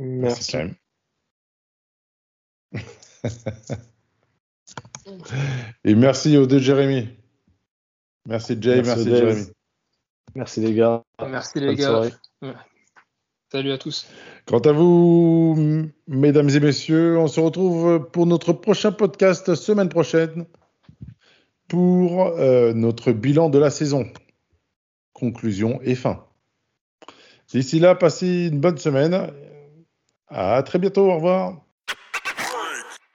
Speaker 2: Merci.
Speaker 1: Karim. Et merci aux deux Jérémy. Merci Jay,
Speaker 2: Merci.
Speaker 1: Jérémy.
Speaker 2: Merci les gars.
Speaker 3: Merci les
Speaker 2: Bonne
Speaker 3: gars.
Speaker 2: soirée.
Speaker 3: Salut à tous.
Speaker 1: Quant à vous, mesdames et messieurs, on se retrouve pour notre prochain podcast semaine prochaine pour euh, notre bilan de la saison. Conclusion et fin. D'ici là, passez une bonne semaine. À très bientôt. Au revoir.